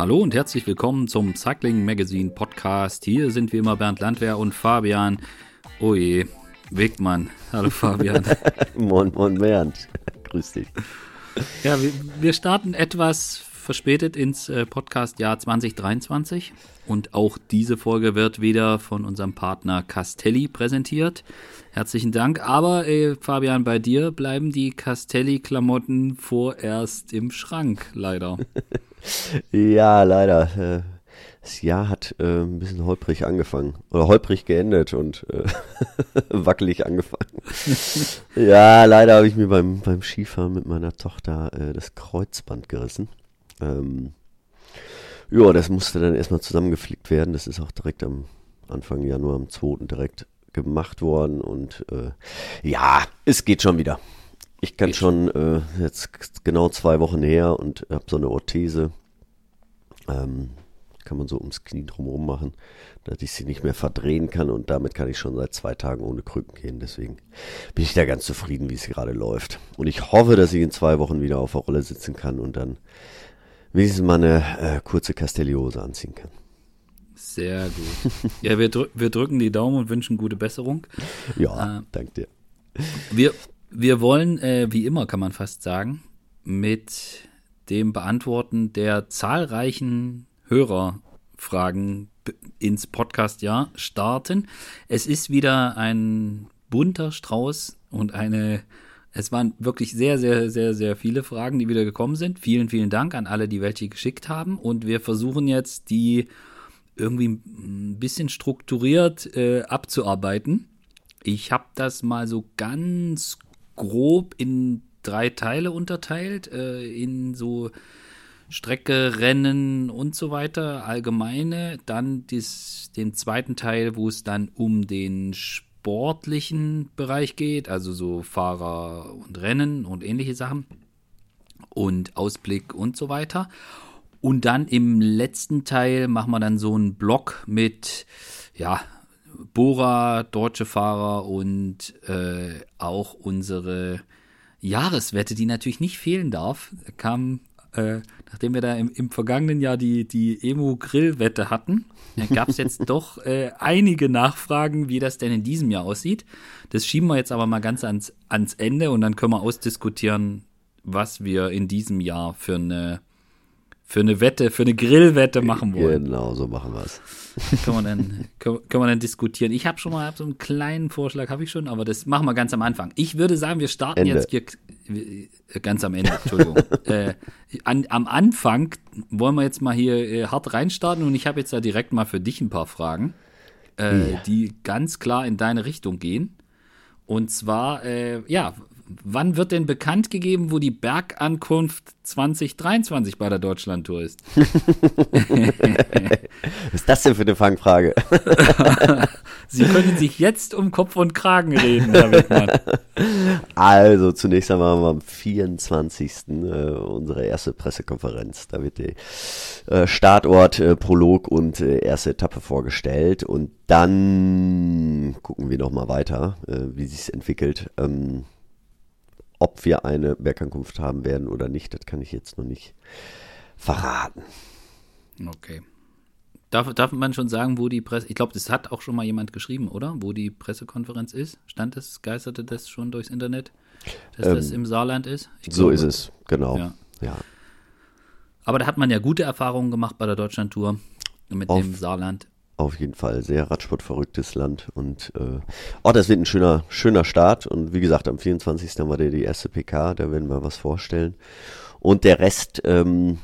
Hallo und herzlich willkommen zum Cycling Magazine Podcast. Hier sind wie immer Bernd Landwehr und Fabian. Oh je, Wegmann. Hallo Fabian. moin, moin Bernd. Grüß dich. Ja, wir, wir starten etwas verspätet ins äh, Podcast-Jahr 2023 und auch diese Folge wird wieder von unserem Partner Castelli präsentiert. Herzlichen Dank. Aber äh, Fabian, bei dir bleiben die Castelli-Klamotten vorerst im Schrank, leider. ja, leider. Äh, das Jahr hat äh, ein bisschen holprig angefangen oder holprig geendet und äh, wackelig angefangen. ja, leider habe ich mir beim, beim Skifahren mit meiner Tochter äh, das Kreuzband gerissen. Ähm, ja, das musste dann erstmal zusammengeflickt werden. Das ist auch direkt am Anfang Januar, am 2. direkt gemacht worden und äh, ja, es geht schon wieder. Ich kann geht schon äh, jetzt genau zwei Wochen her und habe so eine Orthese. Ähm, kann man so ums Knie drumherum machen, dass ich sie nicht mehr verdrehen kann und damit kann ich schon seit zwei Tagen ohne Krücken gehen. Deswegen bin ich da ganz zufrieden, wie es gerade läuft. Und ich hoffe, dass ich in zwei Wochen wieder auf der Rolle sitzen kann und dann wenigstens mal eine äh, kurze Castelliose anziehen kann. Sehr gut. ja, wir, drü wir drücken die Daumen und wünschen gute Besserung. Ja, äh, danke dir. Wir, wir wollen, äh, wie immer kann man fast sagen, mit dem Beantworten der zahlreichen Hörerfragen ins Podcast-Jahr starten. Es ist wieder ein bunter Strauß und eine es waren wirklich sehr, sehr, sehr, sehr viele Fragen, die wieder gekommen sind. Vielen, vielen Dank an alle, die welche geschickt haben. Und wir versuchen jetzt, die irgendwie ein bisschen strukturiert äh, abzuarbeiten. Ich habe das mal so ganz grob in drei Teile unterteilt, äh, in so Strecke, Rennen und so weiter, allgemeine. Dann dies, den zweiten Teil, wo es dann um den Sport sportlichen Bereich geht, also so Fahrer und Rennen und ähnliche Sachen und Ausblick und so weiter. Und dann im letzten Teil machen wir dann so einen Block mit, ja, Bora, deutsche Fahrer und äh, auch unsere Jahreswette, die natürlich nicht fehlen darf, kam äh, nachdem wir da im, im, vergangenen Jahr die, die Emo-Grill-Wette hatten, gab es jetzt doch äh, einige Nachfragen, wie das denn in diesem Jahr aussieht. Das schieben wir jetzt aber mal ganz ans, ans Ende und dann können wir ausdiskutieren, was wir in diesem Jahr für eine für eine Wette, für eine Grillwette machen wollen. Genau, so machen wir es. können, wir dann, können, können wir dann diskutieren. Ich habe schon mal hab so einen kleinen Vorschlag, habe ich schon, aber das machen wir ganz am Anfang. Ich würde sagen, wir starten Ende. jetzt hier, äh, ganz am Ende, Entschuldigung. äh, an, am Anfang wollen wir jetzt mal hier äh, hart reinstarten und ich habe jetzt da direkt mal für dich ein paar Fragen, äh, ja. die ganz klar in deine Richtung gehen. Und zwar, äh, ja, wann wird denn bekannt gegeben, wo die Bergankunft 2023 bei der Deutschlandtour ist? Was ist das denn für eine Fangfrage? Sie können sich jetzt um Kopf und Kragen reden, Herr Wittmann. Also, zunächst einmal haben wir am 24. Äh, unsere erste Pressekonferenz. Da wird der äh, Startort, äh, Prolog und erste Etappe vorgestellt. Und dann gucken wir nochmal weiter, wie sich entwickelt. Ob wir eine Bergankunft haben werden oder nicht, das kann ich jetzt noch nicht verraten. Okay. Darf, darf man schon sagen, wo die Presse, ich glaube, das hat auch schon mal jemand geschrieben, oder? Wo die Pressekonferenz ist? Stand das, geisterte das schon durchs Internet, dass ähm, das im Saarland ist? Ich so glaube, ist es, genau. Ja. ja. Aber da hat man ja gute Erfahrungen gemacht bei der Deutschlandtour mit Auf, dem Saarland auf jeden Fall sehr radsportverrücktes Land und äh, oh, das wird ein schöner, schöner Start und wie gesagt, am 24. haben wir die erste PK, da werden wir was vorstellen und der Rest ähm,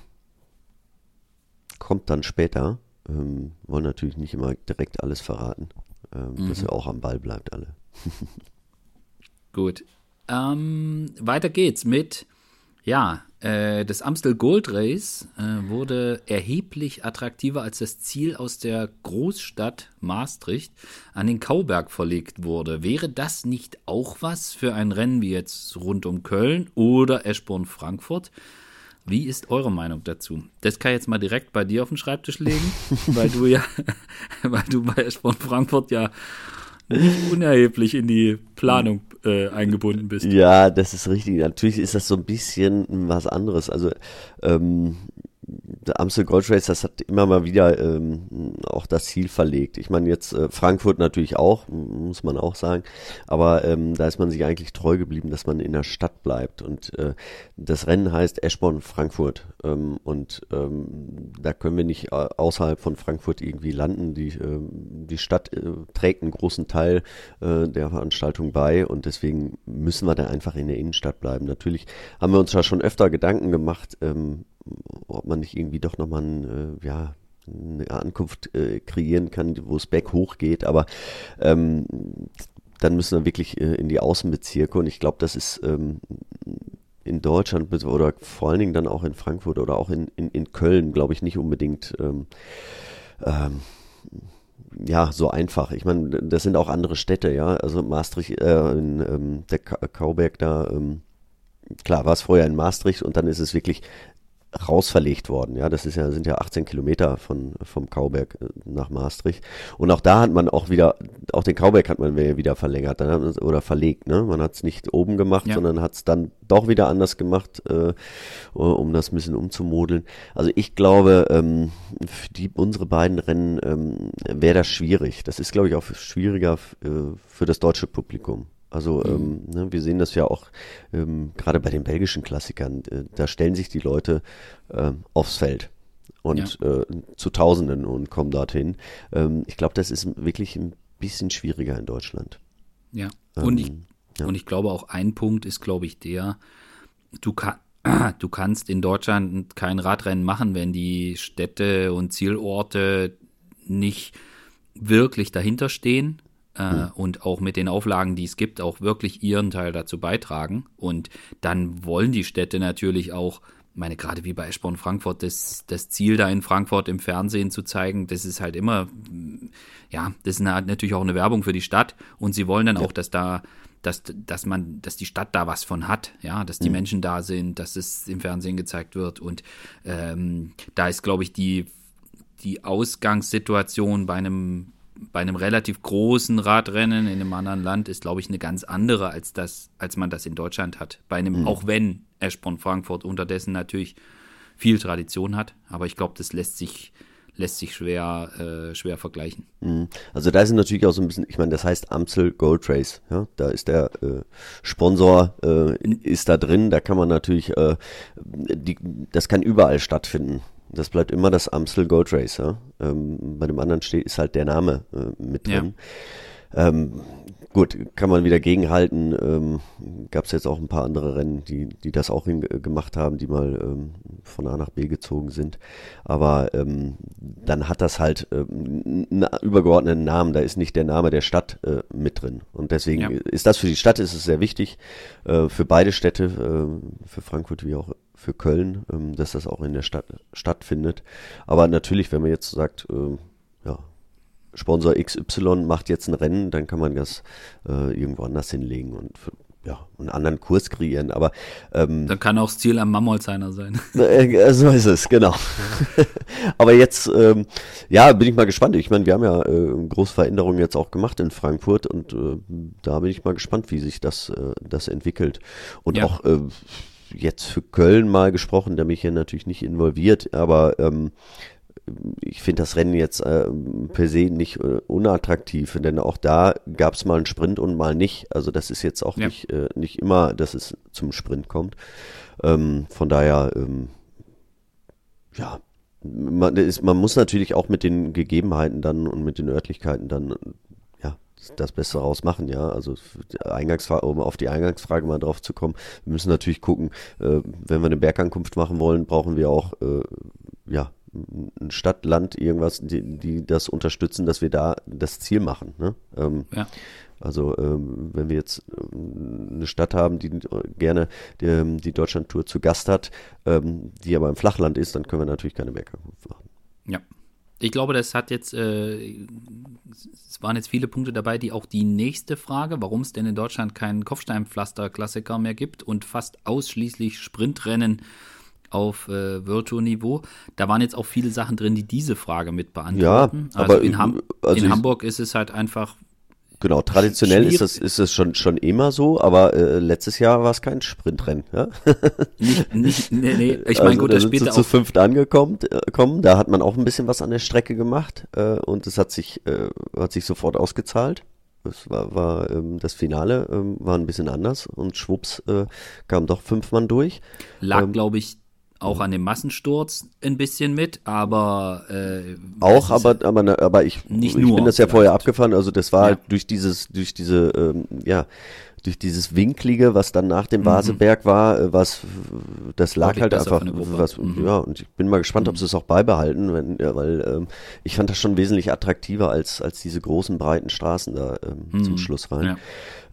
kommt dann später. Ähm, wollen natürlich nicht immer direkt alles verraten, ähm, mhm. dass er auch am Ball bleibt alle. Gut. Ähm, weiter geht's mit ja, äh, das Amstel Gold Race äh, wurde erheblich attraktiver, als das Ziel aus der Großstadt Maastricht an den Kauberg verlegt wurde. Wäre das nicht auch was für ein Rennen wie jetzt rund um Köln oder Eschborn-Frankfurt? Wie ist eure Meinung dazu? Das kann ich jetzt mal direkt bei dir auf den Schreibtisch legen, weil du ja, weil du bei Eschborn-Frankfurt ja nicht unerheblich in die Planung äh, eingebunden bist. Ja, das ist richtig. Natürlich ist das so ein bisschen was anderes. Also ähm, Amstel Gold Race, das hat immer mal wieder ähm, auch das Ziel verlegt. Ich meine jetzt äh, Frankfurt natürlich auch, muss man auch sagen, aber ähm, da ist man sich eigentlich treu geblieben, dass man in der Stadt bleibt und äh, das Rennen heißt Eschborn Frankfurt ähm, und ähm, da können wir nicht äh, außerhalb von Frankfurt irgendwie landen. Die äh, die Stadt äh, trägt einen großen Teil äh, der Veranstaltung bei und deswegen müssen wir da einfach in der Innenstadt bleiben. Natürlich haben wir uns da schon öfter Gedanken gemacht. Ob man nicht irgendwie doch nochmal ein, äh, ja, eine Ankunft äh, kreieren kann, wo es berghoch geht, aber ähm, dann müssen wir wirklich äh, in die Außenbezirke und ich glaube, das ist ähm, in Deutschland oder vor allen Dingen dann auch in Frankfurt oder auch in, in, in Köln, glaube ich, nicht unbedingt ähm, ähm, ja, so einfach. Ich meine, das sind auch andere Städte, ja. Also Maastricht, äh, in, ähm, der Kauberg da, ähm, klar, war es vorher in Maastricht und dann ist es wirklich rausverlegt worden. Ja, das ist ja, sind ja 18 Kilometer von, vom Kauberg äh, nach Maastricht. Und auch da hat man auch wieder, auch den Kauberg hat man wieder verlängert dann hat oder verlegt. Ne? Man hat es nicht oben gemacht, ja. sondern hat es dann doch wieder anders gemacht, äh, um das ein bisschen umzumodeln. Also ich glaube, ähm, für die, unsere beiden Rennen ähm, wäre das schwierig. Das ist, glaube ich, auch schwieriger äh, für das deutsche Publikum. Also mhm. ähm, ne, wir sehen das ja auch ähm, gerade bei den belgischen Klassikern. Äh, da stellen sich die Leute äh, aufs Feld und ja. äh, zu Tausenden und kommen dorthin. Ähm, ich glaube, das ist wirklich ein bisschen schwieriger in Deutschland. Ja. Und ich, ähm, ja. und ich glaube auch ein Punkt ist, glaube ich, der, du, kann, du kannst in Deutschland kein Radrennen machen, wenn die Städte und Zielorte nicht wirklich dahinter stehen äh, und auch mit den Auflagen, die es gibt, auch wirklich ihren Teil dazu beitragen. Und dann wollen die Städte natürlich auch, meine, gerade wie bei Eschborn Frankfurt, das, das Ziel da in Frankfurt im Fernsehen zu zeigen, das ist halt immer, ja, das ist natürlich auch eine Werbung für die Stadt und sie wollen dann ja. auch, dass da dass, dass man, dass die Stadt da was von hat, ja, dass die mhm. Menschen da sind, dass es im Fernsehen gezeigt wird. Und ähm, da ist, glaube ich, die, die Ausgangssituation bei einem bei einem relativ großen Radrennen in einem anderen Land ist, glaube ich, eine ganz andere als das, als man das in Deutschland hat. Bei einem, mhm. auch wenn Eschborn Frankfurt unterdessen natürlich viel Tradition hat, aber ich glaube, das lässt sich lässt sich schwer äh, schwer vergleichen. Mhm. Also da ist natürlich auch so ein bisschen, ich meine, das heißt Amstel Gold Race, ja, da ist der äh, Sponsor äh, ist da drin, da kann man natürlich, äh, die, das kann überall stattfinden. Das bleibt immer das Amstel Gold Race. Ja? Ähm, bei dem anderen steht, ist halt der Name äh, mit drin. Ja. Ähm, gut, kann man wieder gegenhalten. Ähm, Gab es jetzt auch ein paar andere Rennen, die, die das auch hin, äh, gemacht haben, die mal ähm, von A nach B gezogen sind. Aber ähm, dann hat das halt ähm, einen übergeordneten Namen. Da ist nicht der Name der Stadt äh, mit drin. Und deswegen ja. ist das für die Stadt ist es sehr wichtig. Äh, für beide Städte, äh, für Frankfurt wie auch für Köln, ähm, dass das auch in der Stadt stattfindet. Aber natürlich, wenn man jetzt sagt, äh, ja, Sponsor XY macht jetzt ein Rennen, dann kann man das äh, irgendwo anders hinlegen und für, ja, einen anderen Kurs kreieren, aber ähm, dann kann auch das Ziel am Mammolzheiner sein. Äh, so ist es, genau. aber jetzt, ähm, ja, bin ich mal gespannt. Ich meine, wir haben ja äh, große Veränderungen jetzt auch gemacht in Frankfurt und äh, da bin ich mal gespannt, wie sich das, äh, das entwickelt. Und ja. auch äh, jetzt für Köln mal gesprochen, da bin ich ja natürlich nicht involviert, aber ähm, ich finde das Rennen jetzt äh, per se nicht äh, unattraktiv, denn auch da gab es mal einen Sprint und mal nicht. Also das ist jetzt auch ja. nicht, äh, nicht immer, dass es zum Sprint kommt. Ähm, von daher, ähm, ja, man, ist, man muss natürlich auch mit den Gegebenheiten dann und mit den Örtlichkeiten dann das Beste raus machen, ja. Also um auf die Eingangsfrage mal drauf zu kommen, wir müssen natürlich gucken, äh, wenn wir eine Bergankunft machen wollen, brauchen wir auch äh, ja ein Stadt, Land, irgendwas, die, die das unterstützen, dass wir da das Ziel machen. Ne? Ähm, ja. Also ähm, wenn wir jetzt ähm, eine Stadt haben, die gerne die, ähm, die Deutschland-Tour zu Gast hat, ähm, die aber im Flachland ist, dann können wir natürlich keine Bergankunft machen. Ja, ich glaube, das hat jetzt, äh, es waren jetzt viele Punkte dabei, die auch die nächste Frage, warum es denn in Deutschland keinen Kopfsteinpflaster-Klassiker mehr gibt und fast ausschließlich Sprintrennen auf äh, World Tour Niveau. Da waren jetzt auch viele Sachen drin, die diese Frage mit beantworten. Ja, also, in, Ham also in Hamburg ist es halt einfach Genau, traditionell ist das, ist das schon, schon immer so, aber äh, letztes Jahr war es kein Sprintrennen. Ja? Nicht, nicht, nee, nee. Ich meine, also, gut, da das sind sie zu fünft angekommen, äh, kommen. da hat man auch ein bisschen was an der Strecke gemacht äh, und es hat sich, äh, hat sich sofort ausgezahlt. Es war, war ähm, das Finale ähm, war ein bisschen anders und schwupps äh, kamen doch fünf Mann durch. Lag, ähm, glaube ich, auch an dem Massensturz ein bisschen mit, aber äh, Auch, aber, aber, ne, aber ich, Nicht ich nur bin das ja vielleicht. vorher abgefahren. Also das war Ja. halt durch dieses, durch diese, ähm, ja, durch dieses Winklige, was dann nach dem Vaseberg war, äh, was, das lag halt einfach, was, Mhm. ja, und ich bin mal gespannt, ob sie es auch beibehalten, wenn, ja, weil ähm, ich fand das schon wesentlich attraktiver als, als diese großen, breiten Straßen da ähm, zum Schluss rein. Mhm. Ja.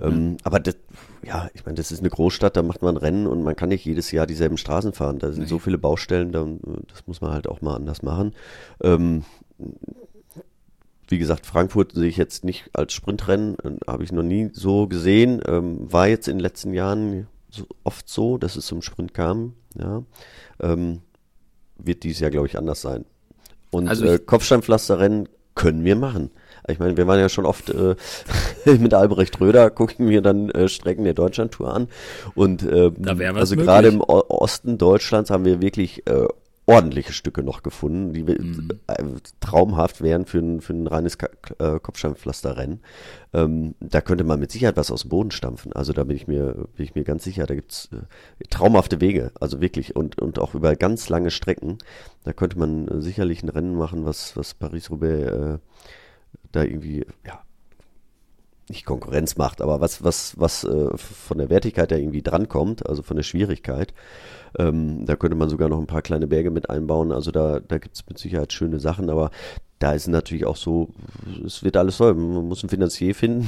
Ähm, aber das, ja, ich meine, das ist eine Großstadt, da macht man Rennen und man kann nicht jedes Jahr dieselben Straßen fahren. Da sind so viele Baustellen, da, das muss man halt auch mal anders machen. Ähm, wie gesagt, Frankfurt sehe ich jetzt nicht als Sprintrennen, äh, habe ich noch nie so gesehen. Ähm, war jetzt in den letzten Jahren so, oft so, dass es zum Sprint kam. Ja. Ähm, wird dieses Jahr, glaube ich, anders sein. Und Also äh, Kopfsteinpflasterrennen können wir machen. Ich meine, wir waren ja schon oft äh, mit Albrecht Röder, gucken wir dann äh, Strecken der Deutschlandtour an. Und ähm, also gerade im O Osten Deutschlands haben wir wirklich äh, ordentliche Stücke noch gefunden, die Mhm. äh, traumhaft wären für ein, für ein reines Ka äh, Kopfsteinpflasterrennen. Ähm, da könnte man mit Sicherheit was aus dem Boden stampfen. Also da bin ich mir, bin ich mir ganz sicher, da gibt's äh, traumhafte Wege, also wirklich und, und auch über ganz lange Strecken. Da könnte man äh, sicherlich ein Rennen machen, was, was Paris-Roubaix da irgendwie, ja, nicht Konkurrenz macht, aber was, was, was äh, von der Wertigkeit ja irgendwie drankommt, also von der Schwierigkeit. Ähm, da könnte man sogar noch ein paar kleine Berge mit einbauen. Also da, da gibt es mit Sicherheit schöne Sachen, aber da ist natürlich auch so, es wird alles toll. Man muss einen Finanzier finden,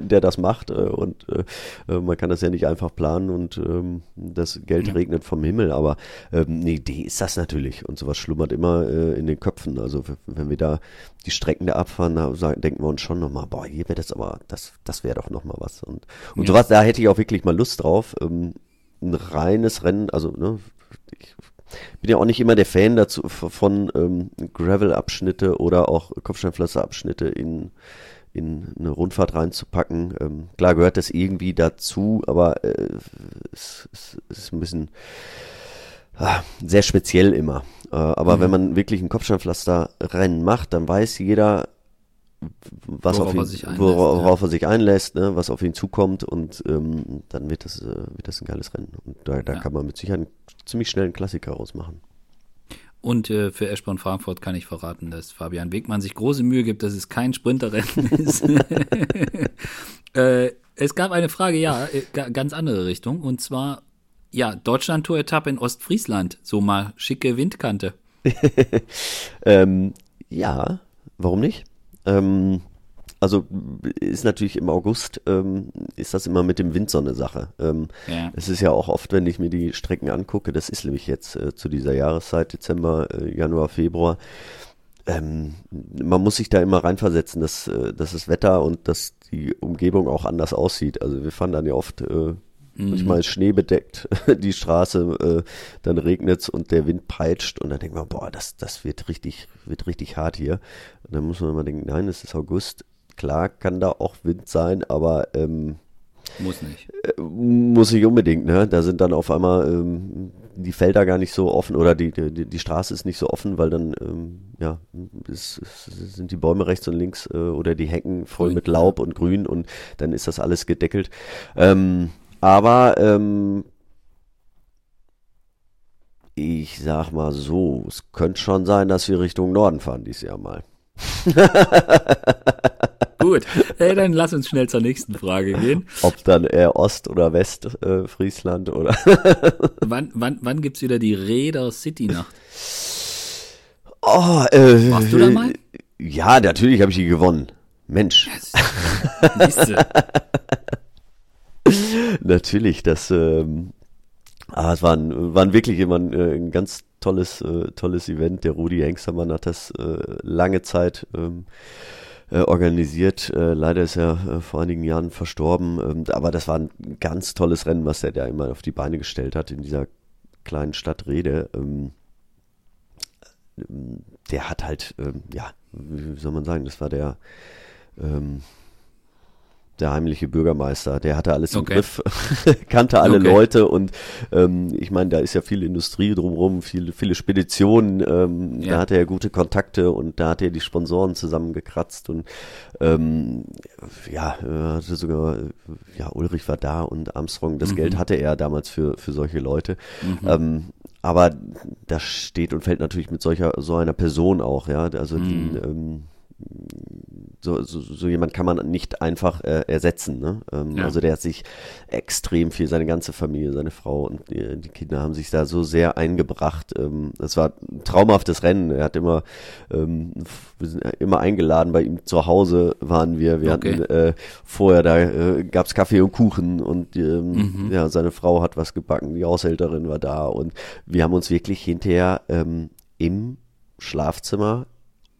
der das macht äh, und äh, äh, man kann das ja nicht einfach planen und ähm, das Geld regnet vom Himmel, aber ähm, eine Idee ist das natürlich und sowas schlummert immer in den Köpfen. Also wenn wir da die Strecken da abfahren, da denken wir uns schon nochmal, boah, hier wäre das aber, das, das wäre doch nochmal was. Und, und Ja. sowas, da hätte ich auch wirklich mal Lust drauf. Ähm, ein reines Rennen, also ne, ich bin ja auch nicht immer der Fan dazu von ähm, Gravel-Abschnitte oder auch Kopfsteinpflaster-Abschnitte in, in eine Rundfahrt reinzupacken. Ähm, klar gehört das irgendwie dazu, aber äh, es, es, es ist ein bisschen ah, sehr speziell immer. Äh, aber wenn man wirklich ein Kopfsteinpflaster-Rennen macht, dann weiß jeder, was Worauf auf ihn, er sich einlässt, worauf, ja. er sich einlässt, ne, was auf ihn zukommt und ähm, dann wird das, äh, wird das ein geiles Rennen. Und da, da Ja. kann man mit Sicherheit einen ziemlich schnell einen Klassiker rausmachen. Und äh, für Eschborn Frankfurt kann ich verraten, dass Fabian Wegmann sich große Mühe gibt, dass es kein Sprinterrennen ist. äh, es gab eine Frage, ja, äh, ga- ganz andere Richtung. Und zwar, ja, Deutschland-Tour-Etappe in Ostfriesland. So mal schicke Windkante. Ähm, ja, warum nicht? Ähm, also ist natürlich im August, ähm, ist das immer mit dem Wind so eine Sache. Ähm, Ja. Es ist ja auch oft, wenn ich mir die Strecken angucke, das ist nämlich jetzt äh, zu dieser Jahreszeit, Dezember, äh, Januar, Februar, ähm, man muss sich da immer reinversetzen, dass, äh, dass das Wetter und dass die Umgebung auch anders aussieht. Also wir fahren dann ja oft äh, manchmal ist Schnee bedeckt, die Straße, äh, dann regnet's und der Wind peitscht und dann denkt man, boah, das, das wird richtig, wird richtig hart hier. Und dann muss man immer denken, nein, es ist August. Klar kann da auch Wind sein, aber ähm, Muss nicht. muss nicht unbedingt, ne? Da sind dann auf einmal ähm, die Felder gar nicht so offen oder die, die, die Straße ist nicht so offen, weil dann, ähm, ja, es, es sind die Bäume rechts und links äh, oder die Hecken voll Grün, mit Laub und Grün und dann ist das alles gedeckelt. Ähm, aber ähm, ich sag mal so, es könnte schon sein, dass wir Richtung Norden fahren dieses Jahr mal. Gut, äh, dann lass uns schnell zur nächsten Frage gehen. Ob dann eher Ost- oder West äh, Friesland oder Wann, wann, wann gibt's wieder die Räder City-Nacht? Oh, äh, Warst du da mal? Ja, natürlich habe ich die gewonnen. Mensch, Siehste. natürlich, das, ähm, ah, es war, ein, war ein wirklich immer ein, äh, ein ganz tolles, äh, tolles Event. Der Rudi Hengstermann hat das äh, lange Zeit ähm, äh, organisiert. Äh, leider ist er äh, vor einigen Jahren verstorben, ähm, aber das war ein ganz tolles Rennen, was er da immer auf die Beine gestellt hat in dieser kleinen Stadt Rede. Ähm, ähm, der hat halt, ähm, ja, wie soll man sagen, das war der, ähm, der heimliche Bürgermeister. Der hatte alles im Okay. Griff, kannte alle Okay. Leute und ähm, ich meine, da ist ja viel Industrie drumherum, viele, viele Speditionen. Ähm, Ja. Da hatte er gute Kontakte und da hat er die Sponsoren zusammengekratzt und ähm, ja, hatte sogar, ja, Ulrich war da und Armstrong, das Geld hatte er damals für, für solche Leute. Ähm, aber das steht und fällt natürlich mit solcher, so einer Person auch, ja. Also die, ähm, so, so, so jemand kann man nicht einfach äh, ersetzen. Ne? Ähm, Ja. Also der hat sich extrem viel, seine ganze Familie, seine Frau und die, die Kinder haben sich da so sehr eingebracht. Ähm, das war ein traumhaftes Rennen. Er hat immer, ähm, wir sind immer eingeladen bei ihm zu Hause waren wir. Wir Okay. hatten äh, vorher da äh, gab's Kaffee und Kuchen und ähm, Mhm. ja seine Frau hat was gebacken, die Haushälterin war da und wir haben uns wirklich hinterher ähm, im Schlafzimmer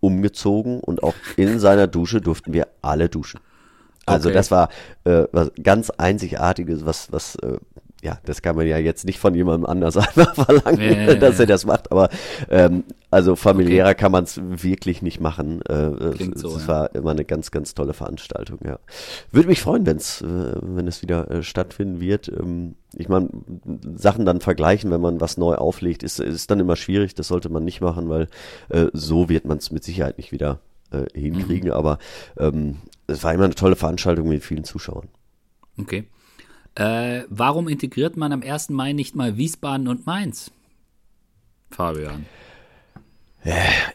umgezogen und auch in seiner Dusche durften wir alle duschen. Also Okay. das war äh, was ganz einzigartiges, was was äh, ja, das kann man ja jetzt nicht von jemandem anders einfach verlangen, ja, dass er das macht, aber ähm, also familiärer kann man es wirklich nicht machen. Äh, Klingt es, so, es ja. war immer eine ganz, ganz tolle Veranstaltung, ja. Würde mich freuen, wenn's, äh, wenn es wieder äh, stattfinden wird. Ähm, ich meine, Sachen dann vergleichen, wenn man was neu auflegt, ist, ist dann immer schwierig. Das sollte man nicht machen, weil äh, so wird man es mit Sicherheit nicht wieder äh, hinkriegen. Aber ähm, es war immer eine tolle Veranstaltung mit vielen Zuschauern. Okay. Äh, warum integriert man am 1. Mai nicht mal Wiesbaden und Mainz? Fabian.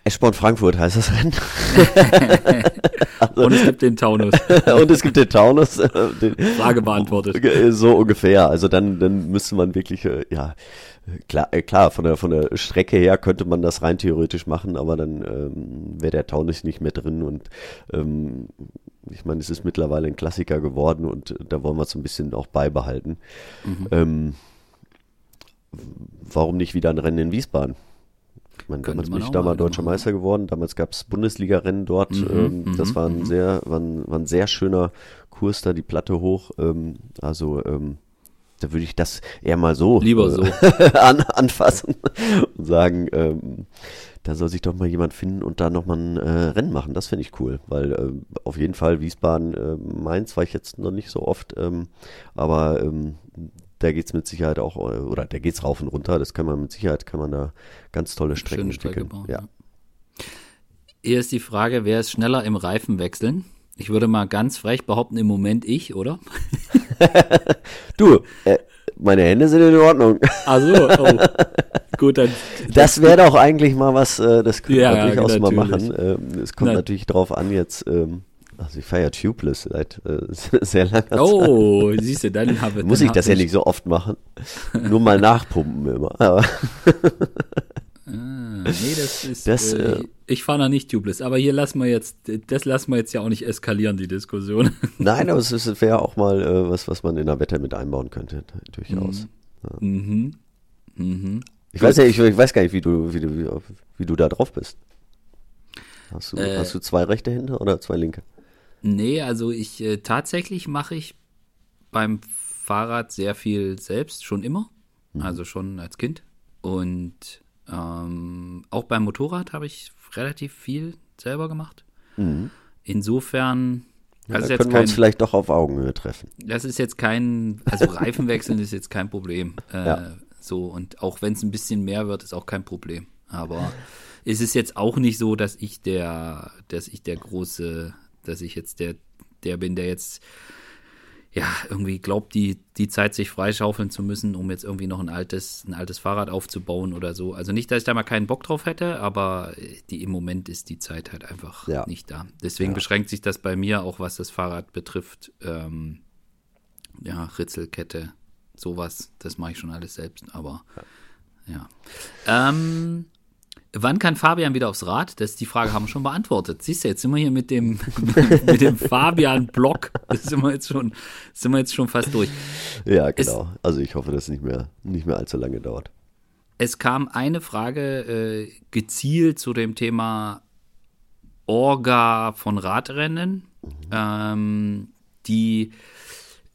Eschborn Frankfurt heißt das Rennen. Und es gibt den Taunus. Und es gibt den Taunus. äh, den, Frage beantwortet. Äh, So ungefähr. Also dann, dann müsste man wirklich, äh, ja, klar, äh, klar, von der, von der Strecke her könnte man das rein theoretisch machen, aber dann ähm, wäre der Taunus nicht mehr drin und ähm, ich meine, es ist mittlerweile ein Klassiker geworden und äh, da wollen wir es ein bisschen auch beibehalten. Ähm, warum nicht wieder ein Rennen in Wiesbaden? Meine, damals bin ich da mal deutscher machen. Meister geworden. Damals gab es Bundesliga-Rennen dort. Mhm, ähm, das mhm, war ein mhm. sehr, war ein, war ein sehr schöner Kurs da, die Platte hoch. Ähm, also ähm, da würde ich das eher mal so, Lieber äh, so. an, anfassen und sagen, ähm, da soll sich doch mal jemand finden und da nochmal ein äh, Rennen machen. Das finde ich cool, weil äh, auf jeden Fall Wiesbaden, äh, Mainz war ich jetzt noch nicht so oft, ähm, aber ähm, da geht's mit Sicherheit auch, äh, oder da geht's rauf und runter, das kann man mit Sicherheit, kann man da ganz tolle Strecken Schöne Strecke entwickeln. bauen. ja. Ja. Hier ist die Frage, wer ist schneller im Reifen wechseln? Ich würde mal ganz frech behaupten, im Moment ich, oder? Du, äh, meine Hände sind in Ordnung. Also, oh. gut, dann. Das wäre doch eigentlich mal was, äh, das könnte Ja, man durchaus mal natürlich. machen. Ähm, es kommt Na- natürlich drauf an jetzt, ähm, also ich fahre ja Tubeless seit äh, sehr langer Zeit. Oh, siehst du, dann habe Muss dann ich das ja nicht so oft machen. Nur mal nachpumpen immer. Ah, nee, das ist. Das, äh, äh, ich fahre noch nicht tubeless, aber hier lassen wir jetzt, das lassen wir jetzt ja auch nicht eskalieren, die Diskussion. nein, aber es wäre auch mal äh, was, was man in der Wette mit einbauen könnte, durchaus. mhm. Mhm. Ich weiß ja, ich, ich weiß gar nicht, wie du, wie du, wie, wie du da drauf bist. Hast du, Äh, hast du zwei rechte Hände oder zwei linke? Nee, also ich äh, tatsächlich mache ich beim Fahrrad sehr viel selbst, schon immer. Also schon als Kind. Und ähm, auch beim Motorrad habe ich relativ viel selber gemacht. Insofern, Ja, das, ist da jetzt können wir uns kein, vielleicht doch auf Augenhöhe treffen. das ist jetzt kein, also Reifenwechseln ist jetzt kein Problem. Äh, Ja. So, und auch wenn es ein bisschen mehr wird, ist auch kein Problem. Aber es ist jetzt auch nicht so, dass ich der, dass ich der große, dass ich jetzt der, der bin, der jetzt ja, irgendwie glaubt, die, die Zeit sich freischaufeln zu müssen, um jetzt irgendwie noch ein altes, ein altes Fahrrad aufzubauen oder so. Also nicht, dass ich da mal keinen Bock drauf hätte, aber die, im Moment ist die Zeit halt einfach Ja. nicht da. Deswegen Ja. beschränkt sich das bei mir auch, was das Fahrrad betrifft. Ähm, ja, Ritzelkette, sowas, das mache ich schon alles selbst, aber ja. Ähm, wann kann Fabian wieder aufs Rad? Das die Frage haben wir schon beantwortet. Siehst du, jetzt sind wir hier mit dem, mit dem Fabian-Block. Sind wir jetzt schon, sind wir jetzt schon fast durch. Ja, genau. also ich hoffe, dass es nicht mehr, nicht mehr allzu lange dauert. Es kam eine Frage äh, gezielt zu dem Thema Orga von Radrennen. Ähm, die,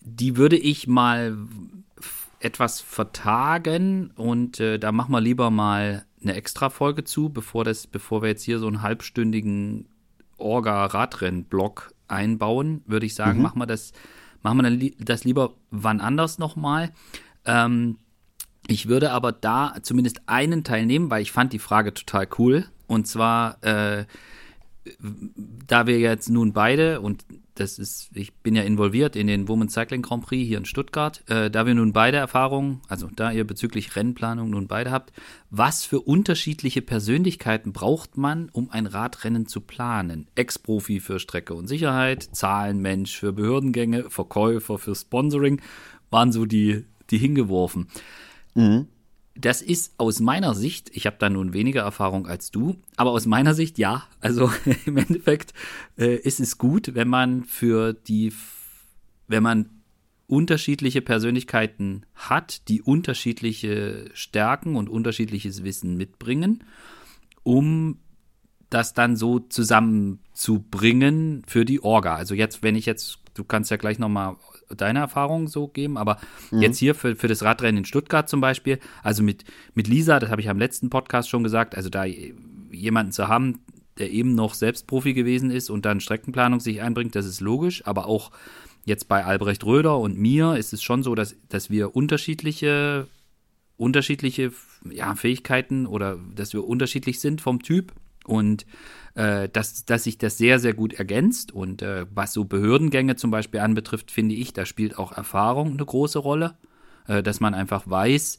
die würde ich mal etwas vertagen und äh, da machen wir lieber mal eine extra Folge zu, bevor das, bevor wir jetzt hier so einen halbstündigen Orga-Radrennen-Block einbauen, würde ich sagen, mhm. machen wir das, machen wir dann das lieber wann anders nochmal. Ähm, ich würde aber da zumindest einen Teil nehmen, weil ich fand die Frage total cool. Und zwar, äh, da wir jetzt nun beide, und das ist, ich bin ja involviert in den Women's Cycling Grand Prix hier in Stuttgart, äh, da wir nun beide Erfahrungen, also da ihr bezüglich Rennplanung nun beide habt, was für unterschiedliche Persönlichkeiten braucht man, um ein Radrennen zu planen? Ex-Profi für Strecke und Sicherheit, Zahlenmensch für Behördengänge, Verkäufer für Sponsoring, waren so die, die hingeworfen. Mhm. Das ist aus meiner Sicht, ich habe da nun weniger Erfahrung als du, aber aus meiner Sicht ja. Also im Endeffekt äh, ist es gut, wenn man für die, wenn man unterschiedliche Persönlichkeiten hat, die unterschiedliche Stärken und unterschiedliches Wissen mitbringen, um das dann so zusammenzubringen für die Orga. Also jetzt, wenn ich jetzt, du kannst ja gleich nochmal deine Erfahrungen so geben, aber mhm. jetzt hier für, für das Radrennen in Stuttgart zum Beispiel, also mit, mit Lisa, das habe ich am letzten Podcast schon gesagt, also da jemanden zu haben, der eben noch selbst Profi gewesen ist und dann Streckenplanung sich einbringt, das ist logisch, aber auch jetzt bei Albrecht Röder und mir ist es schon so, dass, dass wir unterschiedliche, unterschiedliche ja, Fähigkeiten oder dass wir unterschiedlich sind vom Typ und äh, dass, dass sich das sehr, sehr gut ergänzt. Und äh, was so Behördengänge zum Beispiel anbetrifft, finde ich, da spielt auch Erfahrung eine große Rolle, äh, dass man einfach weiß,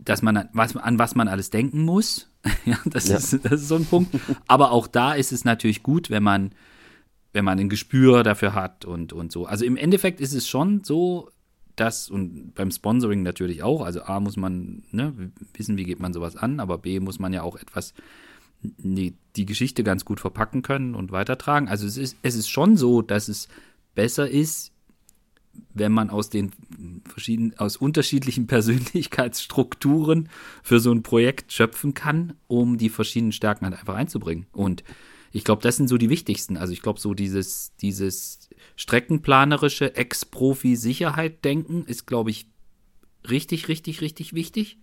dass man was, an was man alles denken muss. ja, das, ja. Ist, das ist so ein Punkt. Aber auch da ist es natürlich gut, wenn man, wenn man ein Gespür dafür hat und, und so. Also im Endeffekt ist es schon so, dass, und beim Sponsoring natürlich auch, also A muss man ne, wissen, wie geht man sowas an, aber B muss man ja auch etwas die, die Geschichte ganz gut verpacken können und weitertragen. Also es ist, es ist schon so, dass es besser ist, wenn man aus den verschiedenen, aus unterschiedlichen Persönlichkeitsstrukturen für so ein Projekt schöpfen kann, um die verschiedenen Stärken halt einfach einzubringen. Und ich glaube, das sind so die wichtigsten. Also ich glaube, so dieses, dieses streckenplanerische Ex-Profi-Sicherheit-Denken ist, glaube ich, richtig, richtig, richtig wichtig.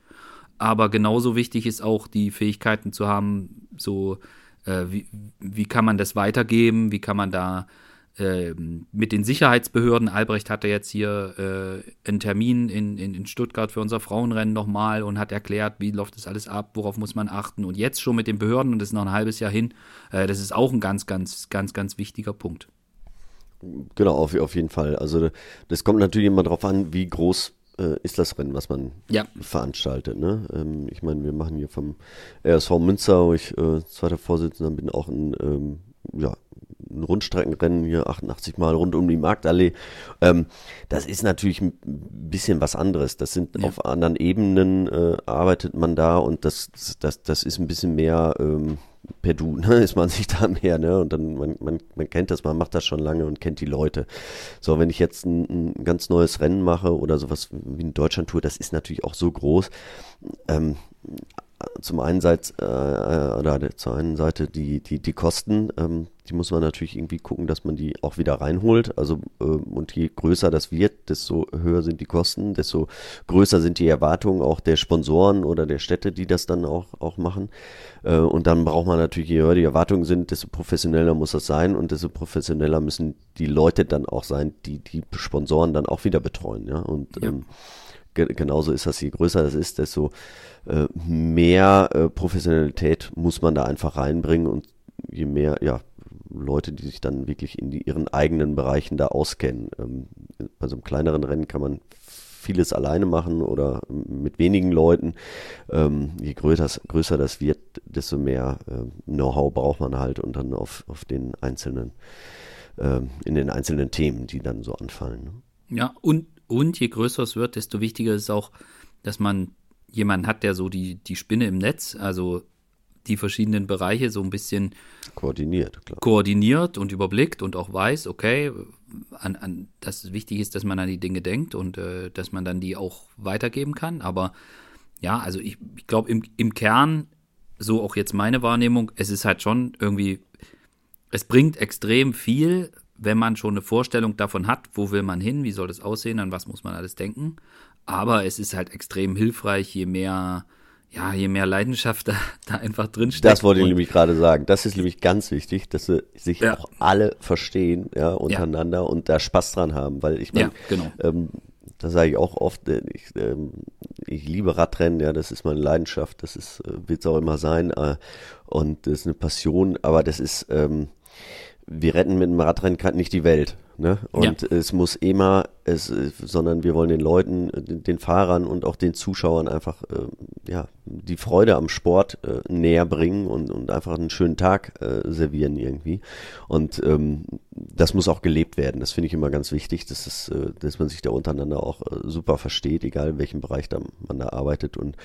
Aber genauso wichtig ist auch die Fähigkeiten zu haben, so äh, wie, wie kann man das weitergeben, wie kann man da äh, mit den Sicherheitsbehörden, Albrecht hatte jetzt hier äh, einen Termin in, in, in Stuttgart für unser Frauenrennen nochmal und hat erklärt, wie läuft das alles ab, worauf muss man achten und jetzt schon mit den Behörden und das ist noch ein halbes Jahr hin, äh, das ist auch ein ganz, ganz, ganz, ganz wichtiger Punkt. Genau, auf, auf jeden Fall. Also das kommt natürlich immer darauf an, wie groß äh, ist das Rennen, was man ja. veranstaltet. Ne? Ähm, ich meine, wir machen hier vom RSV Münster, wo ich äh, zweiter Vorsitzender bin, auch ein, ähm, ja, ein Rundstreckenrennen hier 88 Mal rund um die Marktallee. Ähm, das ist natürlich ein bisschen was anderes. Das sind ja. auf anderen Ebenen äh, arbeitet man da und das, das, das ist ein bisschen mehr, ähm, per Du, ne, ist man sich da mehr, ne? Und dann, man, man, man kennt das, man macht das schon lange und kennt die Leute. So, wenn ich jetzt ein, ein ganz neues Rennen mache oder sowas wie eine Deutschlandtour, das ist natürlich auch so groß. Ähm, zum einen Seite, äh, oder zur einen Seite die, die, die Kosten, ähm, die muss man natürlich irgendwie gucken, dass man die auch wieder reinholt. Also, äh, und je größer das wird, desto höher sind die Kosten, desto größer sind die Erwartungen auch der Sponsoren oder der Städte, die das dann auch, auch machen. Äh, und dann braucht man natürlich, je höher die Erwartungen sind, desto professioneller muss das sein und desto professioneller müssen die Leute dann auch sein, die die Sponsoren dann auch wieder betreuen. Ja, und ja. Ähm, genauso ist das, je größer das ist, desto äh, mehr äh, Professionalität muss man da einfach reinbringen und je mehr, ja, Leute, die sich dann wirklich in die, ihren eigenen Bereichen da auskennen. Ähm, bei so einem kleineren Rennen kann man vieles alleine machen oder mit wenigen Leuten. Ähm, je größer, größer das wird, desto mehr äh, Know-how braucht man halt und dann auf, auf den einzelnen, äh, in den einzelnen Themen, die dann so anfallen. Ne? Ja, und und je größer es wird, desto wichtiger ist auch, dass man jemanden hat, der so die, die Spinne im Netz, also die verschiedenen Bereiche so ein bisschen koordiniert, klar. koordiniert und überblickt und auch weiß, okay, an, an, dass wichtig ist, dass man an die Dinge denkt und äh, dass man dann die auch weitergeben kann. Aber ja, also ich, ich glaube im, im Kern, so auch jetzt meine Wahrnehmung, es ist halt schon irgendwie, es bringt extrem viel, wenn man schon eine Vorstellung davon hat, wo will man hin, wie soll das aussehen, an was muss man alles denken. Aber es ist halt extrem hilfreich, je mehr, ja, je mehr Leidenschaft da, da einfach drinsteckt. Das wollte ich nämlich gerade sagen. Das ist nämlich ganz wichtig, dass sie sich ja. auch alle verstehen, ja, untereinander ja. und da Spaß dran haben, weil ich meine, ja, genau. ähm, das sage ich auch oft, äh, ich, ähm, ich liebe Radrennen, ja, das ist meine Leidenschaft, das ist, äh, wird es auch immer sein, äh, und das ist eine Passion, aber das ist, ähm, wir retten mit dem Radrennen nicht die Welt. Ne? Und ja. es muss immer, es, sondern wir wollen den Leuten, den Fahrern und auch den Zuschauern einfach äh, ja, die Freude am Sport äh, näher bringen und, und einfach einen schönen Tag äh, servieren irgendwie. Und ähm, das muss auch gelebt werden. Das finde ich immer ganz wichtig, dass, es, äh, dass man sich da untereinander auch äh, super versteht, egal in welchem Bereich da man da arbeitet. Und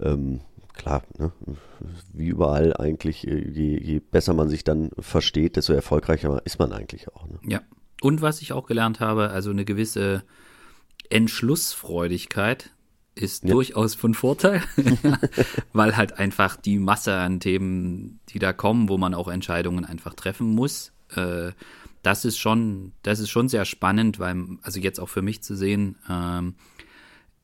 ähm, klar, ne? wie überall eigentlich, äh, je, je besser man sich dann versteht, desto erfolgreicher ist man eigentlich auch. Ne? Ja. Und was ich auch gelernt habe, also eine gewisse Entschlussfreudigkeit ist ja. durchaus von Vorteil, weil halt einfach die Masse an Themen, die da kommen, wo man auch Entscheidungen einfach treffen muss, äh, das ist schon, das ist schon sehr spannend, weil, also jetzt auch für mich zu sehen, ähm,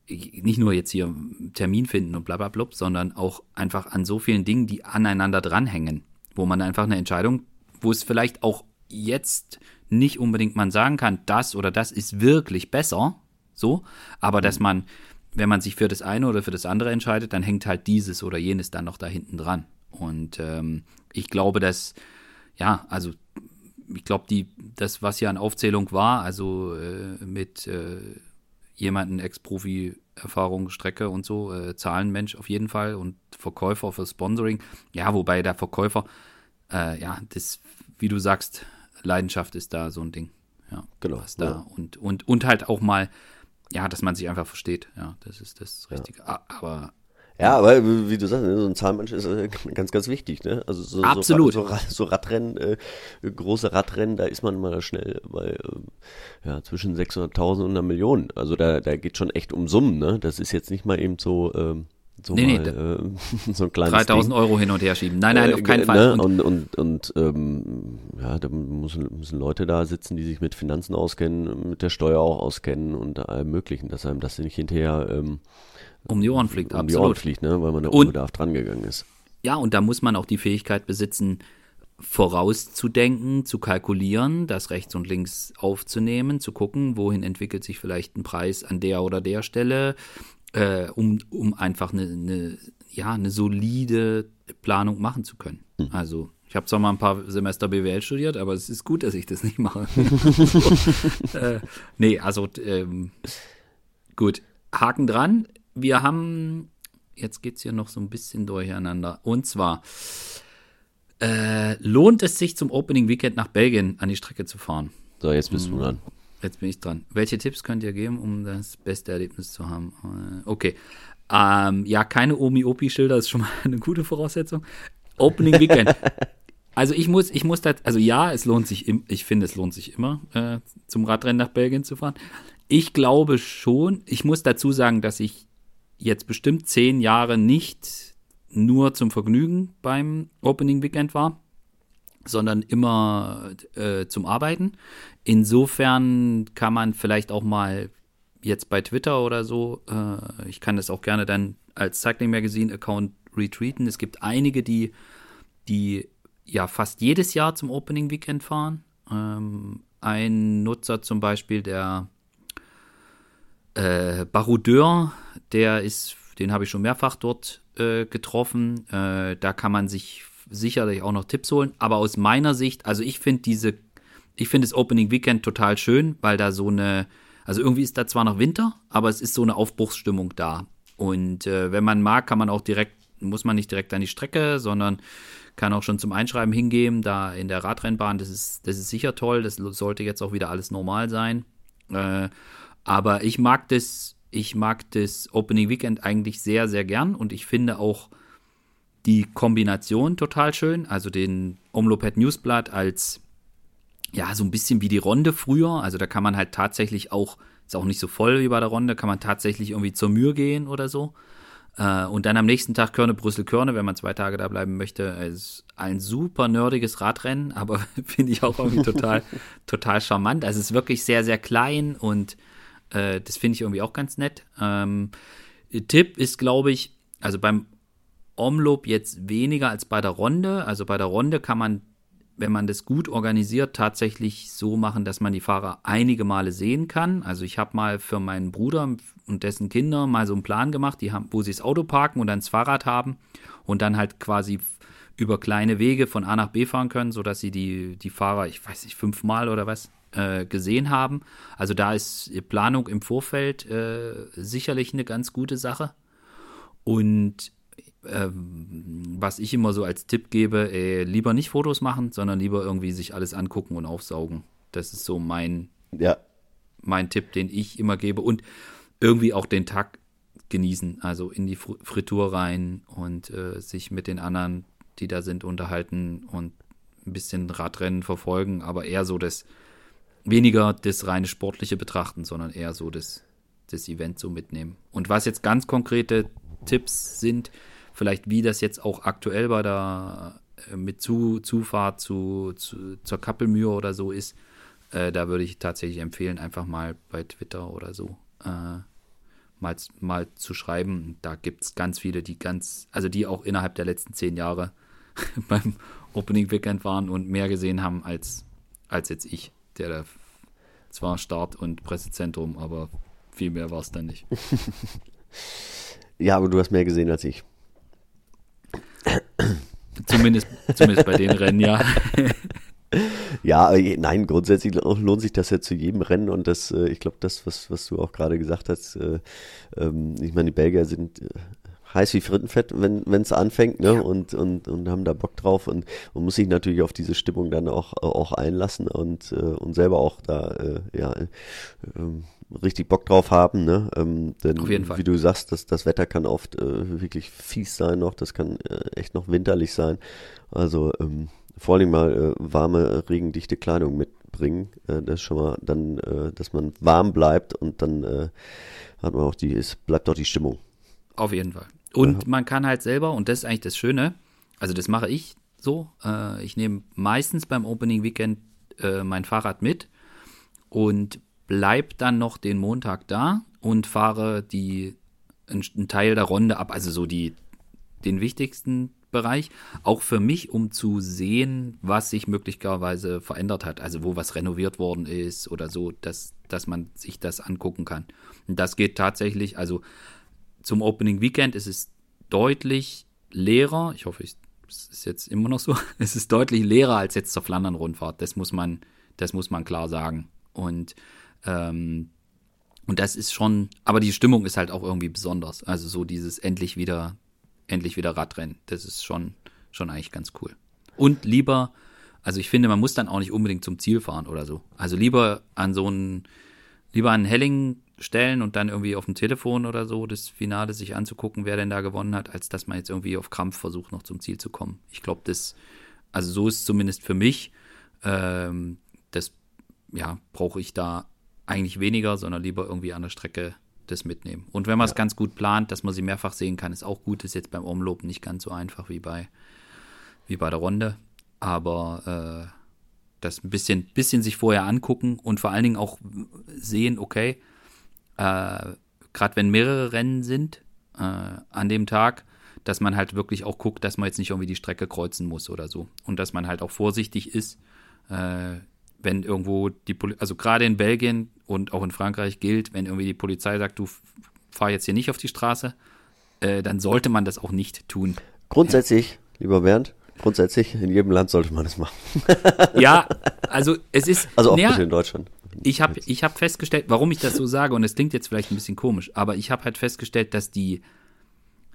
nicht nur jetzt hier Termin finden und bla bla blub, sondern auch einfach an so vielen Dingen, die aneinander dranhängen, wo man einfach eine Entscheidung, wo es vielleicht auch jetzt nicht unbedingt man sagen kann, das oder das ist wirklich besser, so, aber dass mhm. man, wenn man sich für das eine oder für das andere entscheidet, dann hängt halt dieses oder jenes dann noch da hinten dran. Und ähm, ich glaube, dass, ja, also ich glaube, die, das, was hier an Aufzählung war, also äh, mit äh, jemanden Ex-Profi Erfahrung, Strecke und so, äh, Zahlenmensch auf jeden Fall und Verkäufer für Sponsoring. Ja, wobei der Verkäufer, äh, ja, das, wie du sagst, Leidenschaft ist da so ein Ding. Ja, genau. Was da ja. und, und, und halt auch mal, ja, dass man sich einfach versteht. Ja, das ist das Richtige. Ja. Aber ja, aber wie du sagst, ne, so ein Zahnmensch ist äh, ganz, ganz wichtig, ne? Also so, Absolut. So, so, Radrennen, äh, große Radrennen, da ist man mal schnell bei äh, ja, zwischen 600.000 und einer Million. Also da, da geht schon echt um Summen, ne? Das ist jetzt nicht mal eben so, ähm, so, nee, mal, nee, äh, so ein kleines 3000 Ding. Euro hin und her schieben. Nein, nein, auf keinen äh, Fall. Ne? Und, und, und ähm, ja, da müssen, müssen Leute da sitzen, die sich mit Finanzen auskennen, mit der Steuer auch auskennen und allem Möglichen, dass einem das nicht hinterher ähm, um die Ohren fliegt, um absolut. die Ohren fliegt, ne? weil man da unbedarft dran gegangen ist. Ja, und da muss man auch die Fähigkeit besitzen, vorauszudenken, zu kalkulieren, das rechts und links aufzunehmen, zu gucken, wohin entwickelt sich vielleicht ein Preis an der oder der Stelle, äh, um, um einfach eine, eine, ja, eine solide Planung machen zu können. Hm. Also ich habe zwar mal ein paar Semester BWL studiert, aber es ist gut, dass ich das nicht mache. äh, nee, also ähm, gut, Haken dran wir haben, jetzt geht es hier noch so ein bisschen durcheinander. Und zwar, äh, lohnt es sich zum Opening Weekend nach Belgien an die Strecke zu fahren? So, jetzt bist du mhm. dran. Jetzt bin ich dran. Welche Tipps könnt ihr geben, um das beste Erlebnis zu haben? Äh, okay. Ähm, ja, keine Omi-Opi-Schilder ist schon mal eine gute Voraussetzung. Opening Weekend. Also ich muss, ich muss das, also ja, es lohnt sich, im, ich finde, es lohnt sich immer, äh, zum Radrennen nach Belgien zu fahren. Ich glaube schon, ich muss dazu sagen, dass ich jetzt bestimmt zehn Jahre nicht nur zum Vergnügen beim Opening Weekend war, sondern immer äh, zum Arbeiten. Insofern kann man vielleicht auch mal jetzt bei Twitter oder so, äh, ich kann das auch gerne dann als Cycling Magazine Account retweeten. Es gibt einige, die, die ja fast jedes Jahr zum Opening Weekend fahren. Ähm, ein Nutzer zum Beispiel, der äh, Baroudeur, der ist, den habe ich schon mehrfach dort äh, getroffen. Äh, da kann man sich sicherlich auch noch Tipps holen. Aber aus meiner Sicht, also ich finde diese, ich finde das Opening Weekend total schön, weil da so eine, also irgendwie ist da zwar noch Winter, aber es ist so eine Aufbruchsstimmung da. Und äh, wenn man mag, kann man auch direkt, muss man nicht direkt an die Strecke, sondern kann auch schon zum Einschreiben hingehen, da in der Radrennbahn. Das ist, das ist sicher toll. Das sollte jetzt auch wieder alles normal sein. Äh, aber ich mag das, ich mag das Opening Weekend eigentlich sehr, sehr gern und ich finde auch die Kombination total schön. Also den Omloped Newsblatt als ja, so ein bisschen wie die Ronde früher. Also da kann man halt tatsächlich auch, ist auch nicht so voll wie bei der Ronde, kann man tatsächlich irgendwie zur Mühe gehen oder so. Äh, und dann am nächsten Tag Körne, Brüssel, Körne, wenn man zwei Tage da bleiben möchte. ist ein super nerdiges Radrennen, aber finde ich auch irgendwie total, total charmant. Also es ist wirklich sehr, sehr klein und äh, das finde ich irgendwie auch ganz nett. Ähm, Tipp ist, glaube ich, also beim Omloop jetzt weniger als bei der Runde. Also bei der Runde kann man, wenn man das gut organisiert, tatsächlich so machen, dass man die Fahrer einige Male sehen kann. Also ich habe mal für meinen Bruder und dessen Kinder mal so einen Plan gemacht, die haben, wo sie das Auto parken und dann das Fahrrad haben und dann halt quasi über kleine Wege von A nach B fahren können, sodass sie die, die Fahrer, ich weiß nicht, fünfmal oder was, äh, gesehen haben. Also da ist Planung im Vorfeld äh, sicherlich eine ganz gute Sache. Und ähm, was ich immer so als Tipp gebe, äh, lieber nicht Fotos machen, sondern lieber irgendwie sich alles angucken und aufsaugen. Das ist so mein, ja. mein Tipp, den ich immer gebe. Und irgendwie auch den Tag genießen, also in die Fritur rein und äh, sich mit den anderen, die da sind, unterhalten und ein bisschen Radrennen verfolgen, aber eher so das, weniger das reine sportliche betrachten, sondern eher so das, das Event so mitnehmen. Und was jetzt ganz konkrete Tipps sind, vielleicht wie das jetzt auch aktuell bei der äh, mit zu, Zufahrt zu, zu, zur Kappelmühe oder so ist, äh, da würde ich tatsächlich empfehlen, einfach mal bei Twitter oder so äh, mal, mal zu schreiben. Da gibt es ganz viele, die ganz, also die auch innerhalb der letzten zehn Jahre beim Opening Weekend waren und mehr gesehen haben als, als jetzt ich, der da zwar Start und Pressezentrum, aber viel mehr war es dann nicht. ja, aber du hast mehr gesehen als ich. Zumindest, zumindest bei den Rennen, ja. Ja, nein, grundsätzlich lohnt sich das ja zu jedem Rennen und das, äh, ich glaube, das, was, was du auch gerade gesagt hast, äh, ähm, ich meine, die Belgier sind äh, heiß wie Frittenfett, wenn es anfängt, ne? Ja. Und, und, und haben da Bock drauf und man muss sich natürlich auf diese Stimmung dann auch, auch einlassen und, und selber auch da ja, ähm, richtig Bock drauf haben, ne? Ähm, denn Auf jeden Fall. wie du sagst, das, das Wetter kann oft äh, wirklich fies sein noch, das kann äh, echt noch winterlich sein. Also ähm, vor allem mal äh, warme, regendichte Kleidung mitbringen. Äh, das ist schon mal dann, äh, dass man warm bleibt und dann äh, hat man auch die, es bleibt auch die Stimmung. Auf jeden Fall. Und ja. man kann halt selber, und das ist eigentlich das Schöne, also das mache ich so, äh, ich nehme meistens beim Opening Weekend äh, mein Fahrrad mit und bleib dann noch den Montag da und fahre die einen Teil der Runde ab, also so die den wichtigsten Bereich, auch für mich, um zu sehen, was sich möglicherweise verändert hat, also wo was renoviert worden ist oder so, dass, dass man sich das angucken kann. Und das geht tatsächlich, also zum Opening Weekend ist es deutlich leerer, ich hoffe, es ist jetzt immer noch so, es ist deutlich leerer als jetzt zur Flandern-Rundfahrt, das muss man, das muss man klar sagen. Und ähm, und das ist schon, aber die Stimmung ist halt auch irgendwie besonders. Also so dieses endlich wieder, endlich wieder Radrennen. Das ist schon, schon eigentlich ganz cool. Und lieber, also ich finde, man muss dann auch nicht unbedingt zum Ziel fahren oder so. Also lieber an so einen, lieber an Helling stellen und dann irgendwie auf dem Telefon oder so das Finale sich anzugucken, wer denn da gewonnen hat, als dass man jetzt irgendwie auf Krampf versucht, noch zum Ziel zu kommen. Ich glaube, das, also so ist es zumindest für mich. Ähm, das, ja, brauche ich da eigentlich weniger, sondern lieber irgendwie an der Strecke das mitnehmen. Und wenn man es ja. ganz gut plant, dass man sie mehrfach sehen kann, ist auch gut. Ist jetzt beim Umlob nicht ganz so einfach wie bei, wie bei der Runde. Aber äh, das ein bisschen, bisschen sich vorher angucken und vor allen Dingen auch sehen, okay, äh, gerade wenn mehrere Rennen sind äh, an dem Tag, dass man halt wirklich auch guckt, dass man jetzt nicht irgendwie die Strecke kreuzen muss oder so. Und dass man halt auch vorsichtig ist, äh, wenn irgendwo die Polizei, also gerade in Belgien und auch in Frankreich gilt, wenn irgendwie die Polizei sagt, du fahr jetzt hier nicht auf die Straße, äh, dann sollte man das auch nicht tun. Grundsätzlich, lieber Bernd, grundsätzlich in jedem Land sollte man das machen. ja, also es ist. Also auch ja, in Deutschland. Ich habe ich hab festgestellt, warum ich das so sage, und es klingt jetzt vielleicht ein bisschen komisch, aber ich habe halt festgestellt, dass die,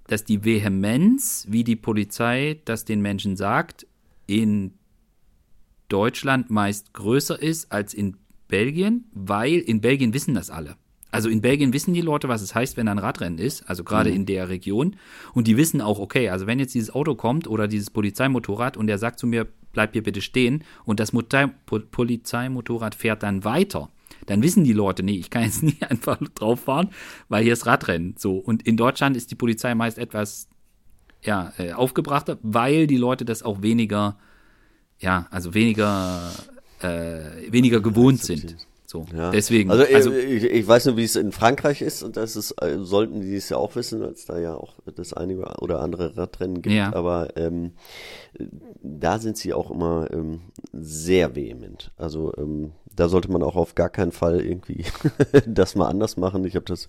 dass die Vehemenz, wie die Polizei das den Menschen sagt, in Deutschland meist größer ist als in Belgien, weil in Belgien wissen das alle. Also in Belgien wissen die Leute, was es heißt, wenn ein Radrennen ist, also gerade mhm. in der Region. Und die wissen auch, okay, also wenn jetzt dieses Auto kommt oder dieses Polizeimotorrad und der sagt zu mir, bleib hier bitte stehen und das Motor Polizeimotorrad fährt dann weiter, dann wissen die Leute, nee, ich kann jetzt nicht einfach drauf fahren, weil hier ist Radrennen. So. Und in Deutschland ist die Polizei meist etwas ja, äh, aufgebrachter, weil die Leute das auch weniger ja, also weniger, äh, weniger gewohnt sind. So, Ja. deswegen. Also, Also, ich, ich weiß nur, wie es in Frankreich ist und das ist, äh, sollten die es ja auch wissen, weil es da ja auch das einige oder andere Radrennen gibt. Ja. Aber ähm, da sind sie auch immer ähm, sehr vehement. Also ähm, da sollte man auch auf gar keinen Fall irgendwie das mal anders machen. Ich habe das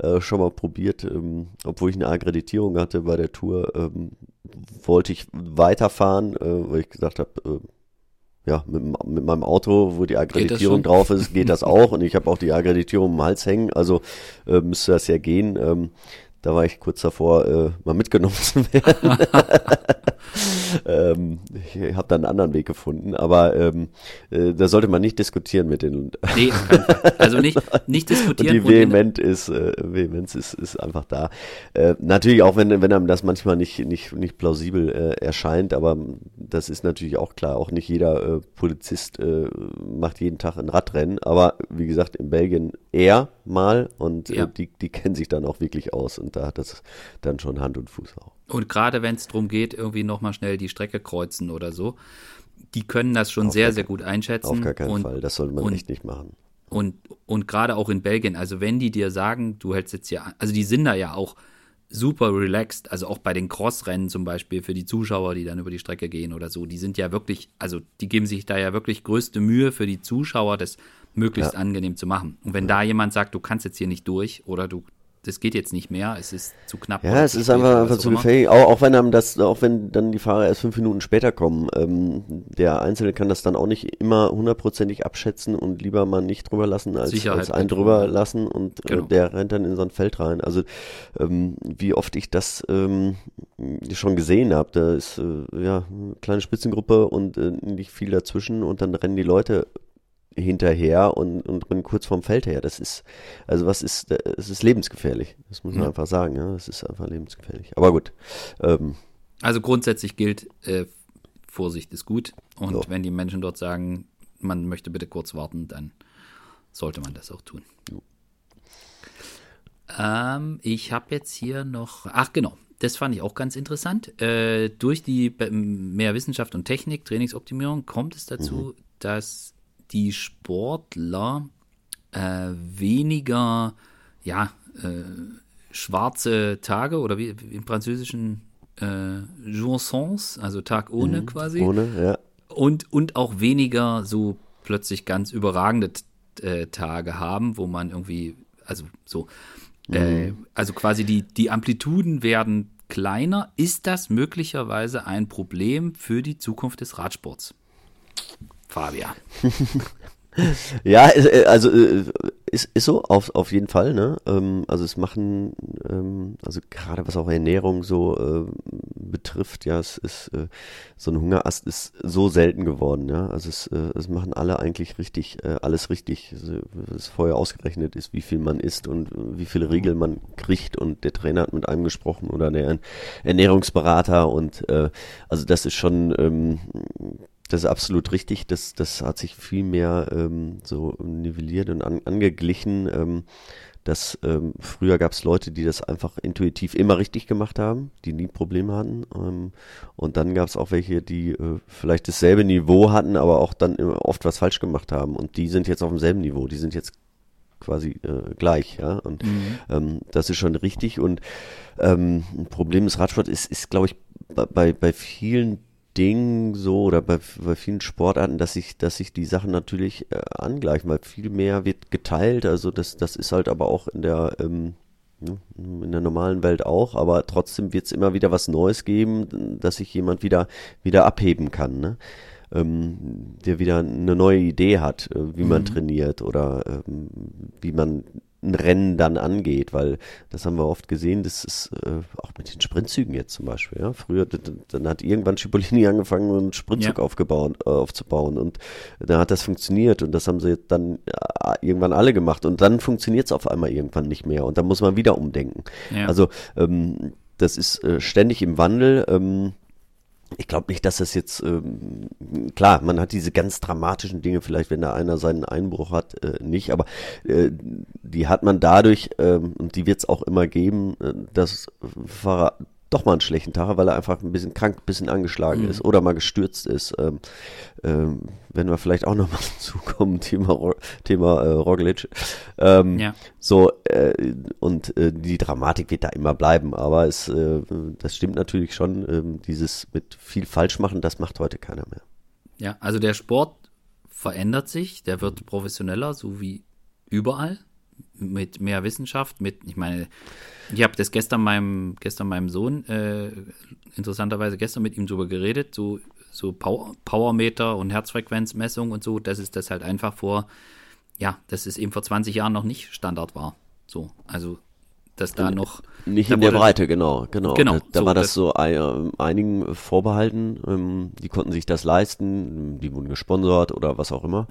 äh, schon mal probiert, ähm, obwohl ich eine Akkreditierung hatte bei der Tour, ähm, wollte ich weiterfahren, äh, weil ich gesagt habe, äh, ja, mit, mit meinem Auto, wo die Akkreditierung drauf ist, geht das auch. Und ich habe auch die Akkreditierung im Hals hängen, also äh, müsste das ja gehen. Ähm, da war ich kurz davor, äh, mal mitgenommen zu werden. ähm, ich habe da einen anderen Weg gefunden, aber ähm, äh, da sollte man nicht diskutieren mit den nee, also nicht, nicht diskutieren. die und in- Vehement ist, äh, Vehemenz ist, ist einfach da. Äh, natürlich auch, wenn, wenn einem das manchmal nicht, nicht, nicht plausibel äh, erscheint, aber das ist natürlich auch klar. Auch nicht jeder äh, Polizist äh, macht jeden Tag ein Radrennen, aber wie gesagt, in Belgien eher mal und Ja. äh, die, die kennen sich dann auch wirklich aus und da hat das dann schon Hand und Fuß auch. Und gerade wenn es darum geht, irgendwie nochmal schnell die Strecke kreuzen oder so, die können das schon sehr, sehr gut einschätzen. Auf gar keinen und, Fall. Das sollte man und- echt nicht machen. Und, und gerade auch in Belgien, also wenn die dir sagen, du hältst jetzt hier, an- also die sind da ja auch super relaxed, also auch bei den Crossrennen zum Beispiel für die Zuschauer, die dann über die Strecke gehen oder so, die sind ja wirklich, also die geben sich da ja wirklich größte Mühe für die Zuschauer, das möglichst angenehm zu machen. Und wenn da jemand sagt, du kannst jetzt hier nicht durch oder du, das geht jetzt nicht mehr, es ist zu knapp. Ja, es ist einfach, einfach zu gefährlich. Auch, auch wenn einem das, auch wenn dann die Fahrer erst fünf Minuten später kommen, ähm, der Einzelne kann das dann auch nicht immer hundertprozentig abschätzen und lieber mal nicht drüber lassen, als, Sicherheit als einen drüber lassen und Genau. äh, der rennt dann in so ein Feld rein. Also ähm, wie oft ich das ähm, schon gesehen habe, da ist äh, ja eine kleine Spitzengruppe und äh, nicht viel dazwischen und dann rennen die Leute hinterher und, und rennen kurz vorm Feld her. Das ist, also was ist, äh, es ist lebensgefährlich. Das muss man Ja. einfach sagen, ja. Es ist einfach lebensgefährlich. Aber gut. Ähm, Also grundsätzlich gilt, äh, Vorsicht ist gut. Und Ja. wenn die Menschen dort sagen, man möchte bitte kurz warten, dann sollte man das auch tun. Ähm, ich habe jetzt hier noch, ach genau, das fand ich auch ganz interessant. Äh, durch die mehr Wissenschaft und Technik, Trainingsoptimierung, kommt es dazu, dass die Sportler äh, weniger, ja, äh, schwarze Tage oder wie im Französischen äh, Jour sans, also Tag ohne quasi, ohne, ja. und, und auch weniger so plötzlich ganz überragende äh, Tage haben, wo man irgendwie, also so, äh, also quasi die, die Amplituden werden kleiner. Ist das möglicherweise ein Problem für die Zukunft des Radsports? Fabian. Ja, äh, also äh, ist, ist so, auf, auf jeden Fall, ne? Ähm, also es machen, ähm, also gerade was auch Ernährung so äh, betrifft, ja, es ist äh, so ein Hungerast ist so selten geworden, ja. Also es, äh, es machen alle eigentlich richtig, äh, alles richtig. Es vorher ausgerechnet ist, wie viel man isst und äh, wie viele Regeln man kriegt und der Trainer hat mit einem gesprochen oder der Ernährungsberater und äh, also das ist schon ähm, das ist absolut richtig. Das, das hat sich viel mehr ähm, so nivelliert und an, angeglichen. Ähm, dass ähm, früher gab es Leute, die das einfach intuitiv immer richtig gemacht haben, die nie Probleme hatten. Ähm, und dann gab es auch welche, die äh, vielleicht dasselbe Niveau hatten, aber auch dann immer oft was falsch gemacht haben. Und die sind jetzt auf demselben Niveau. Die sind jetzt quasi äh, gleich, ja. Und ähm, das ist schon richtig. Und ähm, ein Problem des Radsports ist, ist glaube ich, bei, bei vielen Dingen so oder bei, bei vielen Sportarten, dass sich, dass sich die Sachen natürlich äh, angleichen, weil viel mehr wird geteilt. Also das, das ist halt aber auch in der ähm, ne, in der normalen Welt auch, aber trotzdem wird es immer wieder was Neues geben, dass sich jemand wieder wieder abheben kann, ne? ähm, der wieder eine neue Idee hat, äh, wie man trainiert oder ähm, wie man ein Rennen dann angeht, weil das haben wir oft gesehen, das ist äh, auch mit den Sprintzügen jetzt zum Beispiel. Ja? Früher, dann hat irgendwann Schipolini angefangen, einen Sprintzug Ja. aufgebaut, äh, aufzubauen und da hat das funktioniert und das haben sie dann äh, irgendwann alle gemacht und dann funktioniert es auf einmal irgendwann nicht mehr und dann muss man wieder umdenken. Ja. Also ähm, das ist äh, ständig im Wandel. Ähm, ich glaube nicht, dass das jetzt, ähm, klar, man hat diese ganz dramatischen Dinge, vielleicht wenn da einer seinen Einbruch hat, äh, nicht, aber äh, die hat man dadurch, ähm, und die wird es auch immer geben, äh, dass Fahrer doch mal einen schlechten Tag, weil er einfach ein bisschen krank, ein bisschen angeschlagen mhm. ist oder mal gestürzt ist. Ähm, ähm, wenn wir vielleicht auch noch mal zukommen, Thema, Thema äh, Roglic. Ähm, ja. So, äh, und äh, die Dramatik wird da immer bleiben, aber es, äh, das stimmt natürlich schon, äh, dieses mit viel falsch machen, das macht heute keiner mehr. Ja, also der Sport verändert sich, der wird professioneller, so wie überall mit mehr Wissenschaft, mit, ich meine, ich habe das gestern meinem, gestern meinem Sohn, äh, interessanterweise gestern mit ihm drüber geredet, so, so Power, Powermeter und Herzfrequenzmessung und so, dass es das halt einfach vor, ja, dass es eben vor 20 Jahren noch nicht Standard war. So, also dass da noch. Nicht in der Breite, genau, genau. genau da, da so, war das, das so äh, einigen vorbehalten, ähm, die konnten sich das leisten, die wurden gesponsert oder was auch immer.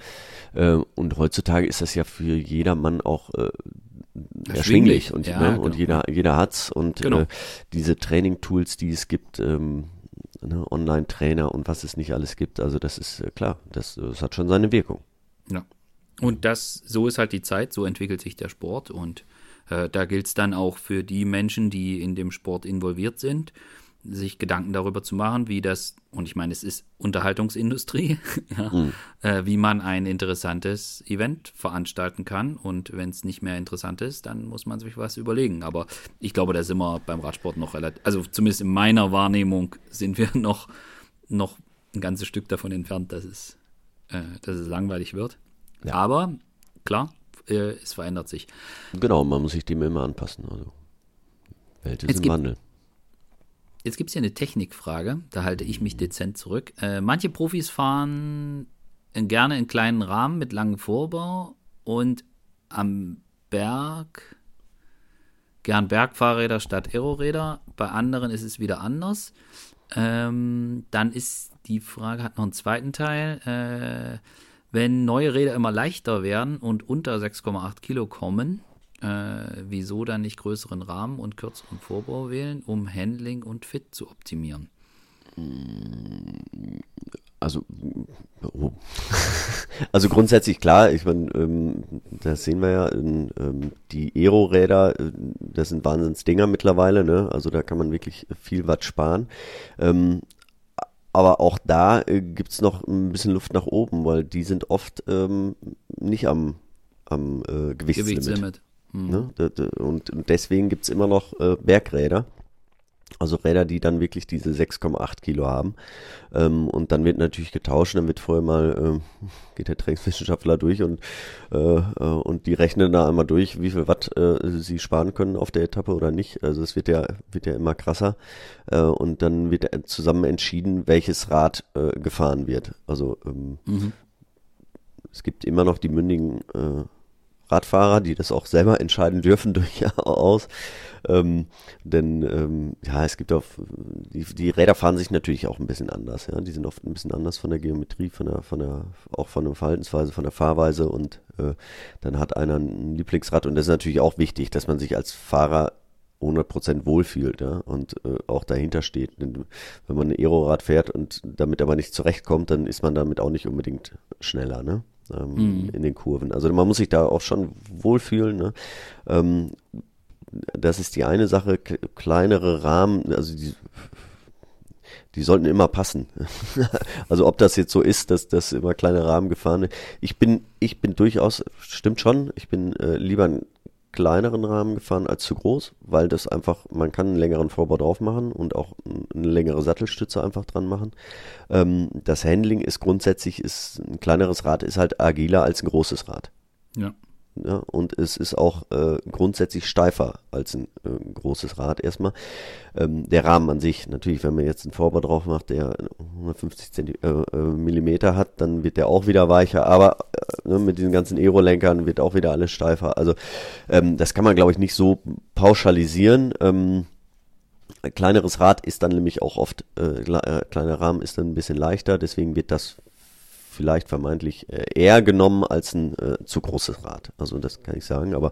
Äh, und heutzutage ist das ja für jedermann auch äh, erschwinglich und, ja, ne, genau. und jeder, jeder hat's und genau. äh, diese Training-Tools, die es gibt, ähm, ne, Online-Trainer und was es nicht alles gibt, also das ist äh, klar, das, das hat schon seine Wirkung. Ja. Und das, so ist halt die Zeit, so entwickelt sich der Sport und äh, da gilt es dann auch für die Menschen, die in dem Sport involviert sind, sich Gedanken darüber zu machen, wie das, und ich meine, es ist Unterhaltungsindustrie, ja, mhm. äh, wie man ein interessantes Event veranstalten kann. Und wenn es nicht mehr interessant ist, dann muss man sich was überlegen. Aber ich glaube, da sind wir beim Radsport noch relativ, also zumindest in meiner Wahrnehmung sind wir noch, noch ein ganzes Stück davon entfernt, dass es, äh, dass es langweilig wird. Ja. Aber klar, äh, es verändert sich. Genau, man muss sich dem immer anpassen. Also, Welt ist jetzt im Wandel. Jetzt gibt es hier eine Technikfrage, da halte ich mich dezent zurück. Äh, manche Profis fahren gerne in kleinen Rahmen mit langem Vorbau und am Berg gern Bergfahrräder statt Aeroräder. Bei anderen ist es wieder anders. Ähm, dann ist die Frage, hat noch einen zweiten Teil. Äh, wenn neue Räder immer leichter werden und unter 6,8 Kilo kommen, äh, wieso dann nicht größeren Rahmen und kürzeren Vorbau wählen, um Handling und Fit zu optimieren? Also, oh. also grundsätzlich klar, ich meine, ähm, das sehen wir ja, ähm, die Aero-Räder, äh, das sind Wahnsinnsdinger mittlerweile, ne? Also da kann man wirklich viel Watt sparen. Ähm, aber auch da äh, gibt es noch ein bisschen Luft nach oben, weil die sind oft ähm, nicht am, am äh, Gewichtslimit. Gewichtslimit. Mhm. Ne? Und, und deswegen gibt es immer noch äh, Bergräder. Also Räder, die dann wirklich diese 6,8 Kilo haben. Ähm, und dann wird natürlich getauscht, dann wird vorher mal, ähm, geht der Trainingswissenschaftler durch und, äh, äh, und die rechnen da einmal durch, wie viel Watt äh, sie sparen können auf der Etappe oder nicht. Also es wird ja, wird ja immer krasser. Äh, und dann wird zusammen entschieden, welches Rad äh, gefahren wird. Also ähm, mhm. es gibt immer noch die mündigen äh, Radfahrer, die das auch selber entscheiden dürfen durchaus. Ähm, denn ähm, ja, es gibt auch, die, die Räder fahren sich natürlich auch ein bisschen anders, ja. Die sind oft ein bisschen anders von der Geometrie, von der, von der, auch von der Verhaltensweise, von der Fahrweise und äh, dann hat einer ein Lieblingsrad und das ist natürlich auch wichtig, dass man sich als Fahrer 100% wohlfühlt ja, und äh, auch dahinter steht. Wenn man ein Aerorad fährt und damit aber nicht zurechtkommt, dann ist man damit auch nicht unbedingt schneller. Ne? Ähm, mhm. in den Kurven. Also man muss sich da auch schon wohlfühlen. Ne? Ähm, das ist die eine Sache, kleinere Rahmen, also die, die sollten immer passen. also ob das jetzt so ist, dass das immer kleine Rahmen gefahren wird. Ich bin, ich bin durchaus, stimmt schon, ich bin äh, lieber ein kleineren Rahmen gefahren als zu groß, weil das einfach, man kann einen längeren Vorbau drauf machen und auch eine längere Sattelstütze einfach dran machen. Ähm, das Handling ist grundsätzlich, ist ein kleineres Rad ist halt agiler als ein großes Rad. Ja. Ja, und es ist auch äh, grundsätzlich steifer als ein äh, großes Rad erstmal. Ähm, der Rahmen an sich, natürlich, wenn man jetzt einen Vorbau drauf macht, der 150 Zenti äh, äh, Millimeter hat, dann wird der auch wieder weicher, aber äh, ne, mit diesen ganzen Aero-Lenkern wird auch wieder alles steifer. Also ähm, das kann man, glaube ich, nicht so pauschalisieren. Ähm, ein kleineres Rad ist dann nämlich auch oft, äh, kleiner Rahmen ist dann ein bisschen leichter, deswegen wird das vielleicht vermeintlich äh, eher genommen als ein äh, zu großes Rad. Also das kann ich sagen, aber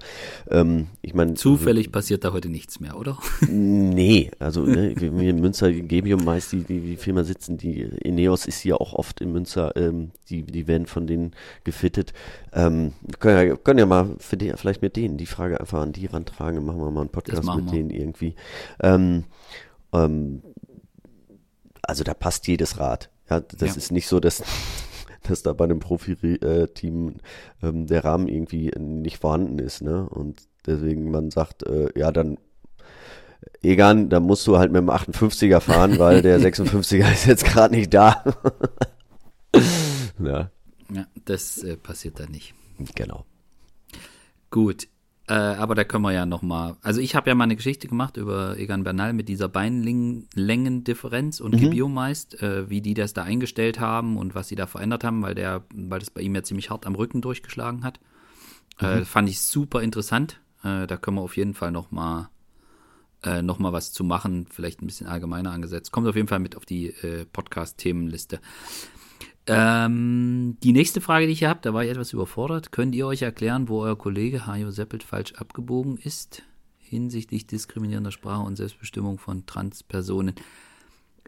ähm, ich meine. Zufällig passiert da heute nichts mehr, oder? Nee, also ne, in Münster, Gebium meist die, die, die Firma sitzen, die Ineos ist hier auch oft in Münster, ähm, die, die werden von denen gefittet. Ähm, können, ja, können ja mal für die, vielleicht mit denen die Frage einfach an die rantragen, machen wir mal einen Podcast mit denen irgendwie. Ähm, ähm, also da passt jedes Rad. Ja, das Ja. ist nicht so, dass, dass da bei einem Profi-Team ähm, der Rahmen irgendwie nicht vorhanden ist, ne? Und deswegen man sagt, äh, ja, dann Egan, da musst du halt mit dem 58er fahren, weil der 56er ist jetzt gerade nicht da. ja, Ja, das äh, passiert da nicht. genau. Gut, äh, aber da können wir ja noch mal. Also ich habe ja mal eine Geschichte gemacht über Egan Bernal mit dieser Beinlängendifferenz und Gebiomeist, äh, wie die das da eingestellt haben und was sie da verändert haben, weil der, weil das bei ihm ja ziemlich hart am Rücken durchgeschlagen hat. Äh, fand ich super interessant. Äh, da können wir auf jeden Fall noch mal äh, noch mal was zu machen, vielleicht ein bisschen allgemeiner angesetzt. Kommt auf jeden Fall mit auf die äh, Podcast-Themenliste. Ähm, die nächste Frage, die ich hier habe, da war ich etwas überfordert. Könnt ihr euch erklären, wo euer Kollege Hajo Seppelt falsch abgebogen ist hinsichtlich diskriminierender Sprache und Selbstbestimmung von Transpersonen?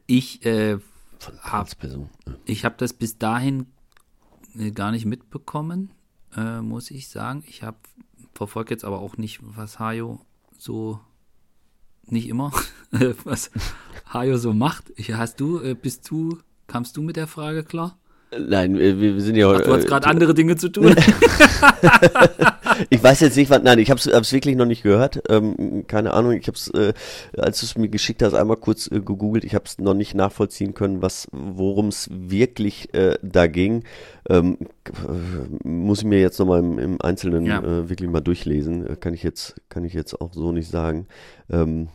Ich äh, habe. Ja. ich habe das bis dahin äh, gar nicht mitbekommen, äh, muss ich sagen. Ich habe verfolge jetzt aber auch nicht, was Hajo so nicht immer, was Hajo so macht. Hast du, äh, bist du, kamst du mit der Frage klar? Nein, wir, wir sind ja Ach, du hast äh, gerade andere Dinge zu tun. Ich weiß jetzt nicht, was, nein, ich habe es wirklich noch nicht gehört. Ähm, keine Ahnung, ich habe es, äh, als du es mir geschickt hast, einmal kurz äh, gegoogelt. Ich habe es noch nicht nachvollziehen können, was, worum es wirklich äh, da ging. Ähm, äh, muss ich mir jetzt nochmal im, im Einzelnen Ja. äh, wirklich mal durchlesen. Äh, kann ich jetzt, kann ich jetzt auch so nicht sagen. Ähm,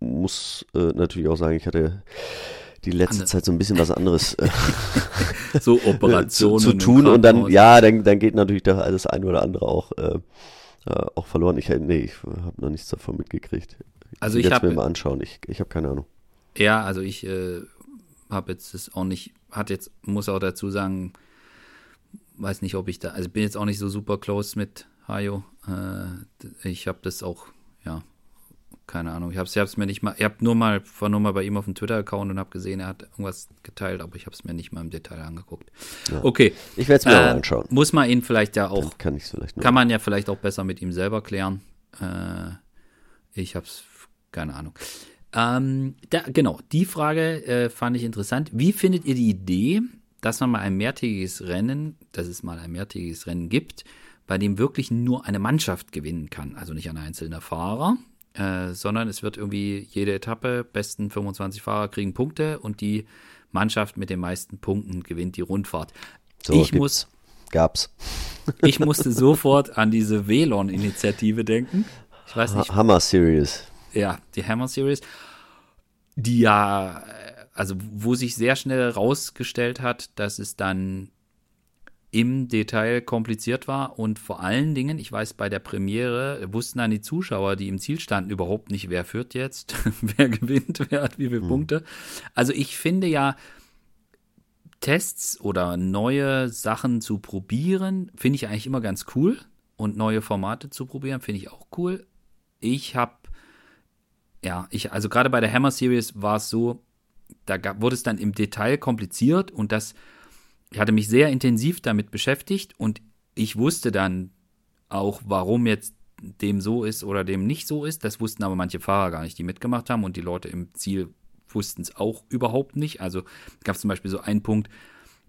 muss äh, natürlich auch sagen, ich hatte die letzte Andere- Zeit so ein bisschen was anderes äh, so zu, Operationen. zu im tun und dann, ja, dann, dann geht natürlich da das eine oder andere auch, äh, äh, auch verloren. Ich, nee, ich habe noch nichts davon mitgekriegt. Also ich habe mir mal anschauen. Ich, ich habe keine Ahnung. Ja, also ich äh, habe jetzt das auch nicht, hat jetzt, muss auch dazu sagen, weiß nicht, ob ich da, also bin jetzt auch nicht so super close mit Hayo. Äh, ich habe das auch, ja, keine Ahnung. Ich habe es mir nicht mal, ich habe nur mal, war nur mal bei ihm auf dem Twitter-Account und habe gesehen, er hat irgendwas geteilt, aber ich habe es mir nicht mal im Detail angeguckt. Ja. Okay. Ich werde es mir Äh, mal anschauen. Muss man ihn vielleicht ja auch Dann kann ich es vielleicht noch. kann man ja vielleicht auch besser mit ihm selber klären. Äh, ich hab's, keine Ahnung. Ähm, da, genau, die Frage äh, fand ich interessant. Wie findet ihr die Idee, dass man mal ein mehrtägiges Rennen, dass es mal ein mehrtägiges Rennen gibt, bei dem wirklich nur eine Mannschaft gewinnen kann? Also nicht ein einzelner Fahrer, äh, sondern es wird irgendwie jede Etappe, besten 25 Fahrer kriegen Punkte und die Mannschaft mit den meisten Punkten gewinnt die Rundfahrt. So, ich muss Gab's. ich musste sofort an diese Velon-Initiative denken. Ich weiß nicht, Ha Hammer Series. ja, die Hammer Series, die ja, äh, also wo sich sehr schnell rausgestellt hat, dass es dann im Detail kompliziert war und vor allen Dingen, ich weiß, bei der Premiere wussten dann die Zuschauer, die im Ziel standen, überhaupt nicht, wer führt jetzt, wer gewinnt, wer hat wie viele Punkte. Also ich finde ja, Tests oder neue Sachen zu probieren, finde ich eigentlich immer ganz cool. Und neue Formate zu probieren, finde ich auch cool. Ich habe, ja, ich, also gerade bei der Hammer Series war es so, da gab, wurde es dann im Detail kompliziert und das, ich hatte mich sehr intensiv damit beschäftigt und ich wusste dann auch, warum jetzt dem so ist oder dem nicht so ist. Das wussten aber manche Fahrer gar nicht, die mitgemacht haben und die Leute im Ziel wussten es auch überhaupt nicht. Also gab es zum Beispiel so einen Punkt,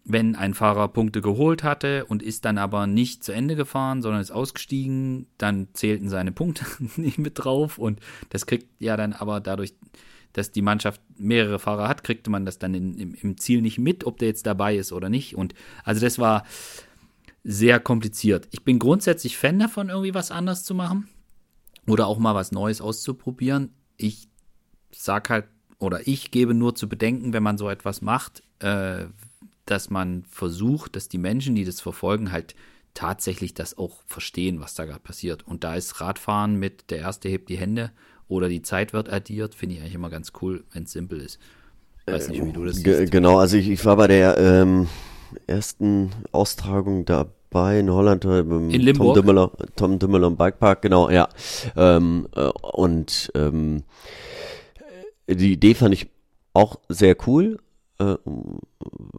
wenn ein Fahrer Punkte geholt hatte und ist dann aber nicht zu Ende gefahren, sondern ist ausgestiegen, dann zählten seine Punkte nicht mit drauf und das kriegt ja dann aber dadurch, dass die Mannschaft mehrere Fahrer hat, kriegte man das dann in, im, im Ziel nicht mit, ob der jetzt dabei ist oder nicht und also das war sehr kompliziert. Ich bin grundsätzlich Fan davon, irgendwie was anders zu machen oder auch mal was Neues auszuprobieren. Ich sag halt oder ich gebe nur zu bedenken, wenn man so etwas macht, äh, dass man versucht, dass die Menschen, die das verfolgen, halt tatsächlich das auch verstehen, was da gerade passiert. Und da ist Radfahren mit der erste hebt die Hände oder die Zeit wird addiert, finde ich eigentlich immer ganz cool, wenn es simpel ist. Weiß nicht, wie du das Ge siehst. genau, also ich, ich war bei der ähm, ersten Austragung dabei in Holland äh, beim In Limburg? Tom Dümmeler, Tom Dümmeler im Bikepark, genau, ja. Ähm, äh, und ähm, die Idee fand ich auch sehr cool. Äh,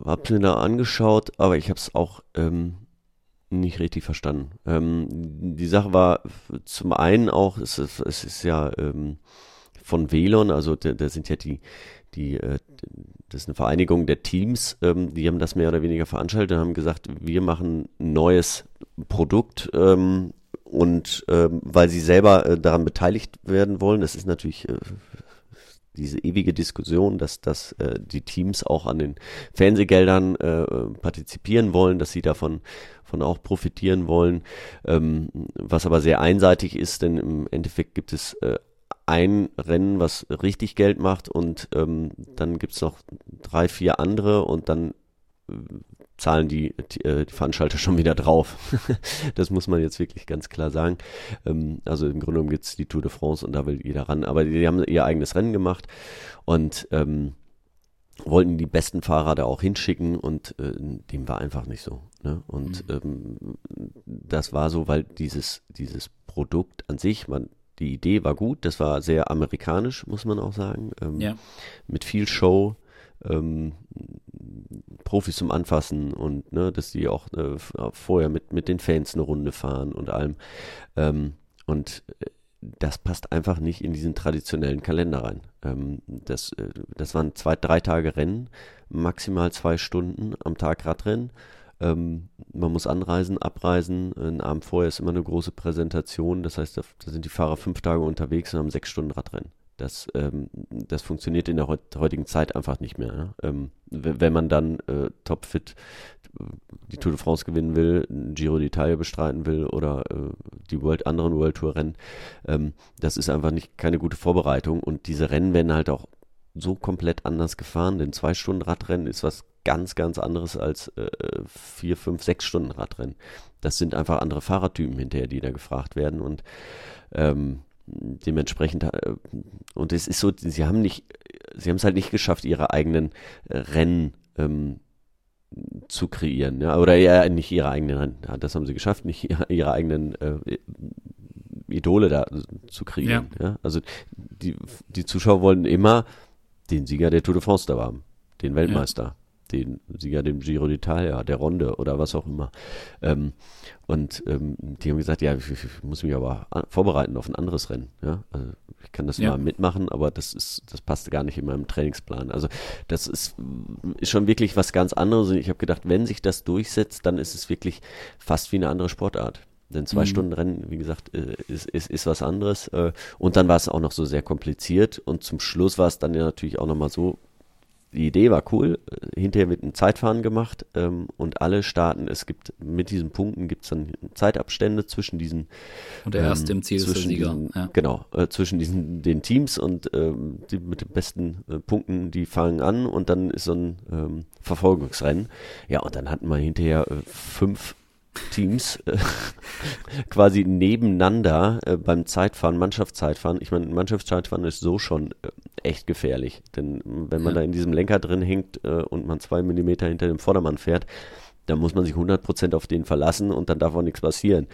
hab's mir da angeschaut, aber ich habe es auch ähm, nicht richtig verstanden. Ähm, die Sache war zum einen auch, es ist, es ist ja ähm, von Velon, also da, da sind ja die, die, äh, das ist eine Vereinigung der Teams, ähm, die haben das mehr oder weniger veranstaltet und haben gesagt, wir machen ein neues Produkt ähm, und ähm, weil sie selber äh, daran beteiligt werden wollen, das ist natürlich äh, diese ewige Diskussion, dass, dass äh, die Teams auch an den Fernsehgeldern äh, partizipieren wollen, dass sie davon von auch profitieren wollen, ähm, was aber sehr einseitig ist, denn im Endeffekt gibt es äh, ein Rennen, was richtig Geld macht und ähm, dann gibt's noch drei, vier andere und dann äh, zahlen die, die, äh, die, Veranstalter schon wieder drauf. das muss man jetzt wirklich ganz klar sagen. Ähm, also im Grunde genommen gibt's die Tour de France und da will jeder ran. Aber die, die haben ihr eigenes Rennen gemacht und ähm, wollten die besten Fahrer da auch hinschicken und äh, dem war einfach nicht so. Ne? Und mhm. ähm, das war so, weil dieses, dieses Produkt an sich, man, die Idee war gut, das war sehr amerikanisch, muss man auch sagen. Ähm, ja. Mit viel Show, ähm, Profis zum Anfassen und ne, dass die auch äh, vorher mit, mit den Fans eine Runde fahren und allem. Ähm, und äh, das passt einfach nicht in diesen traditionellen Kalender rein. Ähm, das, äh, das waren zwei, drei Tage Rennen, maximal zwei Stunden am Tag Radrennen. Ähm, man muss anreisen, abreisen. Ein Abend vorher ist immer eine große Präsentation. Das heißt, da, da sind die Fahrer fünf Tage unterwegs und haben sechs Stunden Radrennen. Das, ähm, das funktioniert in der heutigen Zeit einfach nicht mehr. Ne? Ähm, wenn man dann äh, topfit die Tour de France gewinnen will, Giro d'Italia bestreiten will oder äh, die World, anderen World Tour Rennen, ähm, das ist einfach nicht keine gute Vorbereitung und diese Rennen werden halt auch so komplett anders gefahren, denn zwei Stunden Radrennen ist was ganz, ganz anderes als äh, vier, fünf, sechs Stunden Radrennen. Das sind einfach andere Fahrertypen hinterher, die da gefragt werden und ähm, dementsprechend äh, und es ist so, sie haben nicht, sie haben es halt nicht geschafft, ihre eigenen äh, Rennen ähm, zu kreieren, ja, oder ja, nicht ihre eigenen ja, das haben sie geschafft, nicht ihre, ihre eigenen äh, Idole da zu kreieren, ja. ja. Also die, die Zuschauer wollen immer den Sieger der Tour de France da haben, den Weltmeister. Ja den Sieger dem Giro d'Italia, der Ronde oder was auch immer. Ähm, und ähm, die haben gesagt, ja, ich, ich, muss mich aber vorbereiten auf ein anderes Rennen. Ja? Also ich kann das ja. mal mitmachen, aber das ist, das passt gar nicht in meinem Trainingsplan. Also das ist, ist schon wirklich was ganz anderes. Und ich habe gedacht, wenn sich das durchsetzt, dann ist es wirklich fast wie eine andere Sportart. Denn zwei mhm. Stunden Rennen, wie gesagt, äh, ist, ist, ist was anderes. Äh, und dann war es auch noch so sehr kompliziert. Und zum Schluss war es dann ja natürlich auch nochmal so, die Idee war cool. Hinterher wird ein Zeitfahren gemacht ähm, und alle starten. Es gibt mit diesen Punkten gibt es dann Zeitabstände zwischen diesen. Und der erste ähm, im Ziel ist der Sieger. Diesen, ja. Genau, äh, zwischen diesen den Teams und ähm, die mit den besten äh, Punkten, die fangen an und dann ist so ein ähm, Verfolgungsrennen. Ja, und dann hatten wir hinterher äh, fünf Teams äh, quasi nebeneinander äh, beim Zeitfahren, Mannschaftszeitfahren. Ich meine, Mannschaftszeitfahren ist so schon äh, echt gefährlich, denn wenn man ja. da in diesem Lenker drin hängt äh, und man zwei Millimeter hinter dem Vordermann fährt, dann muss man sich 100% auf den verlassen und dann darf auch nichts passieren.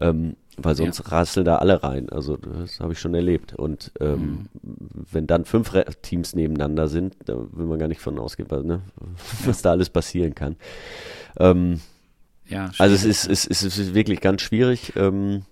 Ähm, weil sonst ja. rasseln da alle rein. Also das habe ich schon erlebt. Und ähm, mhm. wenn dann fünf Re Teams nebeneinander sind, da will man gar nicht von ausgehen, ne? was da alles passieren kann. Ähm, ja, also es ist, es, ist, es ist wirklich ganz schwierig. Ähm,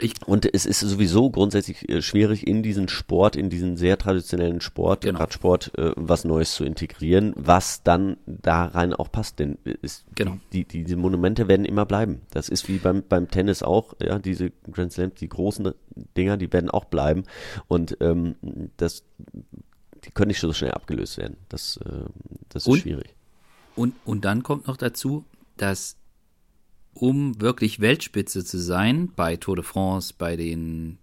ich, und es ist sowieso grundsätzlich äh, schwierig, in diesen Sport, in diesen sehr traditionellen Sport, genau. Radsport, äh, was Neues zu integrieren, was dann da rein auch passt. Denn ist, genau. die, die, diese Monumente werden immer bleiben. Das ist wie beim, beim Tennis auch, ja, diese Grand Slams, die großen Dinger, die werden auch bleiben. Und ähm, das, die können nicht so schnell abgelöst werden. Das, äh, das ist und, schwierig. Und, und dann kommt noch dazu, dass um wirklich Weltspitze zu sein bei Tour de France, bei den,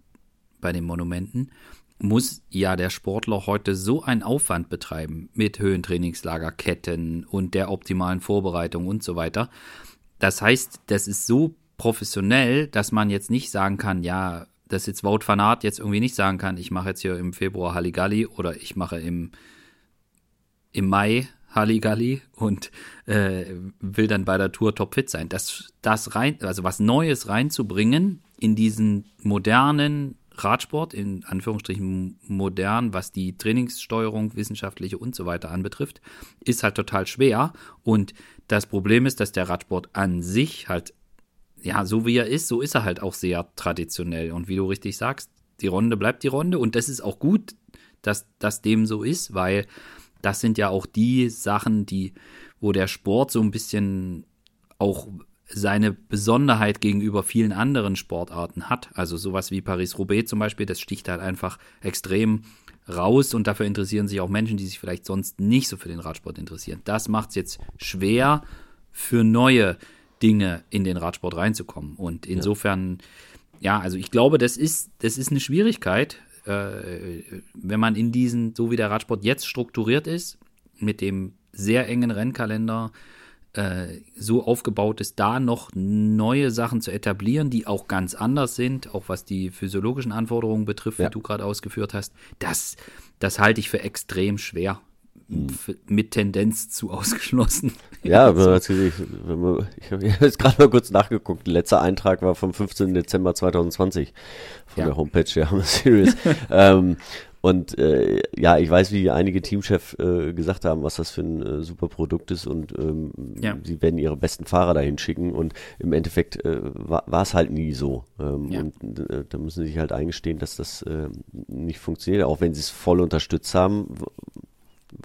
bei den Monumenten, muss ja der Sportler heute so einen Aufwand betreiben mit Höhentrainingslagerketten und der optimalen Vorbereitung und so weiter. Das heißt, das ist so professionell, dass man jetzt nicht sagen kann, ja, dass jetzt Wout van Aert jetzt irgendwie nicht sagen kann, ich mache jetzt hier im Februar Halligalli oder ich mache im, im Mai Halligalli und äh, will dann bei der Tour topfit sein. Das, das rein, also was Neues reinzubringen in diesen modernen Radsport, in Anführungsstrichen modern, was die Trainingssteuerung, wissenschaftliche und so weiter anbetrifft, ist halt total schwer. Und das Problem ist, dass der Radsport an sich halt, ja, so wie er ist, so ist er halt auch sehr traditionell. Und wie du richtig sagst, die Runde bleibt die Runde und das ist auch gut, dass das dem so ist, weil das sind ja auch die Sachen, die, wo der Sport so ein bisschen auch seine Besonderheit gegenüber vielen anderen Sportarten hat. Also sowas wie Paris-Roubaix zum Beispiel, das sticht halt einfach extrem raus und dafür interessieren sich auch Menschen, die sich vielleicht sonst nicht so für den Radsport interessieren. Das macht es jetzt schwer für neue Dinge in den Radsport reinzukommen. Und insofern, ja, ja also ich glaube, das ist, das ist eine Schwierigkeit, äh, wenn man in diesen, so wie der Radsport jetzt strukturiert ist, mit dem sehr engen Rennkalender, äh, so aufgebaut ist, da noch neue Sachen zu etablieren, die auch ganz anders sind, auch was die physiologischen Anforderungen betrifft, ja. wie du gerade ausgeführt hast, das, das halte ich für extrem schwer. Hm. Mit Tendenz zu ausgeschlossen. Ja, so. natürlich. Ich habe jetzt gerade mal kurz nachgeguckt. Der letzte Eintrag war vom 15. Dezember 2020 von ja. der Homepage der Hammer Series. ähm, und äh, ja, ich weiß, wie einige Teamchefs äh, gesagt haben, was das für ein äh, super Produkt ist und ähm, ja. sie werden ihre besten Fahrer dahin schicken und im Endeffekt äh, war es halt nie so. Ähm, ja. Und äh, da müssen sie sich halt eingestehen, dass das äh, nicht funktioniert, auch wenn sie es voll unterstützt haben.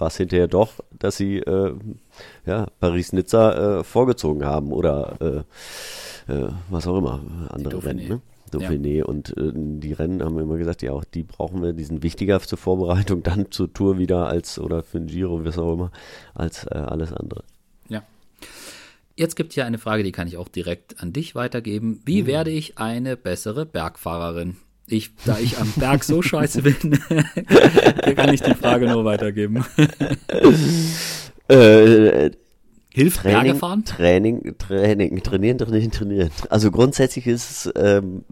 War es hinterher doch, dass sie äh, ja, Paris-Nizza äh, vorgezogen haben oder äh, äh, was auch immer, andere Rennen. Ne? Dauphiné. Ja. Und äh, die Rennen haben wir immer gesagt, ja, auch die brauchen wir, die sind wichtiger zur Vorbereitung, dann zur Tour wieder als, oder für ein Giro, was auch immer, als äh, alles andere. Ja. Jetzt gibt es hier eine Frage, die kann ich auch direkt an dich weitergeben. Wie hm. werde ich eine bessere Bergfahrerin? Ich, da ich am Berg so scheiße bin, kann ich die Frage nur weitergeben. äh, Hilft Training, Bergefahren? Training, Training, trainieren, trainieren, trainieren. Also grundsätzlich ist es ähm,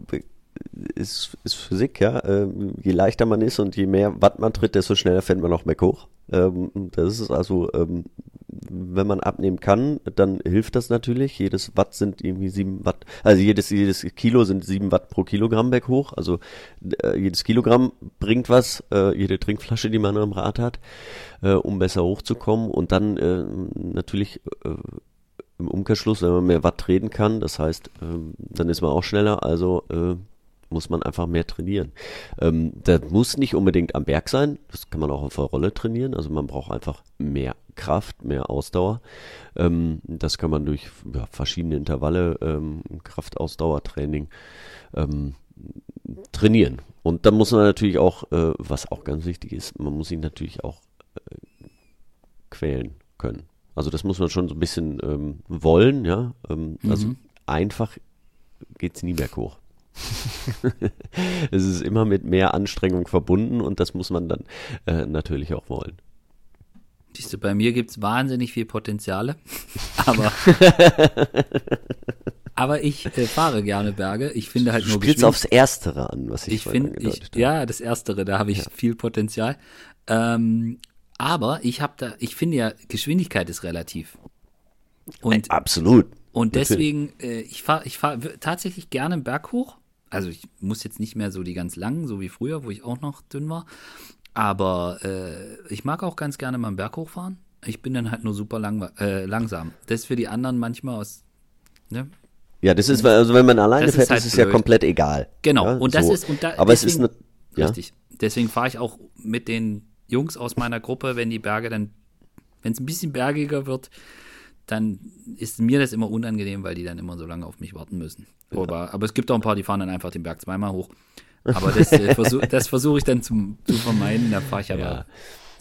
ist, ist Physik, ja. Ähm, je leichter man ist und je mehr Watt man tritt, desto schneller fällt man auch mehr hoch. Ähm, das ist also, ähm, wenn man abnehmen kann, dann hilft das natürlich. Jedes Watt sind irgendwie sieben Watt, also jedes, jedes Kilo sind sieben Watt pro Kilogramm berghoch. Also äh, jedes Kilogramm bringt was, äh, jede Trinkflasche, die man am Rad hat, äh, um besser hochzukommen. Und dann äh, natürlich äh, im Umkehrschluss, wenn man mehr Watt treten kann, das heißt, ähm, dann ist man auch schneller. Also äh, muss man einfach mehr trainieren. Ähm, das muss nicht unbedingt am Berg sein, das kann man auch auf der Rolle trainieren. Also man braucht einfach mehr Kraft, mehr Ausdauer. Ähm, das kann man durch ja, verschiedene Intervalle, ähm, Kraftausdauertraining ähm, trainieren. Und dann muss man natürlich auch, äh, was auch ganz wichtig ist, man muss ihn natürlich auch äh, quälen können. Also das muss man schon so ein bisschen ähm, wollen, ja. Ähm, also mhm. einfach geht es nie berghoch. es ist immer mit mehr Anstrengung verbunden und das muss man dann äh, natürlich auch wollen. Siehst du, bei mir gibt es wahnsinnig viel Potenziale, aber, aber ich äh, fahre gerne Berge. Ich finde halt du nur spielst aufs Erstere an, was ich, ich finde. Ja, das Erstere, da habe ich ja. viel Potenzial. Ähm, aber ich habe da, ich finde ja, Geschwindigkeit ist relativ. Und, Absolut. Und deswegen, äh, ich fahre ich fahr tatsächlich gerne einen Berg hoch also ich muss jetzt nicht mehr so die ganz langen, so wie früher, wo ich auch noch dünn war. Aber äh, ich mag auch ganz gerne mal einen Berg hochfahren. Ich bin dann halt nur super lang, äh, langsam. Das ist für die anderen manchmal aus. Ne? Ja, das ist, also wenn man alleine das fährt, ist, halt ist es ja komplett egal. Genau, ja, und das so. ist, und da, aber deswegen, es ist eine, ja? richtig. Deswegen fahre ich auch mit den Jungs aus meiner Gruppe, wenn die Berge dann, wenn es ein bisschen bergiger wird, dann ist mir das immer unangenehm, weil die dann immer so lange auf mich warten müssen. Ja. Aber, aber es gibt auch ein paar, die fahren dann einfach den Berg zweimal hoch. Aber das, äh, versuch, das versuche ich dann zum, zu vermeiden. Da fahre ich aber. Ja.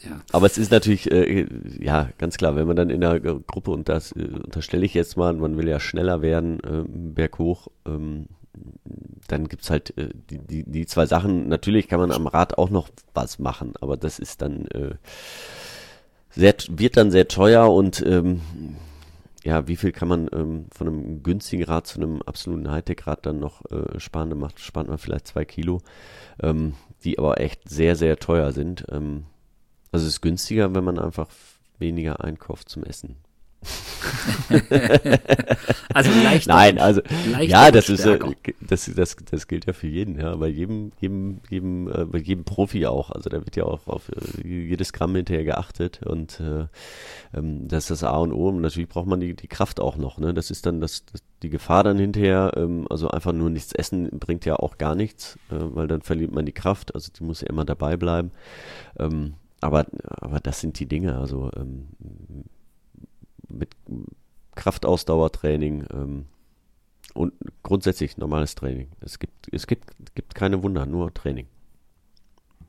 Ja. Aber es ist natürlich, äh, ja, ganz klar, wenn man dann in der Gruppe, und das äh, unterstelle ich jetzt mal, man will ja schneller werden, äh, berghoch, ähm, dann es halt äh, die, die, die zwei Sachen. Natürlich kann man am Rad auch noch was machen, aber das ist dann äh, sehr, wird dann sehr teuer und ähm, ja, wie viel kann man ähm, von einem günstigen Rad zu einem absoluten Hightech-Rad dann noch äh, sparen? Da macht, spart man vielleicht zwei Kilo, ähm, die aber echt sehr, sehr teuer sind. Ähm, also es ist günstiger, wenn man einfach weniger einkauft zum Essen. also leicht. Nein, also ja, das ist äh, das, das, das gilt ja für jeden, ja, bei jedem, jedem, jedem, äh, bei jedem Profi auch. Also da wird ja auch auf äh, jedes Gramm hinterher geachtet und äh, ähm, das ist das A und O. Und natürlich braucht man die, die Kraft auch noch. Ne? Das ist dann das, das die Gefahr dann hinterher, ähm, also einfach nur nichts essen, bringt ja auch gar nichts, äh, weil dann verliert man die Kraft, also die muss ja immer dabei bleiben. Ähm, aber, aber das sind die Dinge, also ähm, mit Kraftausdauertraining ähm, und grundsätzlich normales Training. Es gibt, es gibt, gibt keine Wunder, nur Training.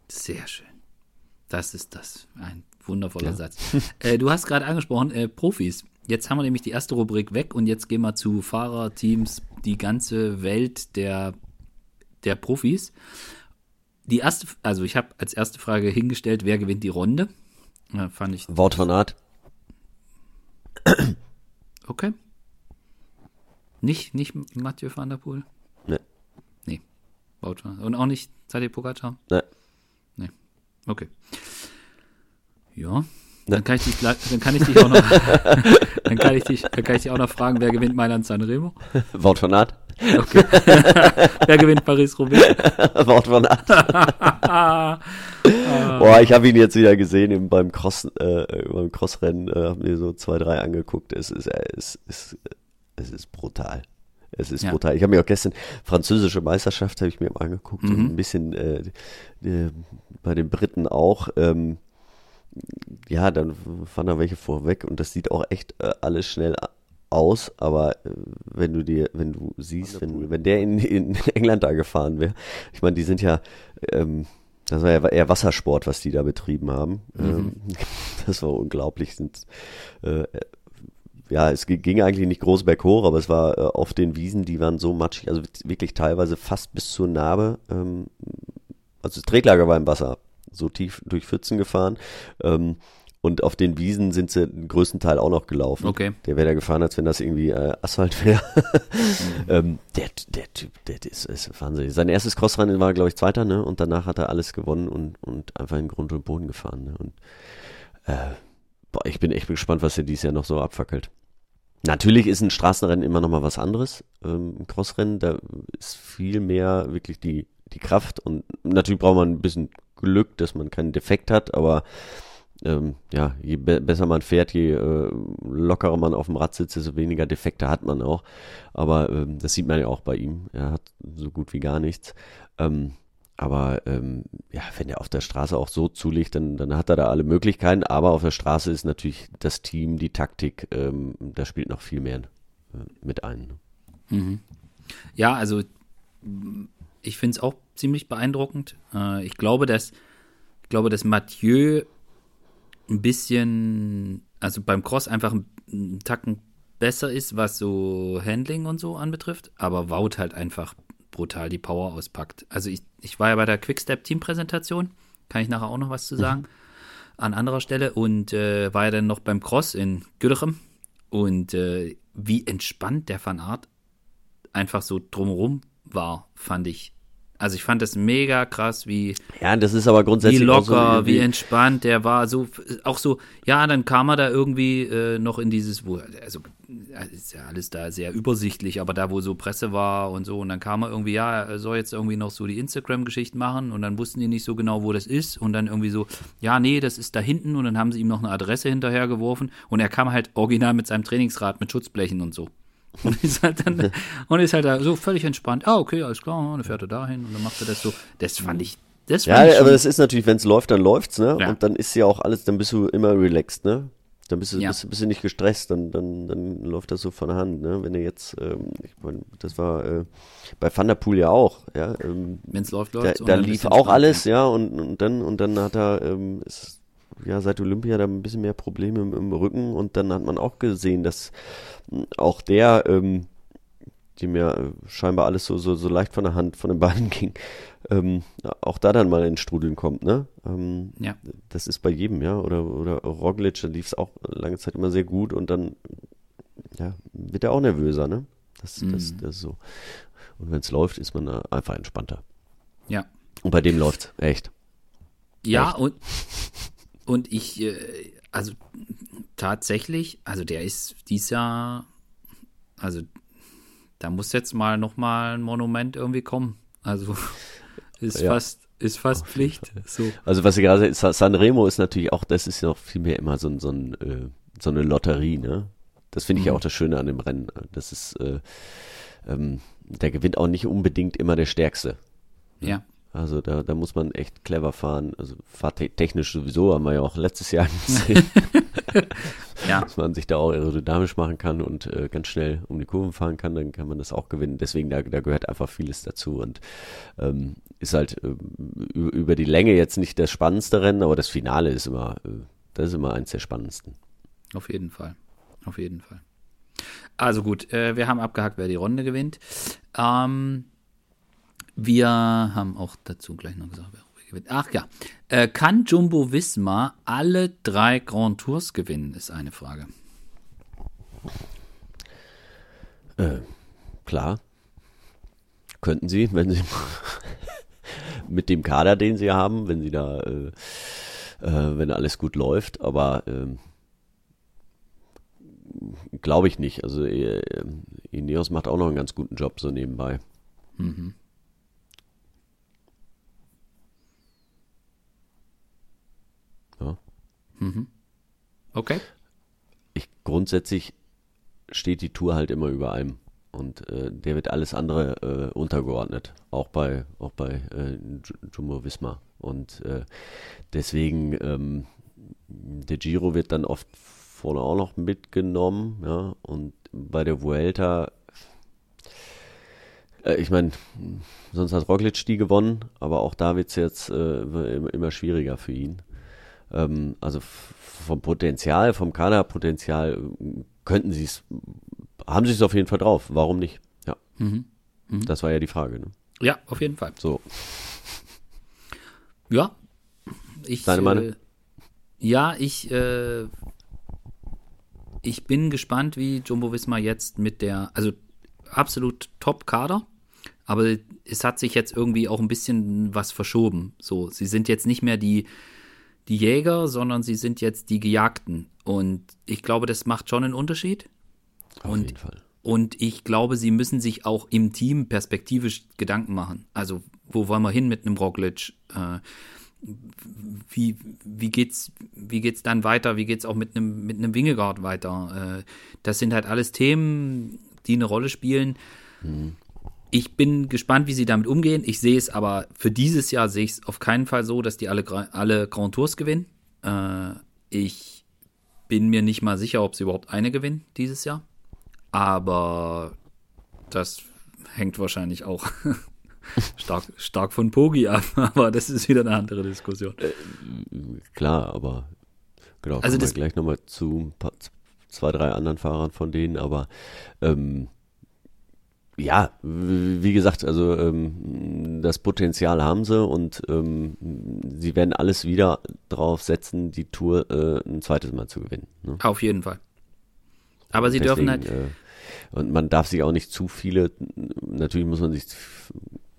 Sehr schön. Das ist das. Ein wundervoller ja. Satz. Äh, du hast gerade angesprochen, äh, Profis. Jetzt haben wir nämlich die erste Rubrik weg und jetzt gehen wir zu Fahrerteams, die ganze Welt der, der Profis. Die erste, also ich habe als erste Frage hingestellt, wer gewinnt die Runde? Ja, fand ich. Wort von Art. Okay. Nicht, nicht Mathieu van der Poel? Nee. Nee. Van Und auch nicht Tadej Pogacar? Nee. Nee. Okay. Ja. Dann kann ich dich, dann kann ich dich auch noch, dann kann ich dich, dann kann ich dich auch noch fragen, wer gewinnt Mailand Sanremo? Wout von Art. Okay. wer gewinnt Paris-Roubaix? Wout von Art. Boah, ich habe ihn jetzt wieder gesehen im, beim Cross, äh, beim Crossrennen, äh, habe mir so zwei, drei angeguckt. Es ist, äh, es ist, es ist brutal. Es ist ja. brutal. Ich habe mir auch gestern französische Meisterschaft habe ich mir angeguckt, mhm. ein bisschen äh, äh, bei den Briten auch. Ähm, ja, dann fahren da welche vorweg und das sieht auch echt äh, alles schnell aus, aber äh, wenn du dir, wenn du siehst, wenn, wenn der in, in England da gefahren wäre, ich meine, die sind ja, ähm, das war ja eher Wassersport, was die da betrieben haben. Mhm. Ähm, das war unglaublich. Sind, äh, ja, es ging eigentlich nicht groß berghoch, aber es war äh, auf den Wiesen, die waren so matschig, also wirklich teilweise fast bis zur Narbe. Ähm, also das Tretlager war im Wasser, so tief durch Pfützen gefahren. Ähm, und auf den Wiesen sind sie den größten Teil auch noch gelaufen. Okay. Der wäre da gefahren, als wenn das irgendwie äh, Asphalt wäre. mhm. ähm, der, der Typ, der, der ist, ist wahnsinnig. Sein erstes Crossrennen war, glaube ich, Zweiter, ne? Und danach hat er alles gewonnen und, und einfach in Grund und Boden gefahren. Ne? Und äh, boah, ich bin echt gespannt, was er dieses Jahr noch so abfackelt. Natürlich ist ein Straßenrennen immer noch mal was anderes. Ähm, ein Crossrennen, da ist viel mehr wirklich die, die Kraft und natürlich braucht man ein bisschen Glück, dass man keinen Defekt hat, aber ähm, ja, je be besser man fährt, je äh, lockerer man auf dem Rad sitzt, desto weniger Defekte hat man auch. Aber ähm, das sieht man ja auch bei ihm. Er hat so gut wie gar nichts. Ähm, aber ähm, ja, wenn er auf der Straße auch so zulegt, dann, dann hat er da alle Möglichkeiten. Aber auf der Straße ist natürlich das Team, die Taktik, ähm, da spielt noch viel mehr äh, mit ein. Ne? Mhm. Ja, also ich finde es auch ziemlich beeindruckend. Äh, ich glaube, dass ich glaube, dass Mathieu ein bisschen, also beim Cross einfach einen Tacken besser ist, was so Handling und so anbetrifft, aber Wout halt einfach brutal die Power auspackt. Also ich, ich war ja bei der Quickstep-Team-Präsentation, kann ich nachher auch noch was zu sagen, mhm. an anderer Stelle und äh, war ja dann noch beim Cross in Güllechem und äh, wie entspannt der Van Art einfach so drumherum war, fand ich also ich fand das mega krass, wie ja, das ist aber grundsätzlich wie locker, so wie entspannt. Der war, so auch so. Ja, dann kam er da irgendwie äh, noch in dieses, wo also ist ja alles da sehr übersichtlich, aber da wo so Presse war und so. Und dann kam er irgendwie, ja, er soll jetzt irgendwie noch so die Instagram-Geschichten machen. Und dann wussten die nicht so genau, wo das ist. Und dann irgendwie so, ja, nee, das ist da hinten. Und dann haben sie ihm noch eine Adresse hinterhergeworfen. Und er kam halt original mit seinem Trainingsrad mit Schutzblechen und so. Und ist halt dann und ist halt da so völlig entspannt. Ah, okay, alles klar, dann fährt er dahin und dann macht er das so. Das fand ich. Das fand ja, ich aber das ist natürlich, wenn es läuft, dann läuft's, ne? Ja. Und dann ist ja auch alles, dann bist du immer relaxed, ne? Dann bist du, ja. bist, bist, du nicht gestresst, dann, dann, dann läuft das so von der Hand, ne? Wenn er jetzt, ähm, ich mein, das war äh, bei Thunderpool ja auch, ja. Ähm, wenn es läuft, läuft Da, da lief auch alles, ja, und, und dann, und dann hat er, ähm, ist, ja seit Olympia da ein bisschen mehr Probleme im, im, Rücken und dann hat man auch gesehen, dass hm, auch der, ähm, dem ja äh, scheinbar alles so, so, so leicht von der Hand, von den Beinen ging, ähm, auch da dann mal in Strudeln kommt, ne? Ähm, ja. Das ist bei jedem, ja. Oder, oder Roglic, da lief es auch lange Zeit immer sehr gut und dann ja, wird er auch nervöser, ne? Das, mhm. das, das ist so. Und wenn es läuft, ist man einfach entspannter. Ja. Und bei dem läuft echt. Ja, echt. und und ich, äh, also tatsächlich, also der ist dies Jahr, also da muss jetzt mal nochmal ein Monument irgendwie kommen. Also ist ja. fast ist fast Pflicht. So. Also was ich gerade Sanremo ist natürlich auch, das ist ja noch viel mehr immer so, so, ein, äh, so eine Lotterie, ne? Das finde ich ja auch das Schöne an dem Rennen. Das ist, äh, ähm, der gewinnt auch nicht unbedingt immer der Stärkste. Ja. Also da, da muss man echt clever fahren. Also fahrtechnisch sowieso haben wir ja auch letztes Jahr gesehen. Ja. Dass man sich da auch aerodynamisch machen kann und äh, ganz schnell um die Kurven fahren kann, dann kann man das auch gewinnen. Deswegen, da, da gehört einfach vieles dazu und ähm, ist halt äh, über die Länge jetzt nicht das spannendste Rennen, aber das Finale ist immer, äh, das ist immer eins der spannendsten. Auf jeden Fall. Auf jeden Fall. Also gut, äh, wir haben abgehakt, wer die Runde gewinnt. Ähm, wir haben auch dazu gleich noch gesagt, wer gewinnt. Ach ja, äh, kann Jumbo Visma alle drei Grand Tours gewinnen, ist eine Frage. Äh, klar. Könnten sie, wenn sie mit dem Kader, den sie haben, wenn sie da, äh, äh, wenn alles gut läuft, aber ähm, glaube ich nicht. Also äh, Ineos macht auch noch einen ganz guten Job so nebenbei. Mhm. Ja. Mhm. Okay. Ich grundsätzlich steht die Tour halt immer über allem und äh, der wird alles andere äh, untergeordnet, auch bei auch bei äh, Jumbo Visma und äh, deswegen ähm, der Giro wird dann oft vorne auch noch mitgenommen, ja und bei der Vuelta äh, ich meine, sonst hat Roglic die gewonnen, aber auch da wird es jetzt äh, immer schwieriger für ihn. Ähm, also vom Potenzial, vom Kaderpotenzial äh, könnten sie es, haben sie es auf jeden Fall drauf. Warum nicht? Ja. Mhm. Mhm. Das war ja die Frage. Ne? Ja, auf jeden Fall. So. Ja. Ich, Deine Meinung? Äh, ja, ich, äh, ich bin gespannt, wie Jumbo Visma jetzt mit der, also absolut Top-Kader, aber es hat sich jetzt irgendwie auch ein bisschen was verschoben. So, sie sind jetzt nicht mehr die, die Jäger, sondern sie sind jetzt die Gejagten. Und ich glaube, das macht schon einen Unterschied. Auf und, jeden Fall. Und ich glaube, sie müssen sich auch im Team perspektivisch Gedanken machen. Also, wo wollen wir hin mit einem Roglic? Äh, wie, wie geht's, wie geht's dann weiter? Wie geht's auch mit einem, mit einem Wingegaard weiter? Äh, das sind halt alles Themen, die eine Rolle spielen. Mhm. Ich bin gespannt, wie sie damit umgehen. Ich sehe es aber für dieses Jahr sehe ich es auf keinen Fall so, dass die alle, alle Grand Tours gewinnen. Äh, ich bin mir nicht mal sicher, ob sie überhaupt eine gewinnen dieses Jahr. Aber das hängt wahrscheinlich auch stark, stark von Pogi ab. Aber das ist wieder eine andere Diskussion. Äh, klar, aber genau, Also kommen wir gleich nochmal zu ein paar, zwei, drei anderen Fahrern von denen, aber ähm, ja, wie gesagt, also ähm, das Potenzial haben sie und ähm, sie werden alles wieder drauf setzen, die Tour äh, ein zweites Mal zu gewinnen. Ne? Auf jeden Fall. Aber sie dürfen halt. Äh, und man darf sich auch nicht zu viele, natürlich muss man sich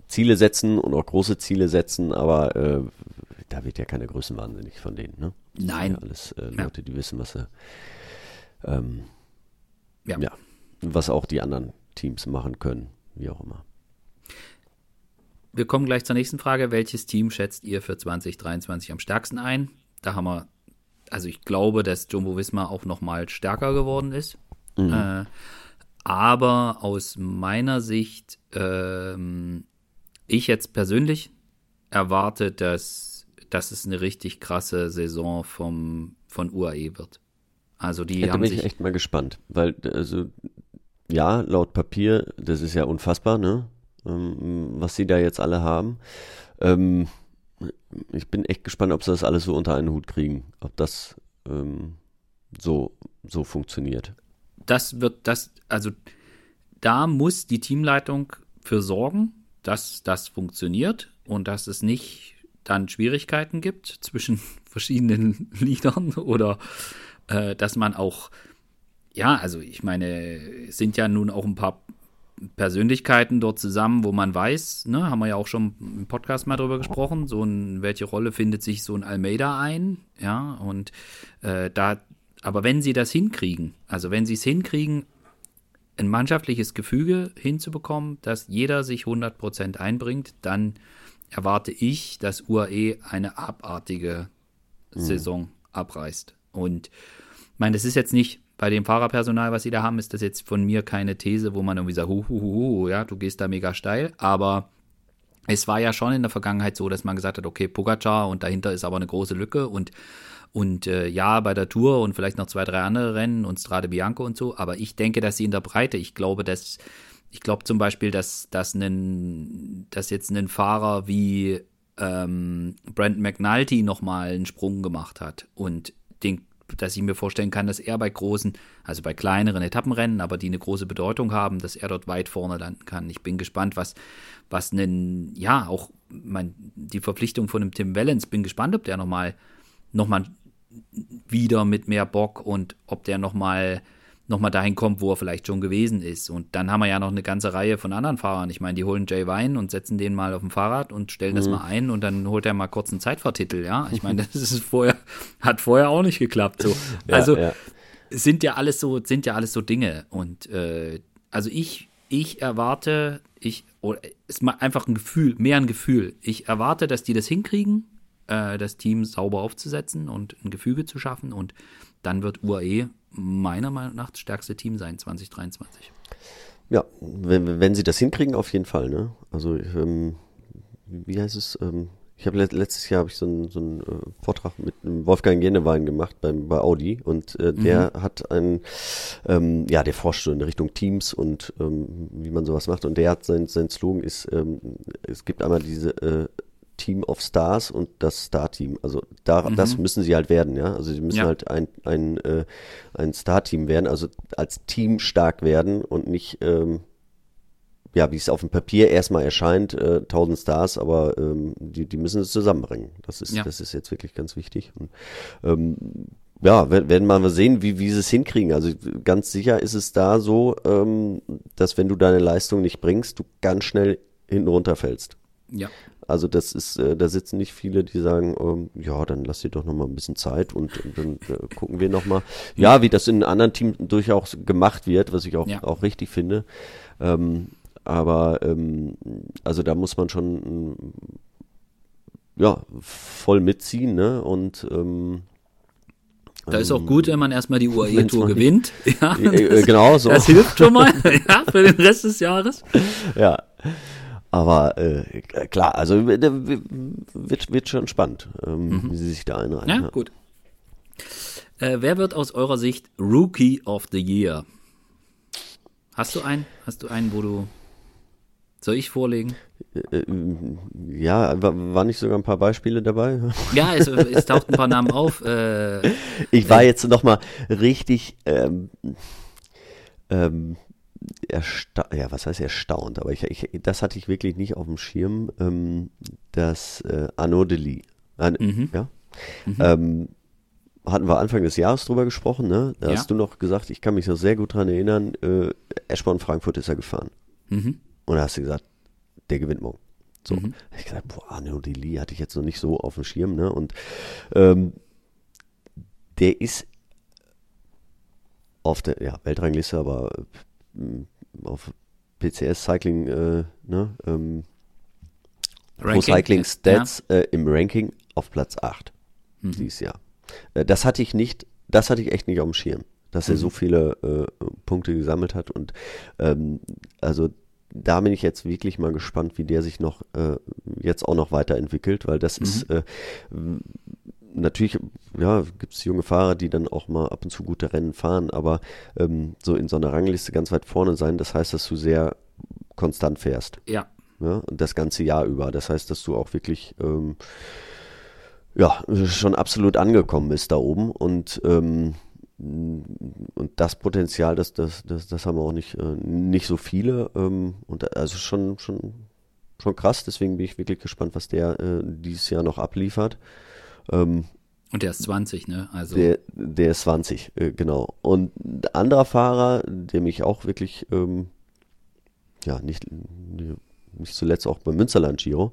Ziele setzen und auch große Ziele setzen, aber äh, da wird ja keine Größenwahnsinnig von denen. Ne? Das sind Nein. Ja alles äh, Ja. Leute, die wissen, was sie, ähm, Ja. ja, was auch die anderen Teams machen können, wie auch immer. Wir kommen gleich zur nächsten Frage. Welches Team schätzt ihr für 2023 am stärksten ein? Da haben wir, also ich glaube, dass Jumbo Visma auch noch mal stärker geworden ist. Äh, aber aus meiner Sicht, ähm, ich jetzt persönlich erwarte, dass, dass es eine richtig krasse Saison vom, von UAE wird. Also die da haben bin ich sich, echt mal gespannt, weil also ja, laut Papier, das ist ja unfassbar, ne? Ähm, was sie da jetzt alle haben. Ähm, ich bin echt gespannt, ob sie das alles so unter einen Hut kriegen, ob das ähm, so so funktioniert. das wird das, also da muss die Teamleitung für sorgen, dass das funktioniert und dass es nicht dann Schwierigkeiten gibt zwischen verschiedenen Liedern oder äh, dass man auch, ja, also ich meine, es sind ja nun auch ein paar Persönlichkeiten dort zusammen, wo man weiß, ne, haben wir ja auch schon im Podcast mal drüber gesprochen, so ein, welche Rolle findet sich so ein Almeida ein, ja, und äh, da, aber wenn sie das hinkriegen, also wenn sie es hinkriegen, ein mannschaftliches Gefüge hinzubekommen, dass jeder sich 100% einbringt, dann erwarte ich, dass UAE eine abartige Saison abreißt. Und ich meine, das ist jetzt nicht, bei dem Fahrerpersonal, was sie da haben, ist das jetzt von mir keine These, wo man irgendwie sagt, hu, hu, hu, ja, du gehst da mega steil. Aber es war ja schon in der Vergangenheit so, dass man gesagt hat, okay, Pogacar und dahinter ist aber eine große Lücke und und äh, ja, bei der Tour und vielleicht noch zwei, drei andere Rennen und Strade Bianco und so, aber ich denke, dass sie in der Breite, ich glaube, dass, ich glaube zum Beispiel, dass, dass, einen, dass jetzt ein Fahrer wie ähm, Brent McNulty nochmal einen Sprung gemacht hat und den, dass ich mir vorstellen kann, dass er bei großen, also bei kleineren Etappenrennen, aber die eine große Bedeutung haben, dass er dort weit vorne landen kann. Ich bin gespannt, was, was einen, ja, auch mein, die Verpflichtung von einem Tim Wellens, bin gespannt, ob der nochmal noch mal wieder mit mehr Bock und ob der nochmal noch mal dahin kommt, wo er vielleicht schon gewesen ist. Und dann haben wir ja noch eine ganze Reihe von anderen Fahrern. Ich meine, die holen Jay Wein und setzen den mal auf dem Fahrrad und stellen mhm. das mal ein und dann holt er mal kurz einen Zeitfahrtitel, ja. Ich meine, das ist vorher, hat vorher auch nicht geklappt. So. Ja, also ja. sind ja alles so, sind ja alles so Dinge. Und äh, also ich, ich erwarte, ich, oder ist mal einfach ein Gefühl, mehr ein Gefühl. Ich erwarte, dass die das hinkriegen äh, das Team sauber aufzusetzen und ein Gefüge zu schaffen. Und dann wird UAE meiner Meinung nach das stärkste Team sein 2023. Ja, wenn, wenn sie das hinkriegen, auf jeden Fall. Ne? Also, ähm, wie heißt es? Ähm, ich habe letztes Jahr habe ich so einen, so einen äh, Vortrag mit Wolfgang Genewein gemacht beim, bei Audi und äh, der mhm. hat einen, ähm, ja, der forscht so in Richtung Teams und ähm, wie man sowas macht und der hat sein, sein Slogan ist, ähm, es gibt einmal diese äh, Team of Stars und das Star-Team. Also da, mhm. das müssen sie halt werden, ja. Also sie müssen ja. halt ein, ein, äh, ein Star-Team werden, also als Team stark werden und nicht, ähm, ja, wie es auf dem Papier erstmal erscheint, äh, 1000 Stars, aber ähm, die, die müssen es zusammenbringen. Das ist, ja. das ist jetzt wirklich ganz wichtig. Und, ähm, ja, werden wir mal sehen, wie, wie sie es hinkriegen. Also ganz sicher ist es da so, ähm, dass wenn du deine Leistung nicht bringst, du ganz schnell hinten runterfällst. Ja. Also das ist, äh, da sitzen nicht viele, die sagen, ähm, ja, dann lass dir doch noch mal ein bisschen Zeit und, und dann äh, gucken wir noch mal. Ja, wie das in anderen Teams durchaus gemacht wird, was ich auch, ja. auch richtig finde. Ähm, aber ähm, also da muss man schon ja voll mitziehen, ne? Und ähm, da ist auch gut, wenn man erstmal die UAE-Tour gewinnt. Ja, äh, das, genau so. Das hilft schon mal, ja, für den Rest des Jahres. Ja. Aber äh, klar, also wird, wird schon spannend, ähm, mhm. wie sie sich da einreihen. Ja, ja. gut. Äh, wer wird aus eurer Sicht Rookie of the Year? Hast du einen? Hast du einen, wo du. Soll ich vorlegen? Äh, äh, ja, waren nicht sogar ein paar Beispiele dabei? Ja, es, es taucht ein paar Namen auf. Äh, ich war jetzt nochmal richtig ähm, ähm, erstaunt, ja, was heißt erstaunt, aber ich, ich, das hatte ich wirklich nicht auf dem Schirm, ähm, dass äh, Arnaud Delis, äh, mhm. ja, mhm. Ähm, hatten wir Anfang des Jahres drüber gesprochen, ne? Da ja. hast du noch gesagt, ich kann mich noch sehr gut dran erinnern, äh, Eschborn Frankfurt ist er gefahren. Mhm. Und da hast du gesagt, der gewinnt morgen. So. Mhm. Ich gesagt, boah, Arnaud Delis hatte ich jetzt noch nicht so auf dem Schirm, ne? Und ähm, der ist auf der ja, Weltrangliste, aber auf PCS Cycling, äh, ne, ähm, Pro Cycling Stats ja. äh, im Ranking auf Platz 8 mhm. dieses Jahr. Äh, das hatte ich nicht, das hatte ich echt nicht auf dem Schirm, dass mhm. er so mhm. viele äh, Punkte gesammelt hat und ähm, also da bin ich jetzt wirklich mal gespannt, wie der sich noch äh, jetzt auch noch weiterentwickelt, weil das mhm. ist äh, natürlich, ja, gibt es junge Fahrer, die dann auch mal ab und zu gute Rennen fahren, aber ähm, so in so einer Rangliste ganz weit vorne sein, das heißt, dass du sehr konstant fährst. Ja. ja und das ganze Jahr über. Das heißt, dass du auch wirklich ähm, ja, schon absolut angekommen bist da oben und ähm, und das Potenzial, das, das, das, das haben auch nicht, äh, nicht so viele. Ähm, und also schon, schon, schon krass, deswegen bin ich wirklich gespannt, was der äh, dieses Jahr noch abliefert. Ähm, und der ist 20, ne? Also der, der ist 20, äh, genau. Und ein anderer Fahrer, der mich auch wirklich, ähm, ja, nicht, nicht zuletzt auch beim Münsterland Giro,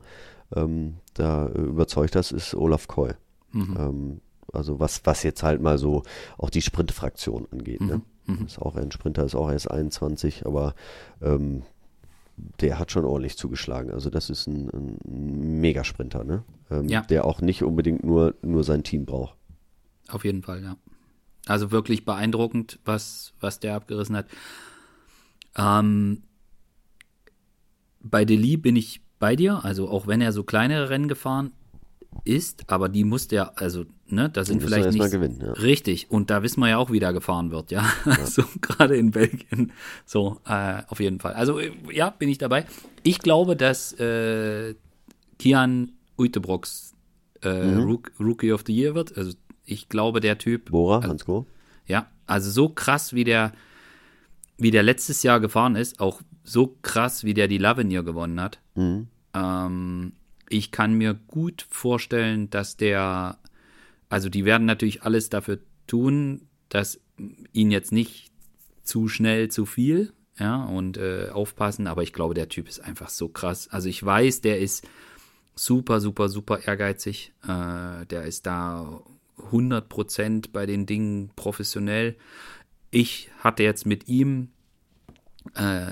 ähm, da äh, überzeugt hast, ist Olaf Koy. Mhm. Ähm, also was, was jetzt halt mal so auch die Sprintfraktion angeht. Ne? Mhm. Mhm. Ist auch ein Sprinter, ist auch erst 21, aber ähm, der hat schon ordentlich zugeschlagen. Also das ist ein, ein Megasprinter, ne? Ähm, ja. Der auch nicht unbedingt nur, nur sein Team braucht. Auf jeden Fall, ja. Also wirklich beeindruckend, was, was der abgerissen hat. Ähm, bei Deli bin ich bei dir, also auch wenn er so kleinere Rennen gefahren ist, aber die musste ja, also, ne, da sind vielleicht nicht gewinnen, ja. richtig und da wissen wir ja auch, wie da gefahren wird, ja. ja. so gerade in Belgien, so äh, auf jeden Fall. Also ja, bin ich dabei. Ich glaube, dass äh, Kian Uitebrocks äh, mhm. Rookie of the Year wird. Also ich glaube, der Typ. Bora, also, Hansko. Ja, also so krass wie der, wie der letztes Jahr gefahren ist, auch so krass wie der die Lavenier gewonnen hat. Mhm. Ähm, ich kann mir gut vorstellen, dass der, also die werden natürlich alles dafür tun, dass ihn jetzt nicht zu schnell zu viel, ja, und äh, aufpassen, aber ich glaube, der Typ ist einfach so krass. Also ich weiß, der ist super, super, super ehrgeizig. Äh, der ist da 100% bei den Dingen professionell. Ich hatte jetzt mit ihm äh,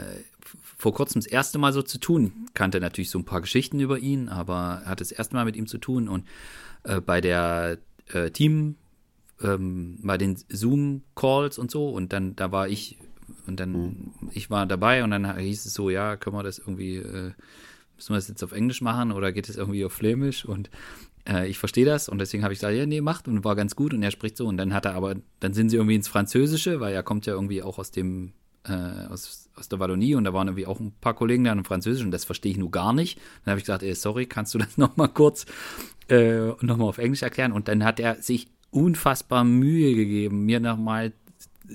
vor kurzem das erste Mal so zu tun. Kannte natürlich so ein paar Geschichten über ihn, aber hatte das erste Mal mit ihm zu tun und äh, bei der äh, Team, ähm, bei den Zoom-Calls und so und dann, da war ich und dann, mhm. ich war dabei und dann hieß es so, ja, können wir das irgendwie, äh, müssen wir das jetzt auf Englisch machen oder geht es irgendwie auf Flämisch und äh, ich verstehe das und deswegen habe ich gesagt, ja, nee, macht und war ganz gut und er spricht so und dann hat er aber, dann sind sie irgendwie ins Französische, weil er kommt ja irgendwie auch aus dem äh, aus, aus der Wallonie und da waren irgendwie auch ein paar Kollegen da in Französisch und das verstehe ich nur gar nicht. Dann habe ich gesagt, ey, sorry, kannst du das nochmal kurz äh, nochmal auf Englisch erklären? Und dann hat er sich unfassbar Mühe gegeben, mir nochmal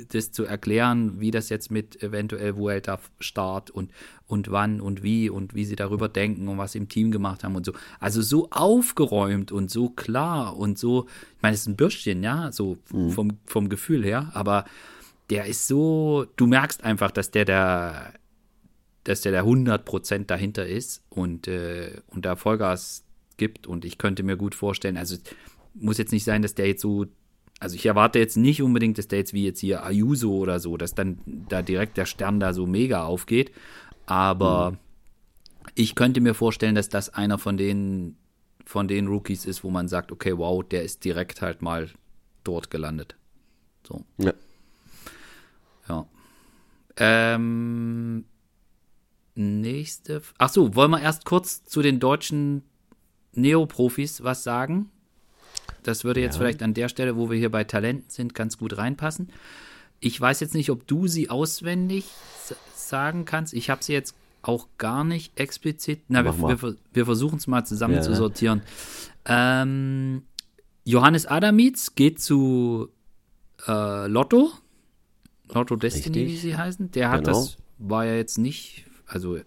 das zu erklären, wie das jetzt mit eventuell Vuelta Start und, und wann und wie und wie sie darüber denken und was sie im Team gemacht haben und so. Also so aufgeräumt und so klar und so, ich meine, es ist ein Bürschchen, ja, so mhm. vom, vom Gefühl her, aber der ist so, du merkst einfach, dass der da, dass der da 100% dahinter ist und, äh, und da Vollgas gibt und ich könnte mir gut vorstellen, also muss jetzt nicht sein, dass der jetzt so, also ich erwarte jetzt nicht unbedingt, dass der jetzt wie jetzt hier Ayuso oder so, dass dann da direkt der Stern da so mega aufgeht, aber mhm. ich könnte mir vorstellen, dass das einer von den, von den Rookies ist, wo man sagt, okay, wow, der ist direkt halt mal dort gelandet. So. Ja. Ja. Ähm, nächste. Ach so, wollen wir erst kurz zu den deutschen Neoprofis was sagen? Das würde jetzt ja. vielleicht an der Stelle, wo wir hier bei Talenten sind, ganz gut reinpassen. Ich weiß jetzt nicht, ob du sie auswendig sagen kannst. Ich habe sie jetzt auch gar nicht explizit. Na, wir, wir, wir versuchen es mal zusammen ja. zu sortieren. Ähm, Johannes Adamitz geht zu äh, Lotto. Lotto Destiny, Richtig. wie sie heißen. Der hat genau. das, war ja jetzt nicht, also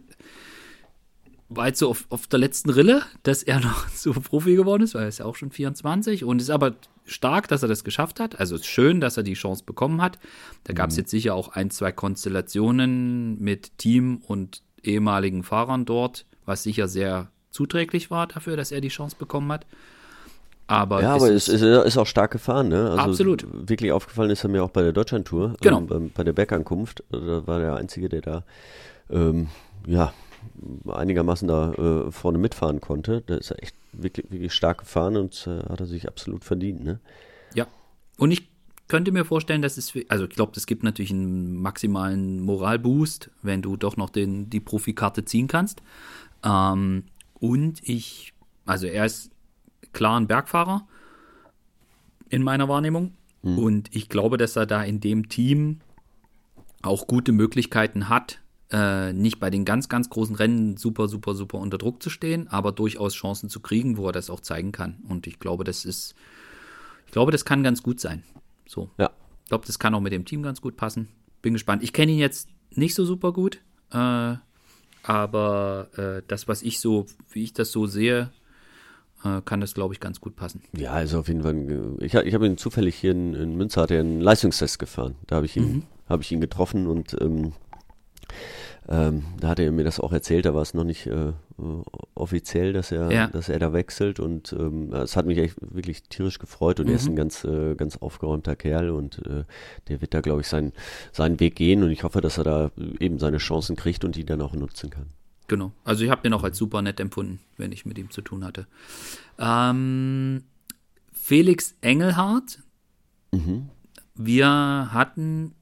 war jetzt so auf, auf der letzten Rille, dass er noch so Profi geworden ist, weil er ist ja auch schon 24 und ist aber stark, dass er das geschafft hat. Also es ist schön, dass er die Chance bekommen hat. Da gab es mhm. jetzt sicher auch ein, zwei Konstellationen mit Team und ehemaligen Fahrern dort, was sicher sehr zuträglich war dafür, dass er die Chance bekommen hat. Aber ja, aber es ist, ist, auch stark gefahren, ne? Also absolut. Wirklich aufgefallen ist er mir auch bei der Deutschlandtour, genau. Ähm, bei der Bergankunft. Da war der Einzige, der da ähm, ja, einigermaßen da äh, vorne mitfahren konnte. Da ist er echt wirklich, wirklich stark gefahren und äh, hat er sich absolut verdient, ne? Ja. Und ich könnte mir vorstellen, dass es, also ich glaube, das gibt natürlich einen maximalen Moralboost, wenn du doch noch den, die Profikarte ziehen kannst. Ähm, und ich, also er ist klar ein Bergfahrer in meiner Wahrnehmung. Mhm. Und ich glaube, dass er da in dem Team auch gute Möglichkeiten hat, äh, nicht bei den ganz, ganz großen Rennen super, super, super unter Druck zu stehen, aber durchaus Chancen zu kriegen, wo er das auch zeigen kann. Und ich glaube, das ist, ich glaube, das kann ganz gut sein. So. Ja. Ich glaube, das kann auch mit dem Team ganz gut passen. Bin gespannt. Ich kenne ihn jetzt nicht so super gut, äh, aber äh, das, was ich so, wie ich das so sehe, äh, kann das, glaube ich, ganz gut passen. Ja, also auf jeden Fall. Ich, ich habe ihn zufällig hier in, in Münster, hat er einen Leistungstest gefahren. Da habe ich ihn, mhm. habe ich ihn getroffen und ähm, ähm, da hat er mir das auch erzählt, da war es noch nicht äh, offiziell, dass er, ja. dass er da wechselt und ähm, es hat mich echt wirklich tierisch gefreut und mhm. er ist ein mhm. ganz, äh, ganz aufgeräumter Kerl und äh, der wird da, glaube ich, sein, seinen Weg gehen und ich hoffe, dass er da eben seine Chancen kriegt und die dann auch nutzen kann. Genau. Also ich habe den auch als super nett empfunden, wenn ich mit ihm zu tun hatte. Ähm, Felix Engelhardt mhm. wir hatten,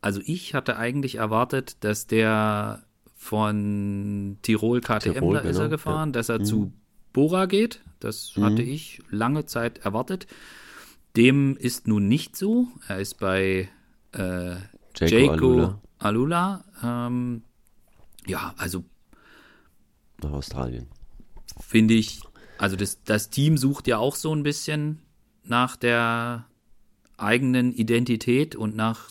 also ich hatte eigentlich erwartet, dass der von Tirol KTM, Tirol, da ist er genau, gefahren, ja. dass er Mhm. zu Bora geht. Das Mhm. hatte ich lange Zeit erwartet. Dem ist nun nicht so. Er ist bei äh, Jaco Alula. Alula. Ähm, ja, also nach Australien. finde ich, also das, das Team sucht ja auch so ein bisschen nach der eigenen Identität und nach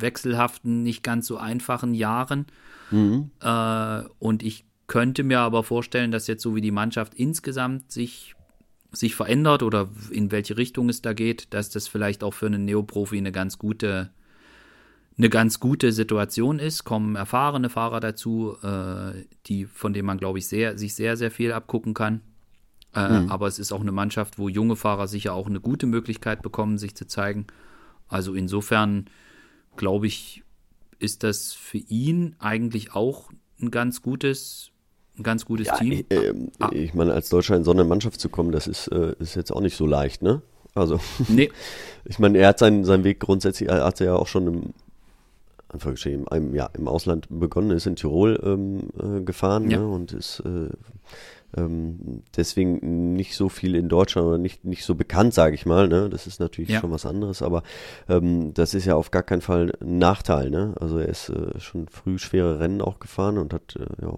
wechselhaften, nicht ganz so einfachen Jahren. Mhm. Äh, und ich könnte mir aber vorstellen, dass jetzt so wie die Mannschaft insgesamt sich, sich verändert oder in welche Richtung es da geht, dass das vielleicht auch für einen Neoprofi eine ganz gute eine ganz gute Situation ist, kommen erfahrene Fahrer dazu, äh, die, von denen man, glaube ich, sehr, sich sehr, sehr viel abgucken kann. Äh, Aber es ist auch eine Mannschaft, wo junge Fahrer sicher auch eine gute Möglichkeit bekommen, sich zu zeigen. Also insofern, glaube ich, ist das für ihn eigentlich auch ein ganz gutes, ein ganz gutes Ja, Team. ich, ähm, Ah. ich meine, als Deutscher in so eine Mannschaft zu kommen, das ist, äh, ist jetzt auch nicht so leicht, ne? Also, nee, ich meine, er hat seinen, seinen Weg grundsätzlich, er hat ja auch schon im, Anführungsstrichen, im, ja, im Ausland begonnen, ist in Tirol ähm, äh, gefahren Ja. ne? und ist äh, ähm, deswegen nicht so viel in Deutschland oder nicht, nicht so bekannt, sage ich mal. Ne? Das ist natürlich Ja. schon was anderes, aber ähm, das ist ja auf gar keinen Fall ein Nachteil. Ne? Also er ist äh, schon früh schwere Rennen auch gefahren und hat äh, ja,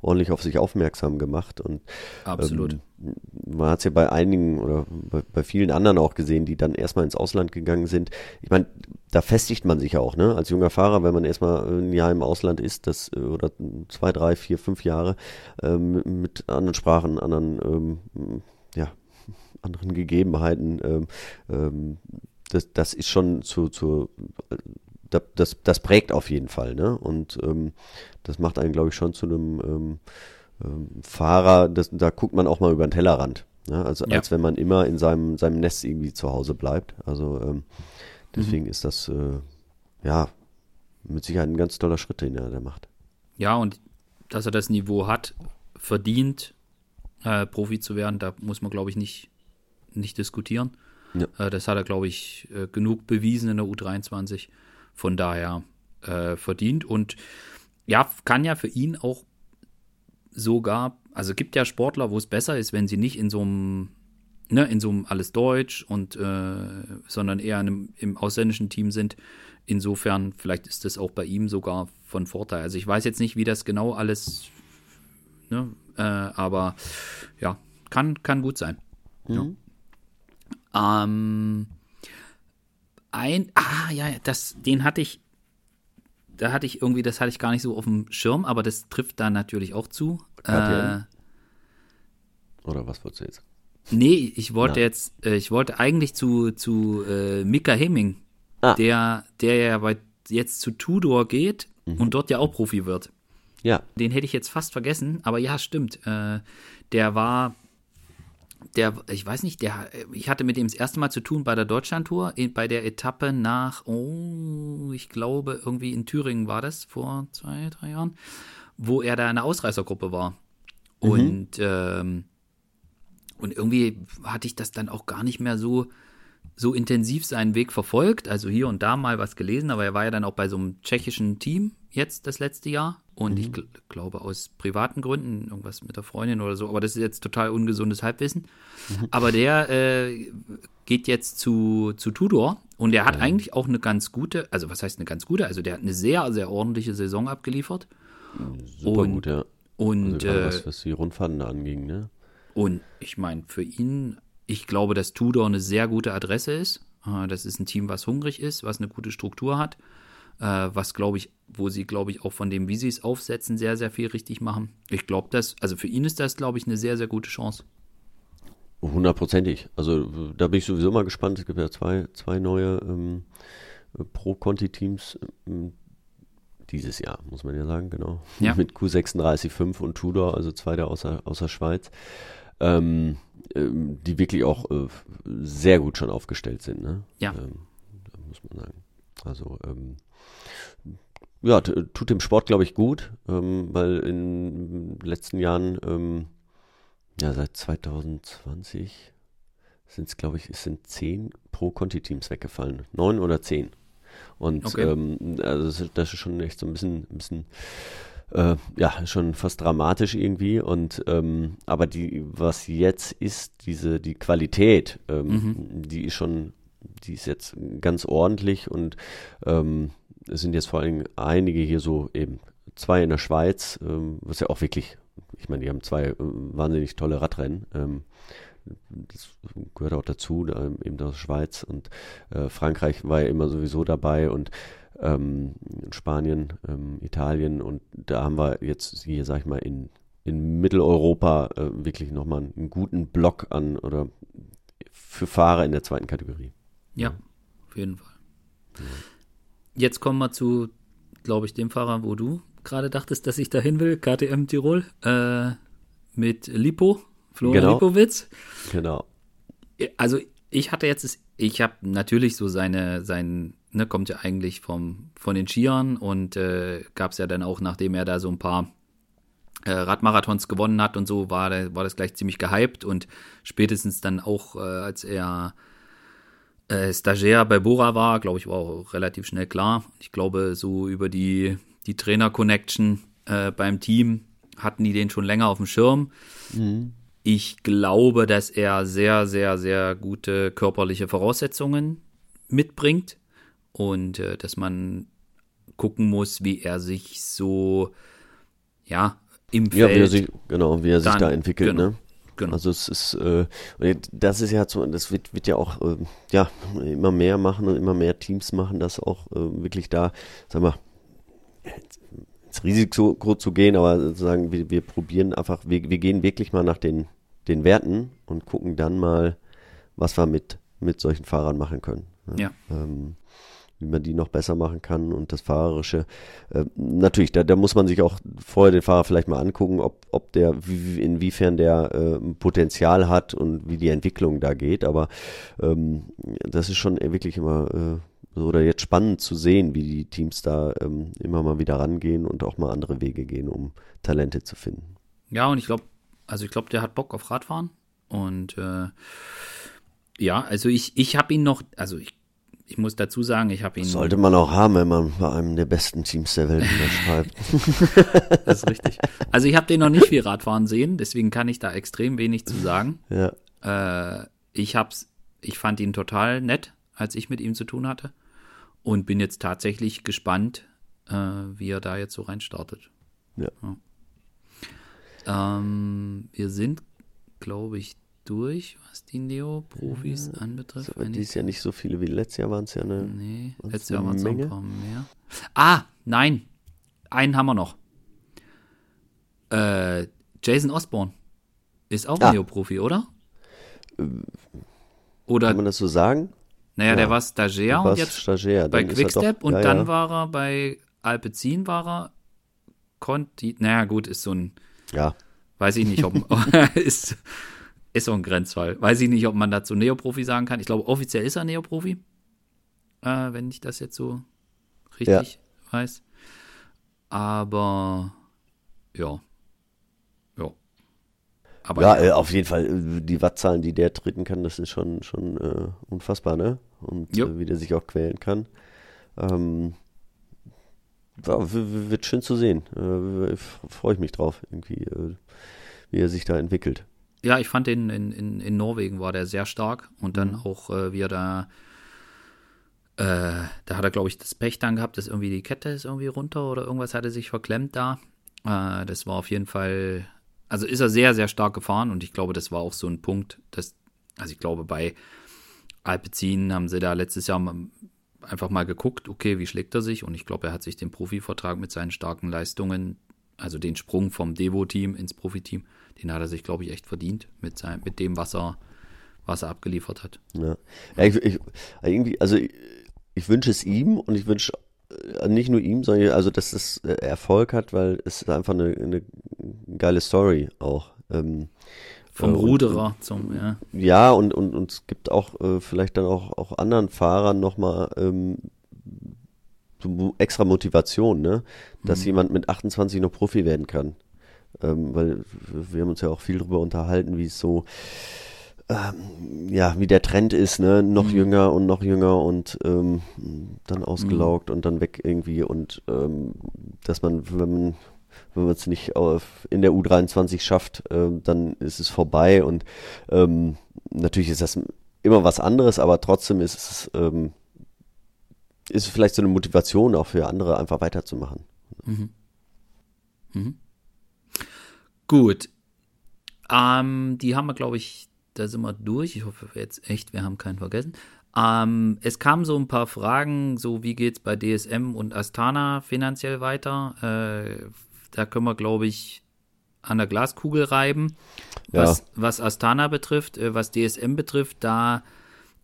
ordentlich auf sich aufmerksam gemacht und absolut. ähm, man hat es ja bei einigen oder bei, bei vielen anderen auch gesehen, die dann erstmal ins Ausland gegangen sind. Ich meine, da festigt man sich ja auch, ne? Als junger Fahrer, wenn man erstmal ein Jahr im Ausland ist, das äh, oder zwei, drei, vier, fünf Jahre ähm, mit anderen Sprachen, anderen, ähm, ja, anderen Gegebenheiten, ähm, ähm, das, das ist schon zu, zu das, das prägt auf jeden Fall, ne? Und ähm, das macht einen, glaube ich, schon zu einem ähm, ähm, Fahrer, das, da guckt man auch mal über den Tellerrand. Ne? Also Ja. als wenn man immer in seinem, seinem Nest irgendwie zu Hause bleibt. Also ähm, deswegen ist das äh, ja mit Sicherheit ein ganz toller Schritt, den er da macht. Ja, und dass er das Niveau hat, verdient, äh, Profi zu werden, da muss man, glaube ich, nicht, nicht diskutieren. Ja. Äh, das hat er, glaube ich, äh, genug bewiesen in der U23. Von daher äh, verdient und ja, kann ja für ihn auch sogar, also gibt ja Sportler, wo es besser ist, wenn sie nicht in so einem, ne, in so einem alles Deutsch und äh, sondern eher in einem, im ausländischen Team sind. Insofern, vielleicht ist das auch bei ihm sogar von Vorteil. Also ich weiß jetzt nicht, wie das genau alles, ne, äh, aber ja, kann, kann gut sein. Ja. Ähm, ein, ah ja, das, den hatte ich, da hatte ich irgendwie, das hatte ich gar nicht so auf dem Schirm, aber das trifft da natürlich auch zu. Äh? Oder was wolltest du jetzt? nee, ich wollte Ja. jetzt, äh, ich wollte eigentlich zu, zu äh, Mika Hemming, Ah. der, der ja bei, jetzt zu Tudor geht Mhm. und dort ja auch Profi wird. Ja, Den hätte ich jetzt fast vergessen, aber ja, stimmt. Äh, der war, der, ich weiß nicht, der, ich hatte mit ihm das erste Mal zu tun bei der Deutschlandtour, bei der Etappe nach, oh, ich glaube, irgendwie in Thüringen war das vor zwei, drei Jahren, wo er da in der Ausreißergruppe war. Und, ähm, und irgendwie hatte ich das dann auch gar nicht mehr so, so intensiv seinen Weg verfolgt. Also hier und da mal was gelesen, aber er war ja dann auch bei so einem tschechischen Team jetzt das letzte Jahr. Und ich gl glaube aus privaten Gründen, irgendwas mit der Freundin oder so, aber das ist jetzt total ungesundes Halbwissen. Aber der äh, geht jetzt zu, zu Tudor und der hat eigentlich auch eine ganz gute, also was heißt eine ganz gute, also der hat eine sehr, sehr ordentliche Saison abgeliefert. super Und- gut, ja. Also Und gerade äh, was, was die Rundfahrten anging, ne? und ich meine, für ihn, ich glaube, dass Tudor eine sehr gute Adresse ist. Äh, Das ist ein Team, was hungrig ist, was eine gute Struktur hat, äh, was glaube ich, wo sie, glaube ich, auch von dem, wie sie es aufsetzen, sehr, sehr viel richtig machen. Ich glaube, das, also für ihn ist das, glaube ich, eine sehr, sehr gute Chance. Hundertprozentig. Also da bin ich sowieso mal gespannt. Es gibt ja zwei, zwei neue ähm, Pro-Conti-Teams ähm, dieses Jahr, muss man ja sagen, genau. Ja. Mit Q36.5 und Tudor, also zwei der außer, außer Schweiz, ähm, ähm, die wirklich auch äh, sehr gut schon aufgestellt sind. Ne? Ja. Ähm, muss man sagen. Also ähm, ja, tut dem Sport, glaube ich, gut, ähm, weil in den letzten Jahren ähm, ja, seit 2020 sind es, glaube ich, es sind zehn Pro-Conti-Teams weggefallen. Neun oder zehn. Und Okay. ähm, also das ist- schon echt so ein bisschen, ein bisschen äh, ja, schon fast dramatisch irgendwie. Und ähm, aber die, was jetzt ist, diese, die Qualität, ähm, die ist schon, die ist jetzt ganz ordentlich und ähm, es sind jetzt vor allem einige hier so eben zwei in der Schweiz, ähm, was ja auch wirklich, ich meine, die haben zwei äh, wahnsinnig tolle Radrennen. Ähm, das gehört auch dazu, da, eben aus der Schweiz und äh, Frankreich war ja immer sowieso dabei und ähm, Spanien, ähm, Italien und da haben wir jetzt hier, sag ich mal, in, in Mitteleuropa äh, wirklich nochmal einen, einen guten Block an oder für Fahrer in der zweiten Kategorie. Ja, auf jeden Fall. Jetzt kommen wir zu, glaube ich, dem Fahrer, wo du gerade dachtest, dass ich dahin will, KTM Tirol, äh, mit Lipo, Florian Genau. Lipowitz. Genau. Also ich hatte jetzt, das- ich habe natürlich so seine, sein, ne, kommt ja eigentlich vom, von den Skiern und äh, gab es ja dann auch, nachdem er da so ein paar äh, Radmarathons gewonnen hat und so, war, der, war das gleich ziemlich gehypt und spätestens dann auch, äh, als er äh, Stagiaire bei Bora war, glaube ich, war auch relativ schnell klar. Ich glaube, so über die, die Trainer-Connection äh, beim Team hatten die den schon länger auf dem Schirm. Ich glaube, dass er sehr, sehr, sehr gute körperliche Voraussetzungen mitbringt und äh, dass man gucken muss, wie er sich so, ja, im Ja, Feld. wie er sich, genau, wie er sich da entwickelt, genau, ne? Genau. Also es ist, äh, das ist ja so, das wird, wird ja auch, äh, ja, immer mehr machen und immer mehr Teams machen das auch äh, wirklich da, sag mal, ins Risiko zu gehen, aber sozusagen, wir, wir probieren einfach, wir, wir gehen wirklich mal nach den, den Werten und gucken dann mal, was wir mit, mit solchen Fahrern machen können. ne? Ja. Ähm, wie man die noch besser machen kann und das Fahrerische. Äh, natürlich, da, da muss man sich auch vorher den Fahrer vielleicht mal angucken, ob, ob der, wie, wie- inwiefern der äh, Potenzial hat und wie die Entwicklung da geht. Aber ähm, das ist schon wirklich immer äh, oder jetzt spannend zu sehen, wie die Teams da ähm, immer mal wieder rangehen und auch mal andere Wege gehen, um Talente zu finden. Ja, und ich glaube, also ich glaube, der hat Bock auf Radfahren. Und äh, ja, also ich, ich habe ihn noch, also ich, ich muss dazu sagen, ich habe ihn. Sollte man auch haben, wenn man bei einem der besten Teams der Welt unterschreibt. Das ist richtig. Also ich habe den noch nicht viel Radfahren sehen, deswegen kann ich da extrem wenig zu sagen. ja. Äh, ich hab's, ich fand ihn total nett, als ich mit ihm zu tun hatte. Und bin jetzt tatsächlich gespannt, äh, wie er da jetzt so reinstartet. Ja. Ähm, wir sind, glaube ich, durch, was die Neo-Profis anbetrifft. So, ist ja nicht so viele wie letztes Jahr waren es ja eine. Nee, letztes Jahr waren es noch ein paar mehr. Ah, nein. Einen haben wir noch. Äh, Jason Osborne ist auch Ah. Neoprofi, oder? Oder, Kann man das so sagen? naja, der ja. war Stagiaire Du und jetzt Stagiaire. bei Quickstep doch- und ja, dann ja. war er bei Alpecin war er Conti, naja gut, ist so ein, Ja, weiß ich nicht, ob ist, ist so ein Grenzfall. Weiß ich nicht, ob man dazu Neoprofi sagen kann. Ich glaube, offiziell ist er Neoprofi, äh, wenn ich das jetzt so richtig weiß. Aber ja. Ja. Aber ja, äh, auf jeden Fall, äh, die Wattzahlen, die der treten kann, das ist schon, schon äh, unfassbar, ne? Und äh, wie der sich auch quälen kann. Ähm, ja, wird schön zu sehen. Äh, Freue ich mich drauf, irgendwie, äh, wie er sich da entwickelt. Ja, ich fand den in, in, in Norwegen war der sehr stark und dann auch, äh, wie er da, äh, da hat er, glaube ich, das Pech dann gehabt, dass irgendwie die Kette ist irgendwie runter oder irgendwas hatte sich verklemmt da. Äh, das war auf jeden Fall, also ist er sehr, sehr stark gefahren und ich glaube, das war auch so ein Punkt, dass, also ich glaube, bei Alpecin haben sie da letztes Jahr einfach mal geguckt, okay, wie schlägt er sich und ich glaube, er hat sich den Profivertrag mit seinen starken Leistungen, also den Sprung vom Devo-Team ins Profiteam, den hat er sich, glaube ich, echt verdient mit, sein, mit dem, was er, was er abgeliefert hat. Ja, ja ich, ich, irgendwie, also ich, ich wünsche es ihm und ich wünsche äh, nicht nur ihm, sondern also, dass es äh, Erfolg hat, weil es ist einfach eine, eine geile Story auch. Ähm, Vom äh, und- Ruderer zum, ja. Ja, und, und, und es gibt auch äh, vielleicht dann auch, auch anderen Fahrern nochmal ähm, extra Motivation, ne? Dass jemand mit 28 noch Profi werden kann. Ähm, weil wir haben uns ja auch viel darüber unterhalten, wie es so ähm, ja, wie der Trend ist, ne, noch mhm. jünger und noch jünger und ähm, dann ausgelaugt mhm. und dann weg irgendwie und ähm, dass man, wenn man wenn man es nicht auf, in der U23 schafft, äh, dann ist es vorbei und ähm, natürlich ist das immer was anderes, aber trotzdem ist es ähm, ist vielleicht so eine Motivation auch für andere einfach weiterzumachen. Mhm. Mhm. Gut. Ähm, die haben wir, glaube ich, da sind wir durch. Ich hoffe jetzt echt, wir haben keinen vergessen. Ähm, es kamen so ein paar Fragen, so wie geht es bei DSM und Astana finanziell weiter? Äh, da können wir, glaube ich, an der Glaskugel reiben. Was, ja. was Astana betrifft, äh, was DSM betrifft, da,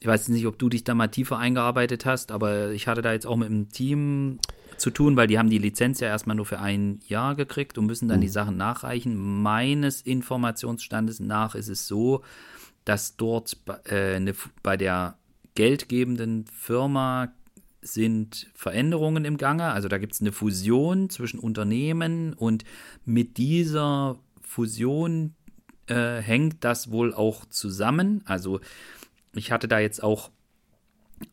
ich weiß nicht, ob du dich da mal tiefer eingearbeitet hast, aber ich hatte da jetzt auch mit dem Team zu tun, weil die haben die Lizenz ja erstmal nur für ein Jahr gekriegt und müssen dann mhm. die Sachen nachreichen. Meines Informationsstandes nach ist es so, dass dort äh, eine, bei der geldgebenden Firma sind Veränderungen im Gange. Also da gibt es eine Fusion zwischen Unternehmen und mit dieser Fusion äh, hängt das wohl auch zusammen. Also ich hatte da jetzt auch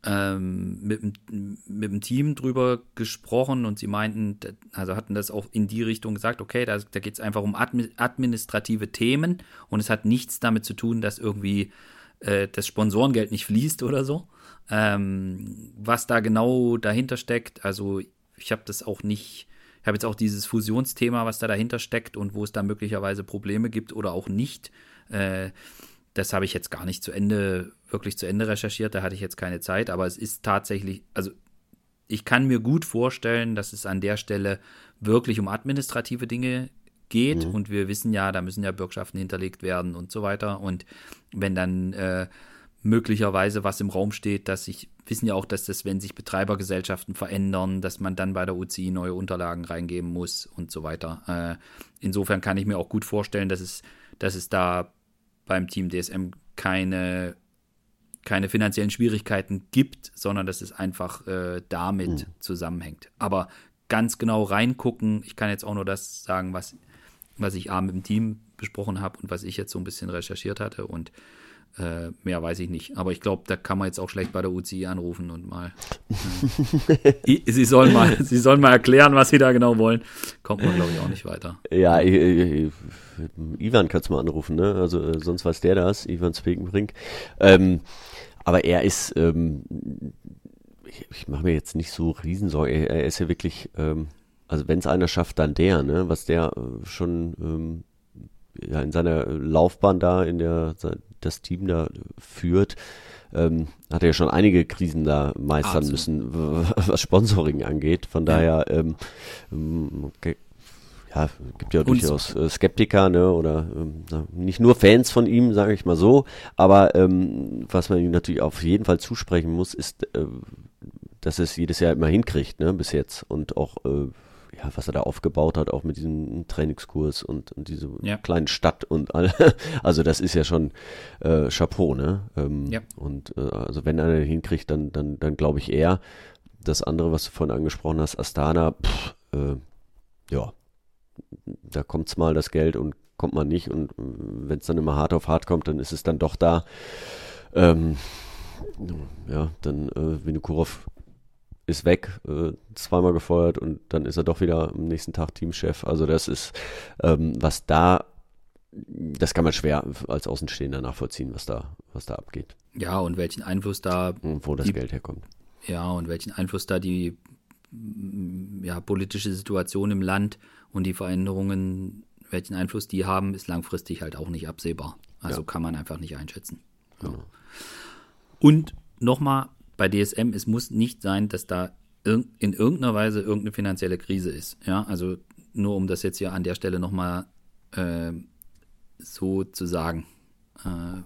ähm, mit, mit dem Team drüber gesprochen und sie meinten, also hatten das auch in die Richtung gesagt, okay, da, da geht es einfach um administrative Themen und es hat nichts damit zu tun, dass irgendwie äh, das Sponsorengeld nicht fließt oder so. Ähm, was da genau dahinter steckt, also ich habe das auch nicht, ich habe jetzt auch dieses Fusionsthema, was da dahinter steckt und wo es da möglicherweise Probleme gibt oder auch nicht. Äh, das habe ich jetzt gar nicht zu Ende, wirklich zu Ende recherchiert, da hatte ich jetzt keine Zeit, aber es ist tatsächlich, also ich kann mir gut vorstellen, dass es an der Stelle wirklich um administrative Dinge geht mhm. und wir wissen ja, da müssen ja Bürgschaften hinterlegt werden und so weiter und wenn dann äh, möglicherweise was im Raum steht, dass ich wissen ja auch, dass das, wenn sich Betreibergesellschaften verändern, dass man dann bei der UCI neue Unterlagen reingeben muss und so weiter. Äh, insofern kann ich mir auch gut vorstellen, dass es, dass es da beim Team DSM keine, keine finanziellen Schwierigkeiten gibt, sondern dass es einfach äh, damit mhm. zusammenhängt. Aber ganz genau reingucken, ich kann jetzt auch nur das sagen, was, was ich A mit dem Team besprochen habe und was ich jetzt so ein bisschen recherchiert hatte und äh, mehr weiß ich nicht. Aber ich glaube, da kann man jetzt auch schlecht bei der UCI anrufen und mal. Äh, sie, sollen mal sie sollen mal erklären, was sie da genau wollen. Kommt man, glaube ich, auch nicht weiter. Ja, ich, ich, Ivan kannst du mal anrufen, ne? Also äh, sonst weiß der das, Ivan Spekenbrink. Ähm, aber er ist, ähm, ich, ich mache mir jetzt nicht so Riesensorge. Er, er ist ja wirklich, ähm, also wenn es einer schafft, dann der, ne? Was der äh, schon ähm, ja, in seiner Laufbahn da, in der das Team da führt, ähm, hat er ja schon einige Krisen da meistern Absolut. müssen, was Sponsoring angeht. Von daher, ähm, okay, ja, gibt ja durchaus äh, Skeptiker, ne, oder ähm, nicht nur Fans von ihm, sage ich mal so, aber ähm, was man ihm natürlich auf jeden Fall zusprechen muss, ist, äh, dass es jedes Jahr immer hinkriegt, ne, bis jetzt und auch äh, ja, was er da aufgebaut hat, auch mit diesem Trainingskurs und, und diese ja. kleinen Stadt und all, also das ist ja schon äh, Chapeau, ne? Ähm, ja. Und äh, also wenn einer hinkriegt, dann, dann, dann glaube ich eher. Das andere, was du vorhin angesprochen hast, Astana, pff, äh, ja, da kommt's mal das Geld und kommt man nicht und äh, wenn es dann immer hart auf hart kommt, dann ist es dann doch da. Ähm, ja, dann äh, Vinokurov ist weg, äh, zweimal gefeuert und dann ist er doch wieder am nächsten Tag Teamchef. Also das ist, ähm, was da, das kann man schwer als Außenstehender nachvollziehen, was da, was da abgeht. Ja, und welchen Einfluss da. Und wo das die, Geld herkommt. Ja, und welchen Einfluss da die ja, politische Situation im Land und die Veränderungen, welchen Einfluss die haben, ist langfristig halt auch nicht absehbar. Also ja. kann man einfach nicht einschätzen. Genau. Und nochmal bei DSM, es muss nicht sein, dass da in irgendeiner Weise irgendeine finanzielle Krise ist. Ja, also nur um das jetzt hier an der Stelle nochmal äh, so zu sagen. Äh,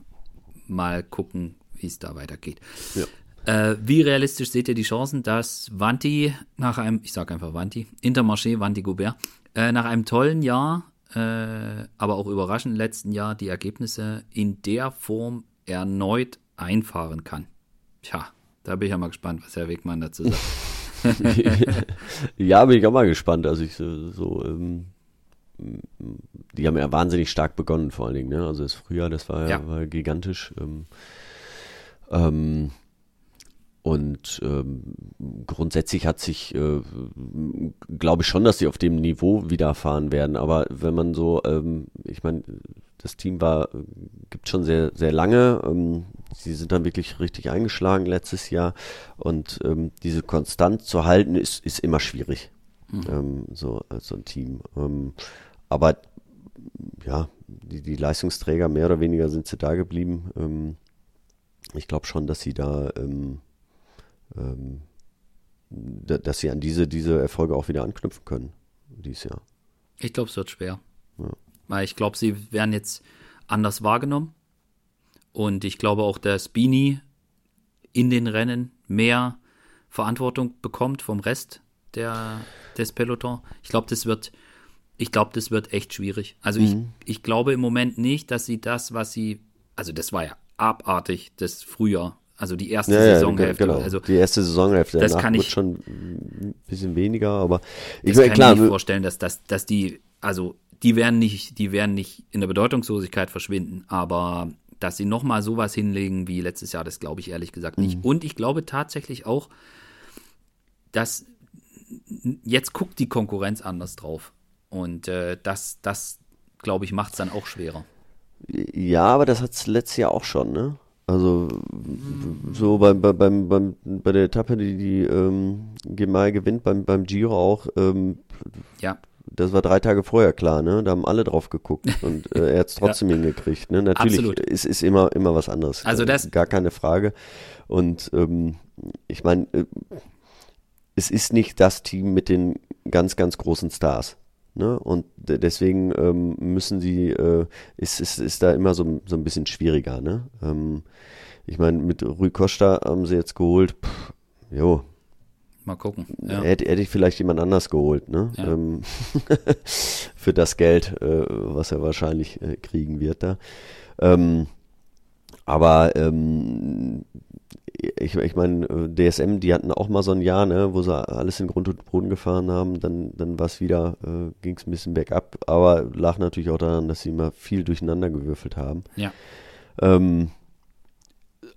mal gucken, wie es da weitergeht. Ja. Äh, wie realistisch seht ihr die Chancen, dass Vanti nach einem, ich sage einfach Vanti, Intermarché Vanti Goubert, äh, nach einem tollen Jahr, äh, aber auch überraschend letzten Jahr die Ergebnisse in der Form erneut einfahren kann? Tja, da bin ich ja mal gespannt, was Herr Wegmann dazu sagt. ja, bin ich auch mal gespannt. Also ich so, so ähm, die haben ja wahnsinnig stark begonnen, vor allen Dingen. Ne? Also das Frühjahr, das war ja, War gigantisch. Ähm, ähm, und ähm, grundsätzlich hat sich, äh, glaube ich schon, dass sie auf dem Niveau wieder fahren werden. Aber wenn man so, ähm, ich meine, das Team war, gibt schon sehr, sehr lange. Ähm, sie sind dann wirklich richtig eingeschlagen letztes Jahr. Und ähm, diese Konstant zu halten, ist, ist immer schwierig. Mhm. Ähm, so als so ein Team. Ähm, aber ja, die, die Leistungsträger mehr oder weniger sind sie da geblieben. Ich glaube schon, dass sie da ähm, ähm, dass sie an diese, diese Erfolge auch wieder anknüpfen können dieses Jahr. Ich glaube, es wird schwer. Ja. Weil ich glaube, sie werden jetzt anders wahrgenommen. Und ich glaube auch, dass Bini in den Rennen mehr Verantwortung bekommt vom Rest der, des Peloton. Ich glaube, das wird, ich glaube, das wird echt schwierig. Also mhm. ich, ich glaube im Moment nicht, dass sie das, was sie, also das war ja abartig, das Frühjahr. Also die erste ja, Saisonhälfte. Genau. Also die erste Saisonhälfte. Das kann ich schon ein bisschen weniger, aber ich kann klar, mir nicht vorstellen, dass, dass, dass die, also die werden nicht, die werden nicht in der Bedeutungslosigkeit verschwinden, aber dass sie nochmal sowas hinlegen wie letztes Jahr, das glaube ich ehrlich gesagt nicht. Mhm. Und ich glaube tatsächlich auch, dass jetzt guckt die Konkurrenz anders drauf. Und äh, das, das glaube ich, macht es dann auch schwerer. Ja, aber das hat es letztes Jahr auch schon, ne? Also so beim, beim, beim, bei der Etappe, die die ähm, Gemai gewinnt, beim, beim Giro auch, ähm, ja. das war drei Tage vorher klar, ne? Da haben alle drauf geguckt und äh, er hat es trotzdem ja. hingekriegt. Ne? Natürlich Absolut. ist, ist immer, immer was anderes. Also das gar keine Frage. Und ähm, ich meine, äh, es ist nicht das Team mit den ganz, ganz großen Stars. Ne? Und deswegen ähm, müssen sie, äh, ist, ist, ist da immer so, so ein bisschen schwieriger. Ne? Ähm, ich meine, mit Rui Costa haben sie jetzt geholt. Pff, jo. Mal gucken. Ja. Hätte, hätte ich vielleicht jemand anders geholt, ne? Ja. Ähm, für das Geld, äh, was er wahrscheinlich äh, kriegen wird da. Ähm, aber ähm, ich, ich meine, äh, DSM, die hatten auch mal so ein Jahr, ne, wo sie alles in Grund und Boden gefahren haben, dann, dann war es wieder, äh, ging es ein bisschen bergab, aber lag natürlich auch daran, dass sie immer viel durcheinander gewürfelt haben. Ja. Ähm,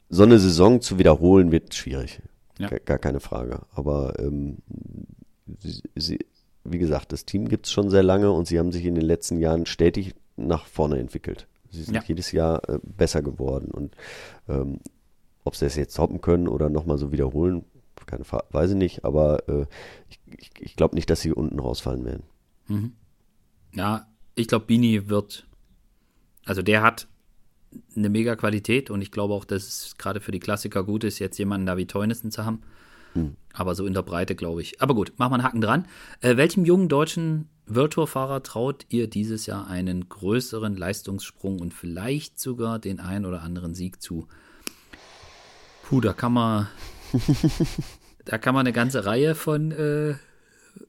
so eine Saison zu wiederholen wird schwierig. Ja. Gar, gar keine Frage. Aber ähm, sie, sie, wie gesagt, das Team gibt es schon sehr lange und sie haben sich in den letzten Jahren stetig nach vorne entwickelt. Sie sind ja. jedes Jahr äh, besser geworden und ähm, ob sie es jetzt toppen können oder nochmal so wiederholen, keine Frage, weiß ich nicht, aber äh, ich, ich, ich glaube nicht, dass sie unten rausfallen werden. Mhm. Ja, ich glaube, Bini wird, also der hat eine mega Qualität und ich glaube auch, dass es gerade für die Klassiker gut ist, jetzt jemanden da wie Teunissen zu haben. Hm. Aber so in der Breite, glaube ich. Aber gut, machen wir einen Haken dran. Äh, welchem jungen deutschen World Tour Fahrer traut ihr dieses Jahr einen größeren Leistungssprung und vielleicht sogar den ein oder anderen Sieg zu? Puh, da kann man, da kann man eine ganze Reihe von, äh,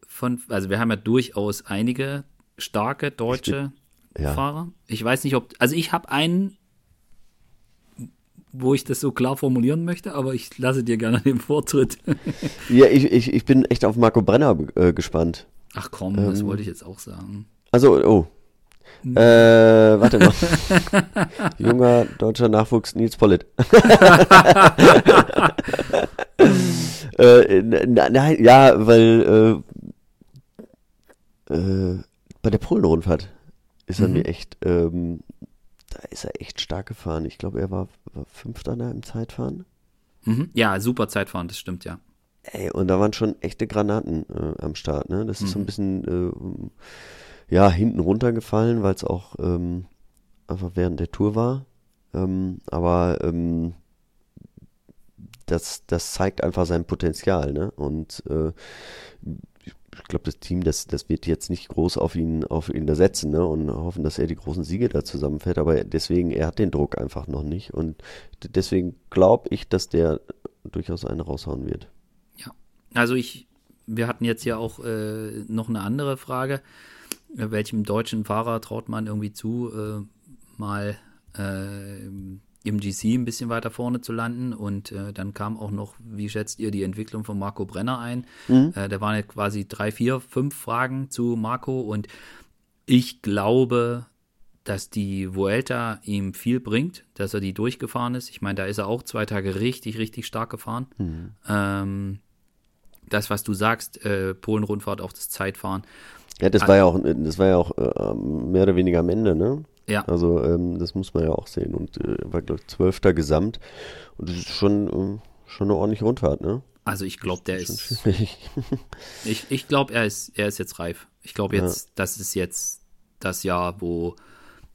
von, also wir haben ja durchaus einige starke deutsche bin, ja. Fahrer. Ich weiß nicht, ob, also ich habe einen, wo ich das so klar formulieren möchte, aber ich lasse dir gerne den Vortritt. ja, ich, ich, ich bin echt auf Marco Brenner äh, gespannt. Ach komm, ähm, das wollte ich jetzt auch sagen. Also, oh, äh, warte mal. Junger deutscher Nachwuchs Nils Pollitt. äh, nein, ja, weil äh, äh, bei der Polenrundfahrt ist er mhm. mir echt, ähm, da ist er echt stark gefahren. Ich glaube, er war, war Fünfter im Zeitfahren. Mhm. Ja, super Zeitfahren, das stimmt, ja. Ey, und da waren schon echte Granaten äh, am Start, ne? Das ist mhm. so ein bisschen äh, ja, hinten runtergefallen, weil es auch ähm, einfach während der Tour war. Ähm, aber ähm, das, das zeigt einfach sein Potenzial, ne? Und äh, ich glaube, das Team, das, das wird jetzt nicht groß auf ihn, auf ihn da setzen, ne? Und hoffen, dass er die großen Siege da zusammenfährt. Aber deswegen, er hat den Druck einfach noch nicht. Und deswegen glaube ich, dass der durchaus eine raushauen wird. Ja, also ich, wir hatten jetzt ja auch äh, noch eine andere Frage welchem deutschen Fahrer traut man irgendwie zu, äh, mal äh, im GC ein bisschen weiter vorne zu landen. Und äh, dann kam auch noch, wie schätzt ihr die Entwicklung von Marco Brenner ein? Mhm. Äh, da waren ja quasi drei, vier, fünf Fragen zu Marco und Ich glaube, dass die Vuelta ihm viel bringt, dass er die durchgefahren ist. Ich meine, da ist er auch zwei Tage richtig, richtig stark gefahren. Mhm. Ähm, das, was du sagst, äh, Polen-Rundfahrt, auch das Zeitfahren. Ja, das war ja auch, das war ja auch äh, mehr oder weniger am Ende, ne? Ja. Also ähm, das muss man ja auch sehen. Und äh, war, glaube ich, Zwölfter Gesamt. Und das ist schon, äh, schon eine ordentliche Rundfahrt, ne? Also ich glaube, der ist. ich ich glaube, er ist, er ist jetzt reif. Ich glaube jetzt, ja. das ist jetzt das Jahr, wo,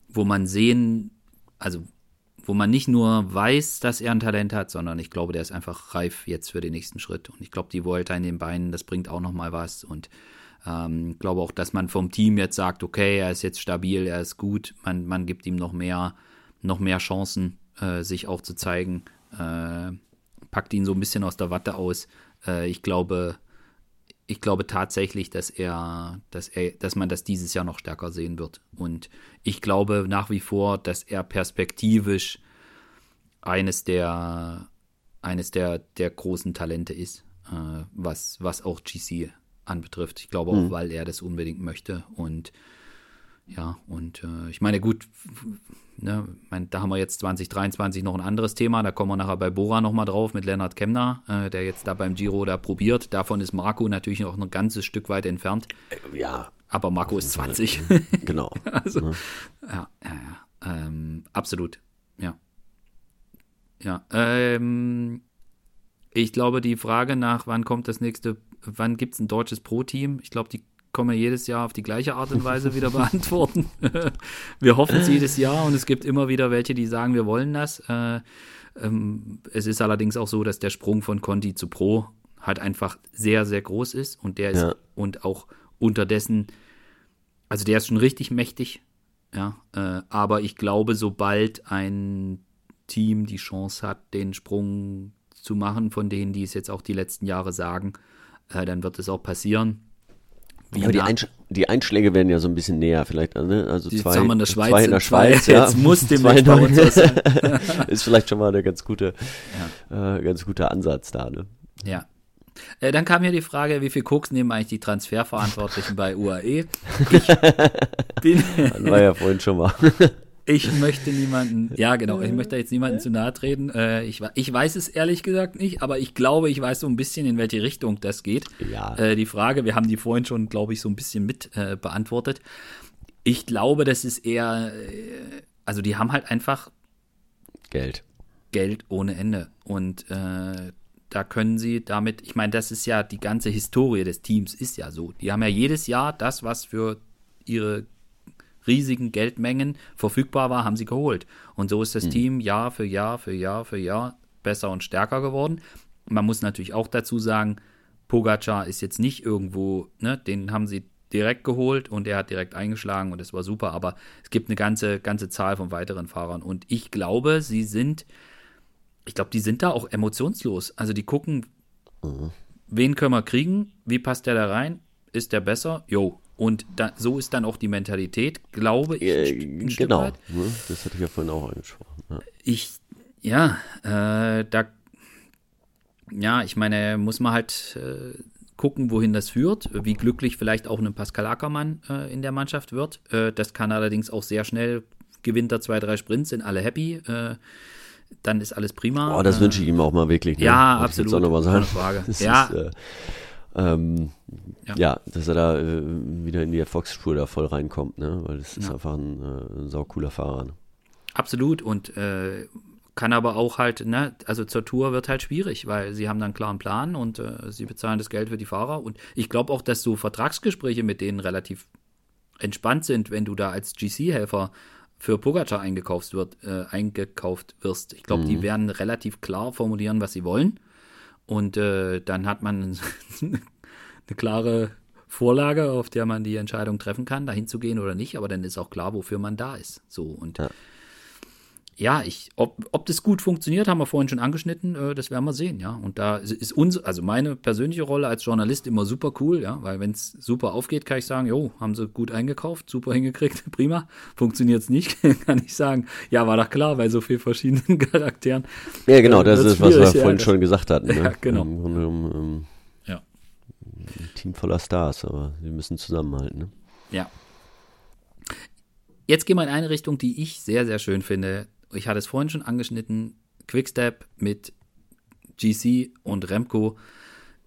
wo man sehen, also wo man nicht nur weiß, dass er ein Talent hat, sondern ich glaube, der ist einfach reif jetzt für den nächsten Schritt. Und ich glaube, die Volta in den Beinen, das bringt auch nochmal was. Und ähm, glaube auch, dass man vom Team jetzt sagt, okay, er ist jetzt stabil, er ist gut, man, man gibt ihm noch mehr, noch mehr Chancen, äh, sich auch zu zeigen. Äh, packt ihn so ein bisschen aus der Watte aus. Äh, ich glaube, ich glaube tatsächlich, dass er, dass er, dass man das dieses Jahr noch stärker sehen wird. Und ich glaube nach wie vor, dass er perspektivisch eines der, eines der, der großen Talente ist, äh, was, was auch GC anbetrifft. Ich glaube auch, mhm. weil er das unbedingt möchte. Und ja, und äh, ich meine, gut, ne, mein, da haben wir jetzt 2023 noch ein anderes Thema, da kommen wir nachher bei Bora nochmal drauf mit Lennart Kemner, äh, der jetzt da beim Giro da probiert. Davon ist Marco natürlich noch ein ganzes Stück weit entfernt. Äh, ja. Aber Marco ist 20. Genau. also, ja, ja, ja. ja. Ähm, absolut. Ja. Ja. Ähm, ich glaube, die Frage nach, wann kommt das nächste, wann gibt es ein deutsches Pro-Team? Ich glaube, die können wir jedes Jahr auf die gleiche Art und Weise wieder beantworten. wir hoffen es jedes Jahr und es gibt immer wieder welche, die sagen, wir wollen das. Äh, ähm, es ist allerdings auch so, dass der Sprung von Conti zu Pro halt einfach sehr, sehr groß ist und der ist ja. und auch unterdessen, also der ist schon richtig mächtig, ja, äh, aber ich glaube, sobald ein Team die Chance hat, den Sprung zu machen, von denen, die es jetzt auch die letzten Jahre sagen, äh, dann wird es auch passieren. Wie ja, die, Einsch die, Einschläge werden ja so ein bisschen näher vielleicht. Ne? Also die, zwei, wir in der Schweiz, zwei in der Schweiz. Zwei, ja. Jetzt muss dem bei uns sein. ist vielleicht schon mal der ganz gute, ja. äh, ganz guter Ansatz da. Ne? Ja. Äh, dann kam hier die Frage, wie viel Koks nehmen eigentlich die Transferverantwortlichen bei UAE? Ich bin. Dann war ja vorhin schon mal. Ich möchte niemanden, ja genau, ich möchte jetzt niemanden zu nahe treten. Äh, ich, ich weiß es ehrlich gesagt nicht, aber ich glaube, ich weiß so ein bisschen, in welche Richtung das geht. Ja. Äh, die Frage, wir haben die vorhin schon, glaube ich, so ein bisschen mit äh, beantwortet. Ich glaube, das ist eher, äh, also die haben halt einfach Geld. Geld ohne Ende. Und äh, da können sie damit, ich meine, das ist ja die ganze Historie des Teams, ist ja so. Die haben ja jedes Jahr das, was für ihre riesigen Geldmengen verfügbar war, haben sie geholt. Und so ist das mhm. Team Jahr für Jahr für Jahr für Jahr besser und stärker geworden. Man muss natürlich auch dazu sagen, Pogacar ist jetzt nicht irgendwo, ne, den haben sie direkt geholt und er hat direkt eingeschlagen und es war super, aber es gibt eine ganze, ganze Zahl von weiteren Fahrern und ich glaube, sie sind, ich glaube, die sind da auch emotionslos. Also die gucken, mhm. wen können wir kriegen, wie passt der da rein, ist der besser? Jo, und da, so ist dann auch die Mentalität, glaube ich. Äh, genau, ne? das hatte ich ja vorhin auch angesprochen. Ja. Ich, ja, äh, da, ja, ich meine, muss man halt äh, gucken, wohin das führt, wie glücklich vielleicht auch ein Pascal Ackermann äh, in der Mannschaft wird. Äh, das kann allerdings auch sehr schnell, gewinnt er zwei, drei Sprints, sind alle happy äh, dann ist alles prima. Oh, das wünsche ich ihm auch mal wirklich. Ne? Ja, Wollte absolut. Ich jetzt auch noch mal sagen. Ja. Ist, äh, ähm, ja. ja. dass er da äh, wieder in die Erfolgsspur da voll reinkommt, ne? Weil es ist ja. einfach ein, äh, ein saucooler Fahrer. Ne? Absolut und äh, kann aber auch halt, ne, also zur Tour wird halt schwierig, weil sie haben dann einen klaren Plan und äh, sie bezahlen das Geld für die Fahrer. Und ich glaube auch, dass so Vertragsgespräche mit denen relativ entspannt sind, wenn du da als GC-Helfer für Pogacar eingekauft, wird, äh, eingekauft wirst. Ich glaube, mhm. die werden relativ klar formulieren, was sie wollen. Und äh, dann hat man eine klare Vorlage, auf der man die Entscheidung treffen kann, dahin zu gehen oder nicht. Aber dann ist auch klar, wofür man da ist. So und ja, ja ich, ob, ob das gut funktioniert, haben wir vorhin schon angeschnitten. Äh, das werden wir sehen, ja. Und da ist uns, also meine persönliche Rolle als Journalist immer super cool, ja, weil wenn es super aufgeht, kann ich sagen, jo, haben sie gut eingekauft, super hingekriegt, prima. Funktioniert es nicht, kann ich sagen, ja, war doch klar, bei so vielen verschiedenen Charakteren. Ja, genau, äh, das ist, was wir ja, vorhin schon gesagt hatten. Ne? Ja, genau. Grunde genommen, ähm, ja. Ein Team voller Stars, aber sie müssen zusammenhalten, ne? Ja. jetzt gehen wir in eine Richtung, die ich sehr, sehr schön finde. Ich hatte es vorhin schon angeschnitten. Quickstep mit GC und Remco.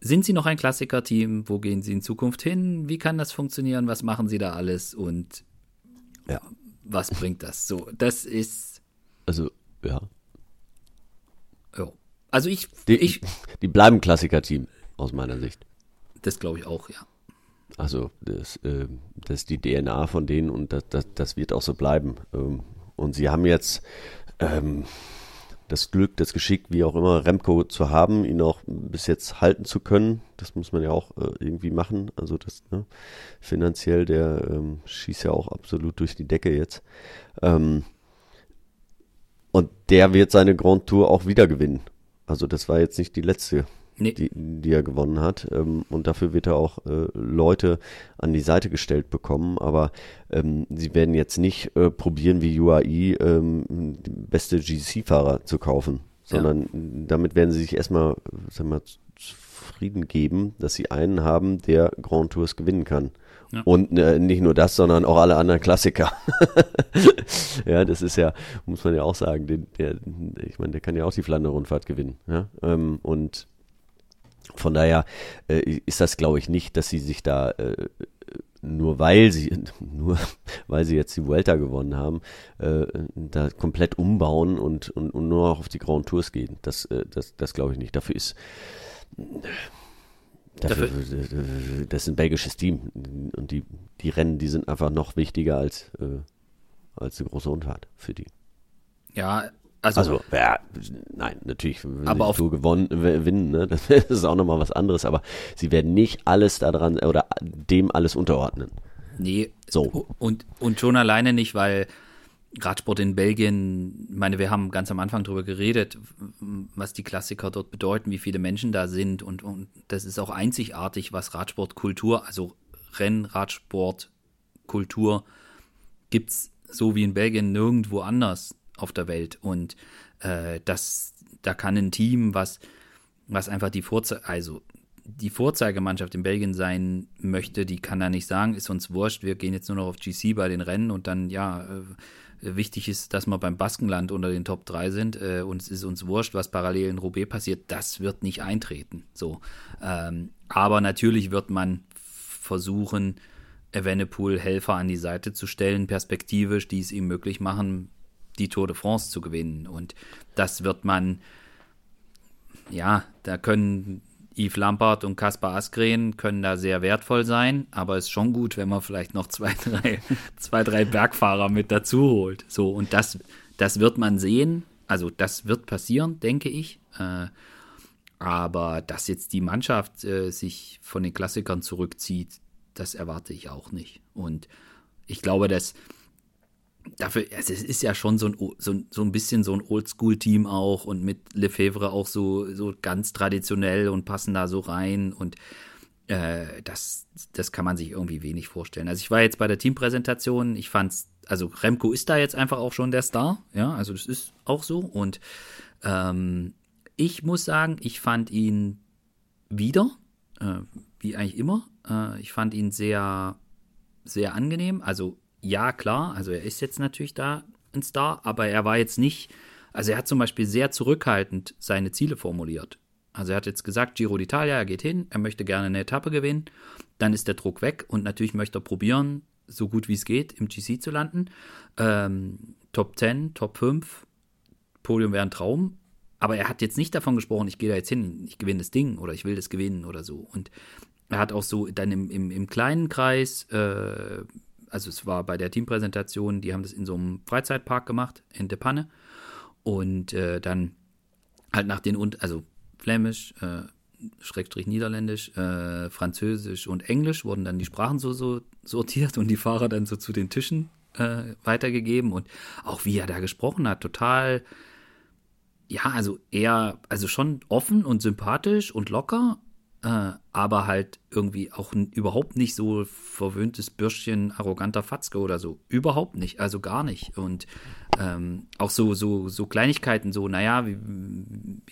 Sind Sie noch ein Klassiker-Team? Wo gehen Sie in Zukunft hin? Wie kann das funktionieren? Was machen Sie da alles? Und ja. was bringt das? So, das ist. Also, ja. Ja. Also ich. Die, ich, die bleiben Klassiker-Team, aus meiner Sicht. Das glaube ich auch, ja. Also, das, äh, das ist die DNA von denen und das, das, das wird auch so bleiben. Ähm, und sie haben jetzt. Ähm, das Glück, das Geschick, wie auch immer, Remco zu haben, ihn auch bis jetzt halten zu können. Das muss man ja auch äh, irgendwie machen. Also das ne, finanziell, der ähm, schießt ja auch absolut durch die Decke jetzt. Ähm, und der wird seine Grand Tour auch wieder gewinnen. Also das war jetzt nicht die letzte nee. die, die er gewonnen hat. Ähm, und dafür wird er auch äh, Leute an die Seite gestellt bekommen. Aber ähm, sie werden jetzt nicht äh, probieren, wie UAE ähm, beste GC-Fahrer zu kaufen, sondern ja. damit werden sie sich erstmal, sag mal, zufrieden geben, dass sie einen haben, der Grand Tours gewinnen kann. Ja. Und äh, nicht nur das, sondern auch alle anderen Klassiker. ja, das ist ja, muss man ja auch sagen, den, der, ich meine, der kann ja auch die Flandern-Rundfahrt gewinnen. Ja? Ähm, und von daher äh, ist das, glaube ich, nicht, dass sie sich da äh, nur weil sie nur weil sie jetzt die Vuelta gewonnen haben, äh, da komplett umbauen und, und, und, nur noch auf die Grand Tours gehen. Das, äh, das, das glaube ich nicht. Dafür ist dafür, dafür, das ist ein belgisches Team und die, die Rennen, die sind einfach noch wichtiger als, äh, als eine große Rundfahrt für die. Ja, also, also ja, nein, natürlich aber auf Tour gewonnen, gewinnen, ne? das ist auch nochmal was anderes, aber sie werden nicht alles daran oder dem alles unterordnen. Nee, so. Und, und schon alleine nicht, weil Radsport in Belgien, ich meine, wir haben ganz am Anfang darüber geredet, was die Klassiker dort bedeuten, wie viele Menschen da sind und, und das ist auch einzigartig, was Radsportkultur, also Rennradsportkultur gibt es so wie in Belgien nirgendwo anders auf der Welt. Und äh, das, da kann ein Team, was, was einfach die Vorze also die Vorzeigemannschaft in Belgien sein möchte, die kann da nicht sagen, ist uns wurscht, wir gehen jetzt nur noch auf GC bei den Rennen und dann, ja, äh, wichtig ist, dass wir beim Baskenland unter den Top 3 sind äh, und es ist uns wurscht, was parallel in Roubaix passiert, das wird nicht eintreten. So. Ähm, aber natürlich wird man versuchen, Evenepoel Helfer an die Seite zu stellen, perspektivisch, die es ihm möglich machen, die Tour de France zu gewinnen. Und das wird man, ja, da können Yves Lampard und Kaspar Askren können da sehr wertvoll sein, aber es ist schon gut, wenn man vielleicht noch zwei, drei, zwei, drei Bergfahrer mit dazu holt. So, und das, das wird man sehen. Also das wird passieren, denke ich. Äh, aber dass jetzt die Mannschaft äh, sich von den Klassikern zurückzieht, das erwarte ich auch nicht. Und ich glaube, dass dafür, also es ist ja schon so ein, so, so ein bisschen so ein Oldschool-Team auch und mit Lefebvre auch so, so ganz traditionell und passen da so rein und äh, das, das kann man sich irgendwie wenig vorstellen. Also ich war jetzt bei der Teampräsentation, ich fand's, also Remco ist da jetzt einfach auch schon der Star, ja, also das ist auch so und ähm, ich muss sagen, ich fand ihn wieder, äh, wie eigentlich immer, äh, ich fand ihn sehr, sehr angenehm, also ja, klar, also er ist jetzt natürlich da ein Star, aber er war jetzt nicht, also er hat zum Beispiel sehr zurückhaltend seine Ziele formuliert. Also er hat jetzt gesagt, Giro d'Italia, er geht hin, er möchte gerne eine Etappe gewinnen, dann ist der Druck weg und natürlich möchte er probieren, so gut wie es geht, im GC zu landen. Ähm, Top 10, Top 5, Podium wäre ein Traum, aber er hat jetzt nicht davon gesprochen, ich gehe da jetzt hin, ich gewinne das Ding oder ich will das gewinnen oder so. Und er hat auch so dann im, im, im kleinen Kreis äh, also es war bei der Teampräsentation, die haben das in so einem Freizeitpark gemacht, in De Panne. Und äh, dann halt nach den, also Flämisch, äh, Schrägstrich Niederländisch, äh, Französisch und Englisch wurden dann die Sprachen so, so sortiert und die Fahrer dann so zu den Tischen äh, weitergegeben. Und auch wie er da gesprochen hat, total, ja, also eher, also schon offen und sympathisch und locker, äh, aber halt irgendwie auch überhaupt nicht so verwöhntes Bürschchen, arroganter Fatzke oder so. Überhaupt nicht, also gar nicht. Und ähm, auch so, so, so Kleinigkeiten, so, naja, wie, wie,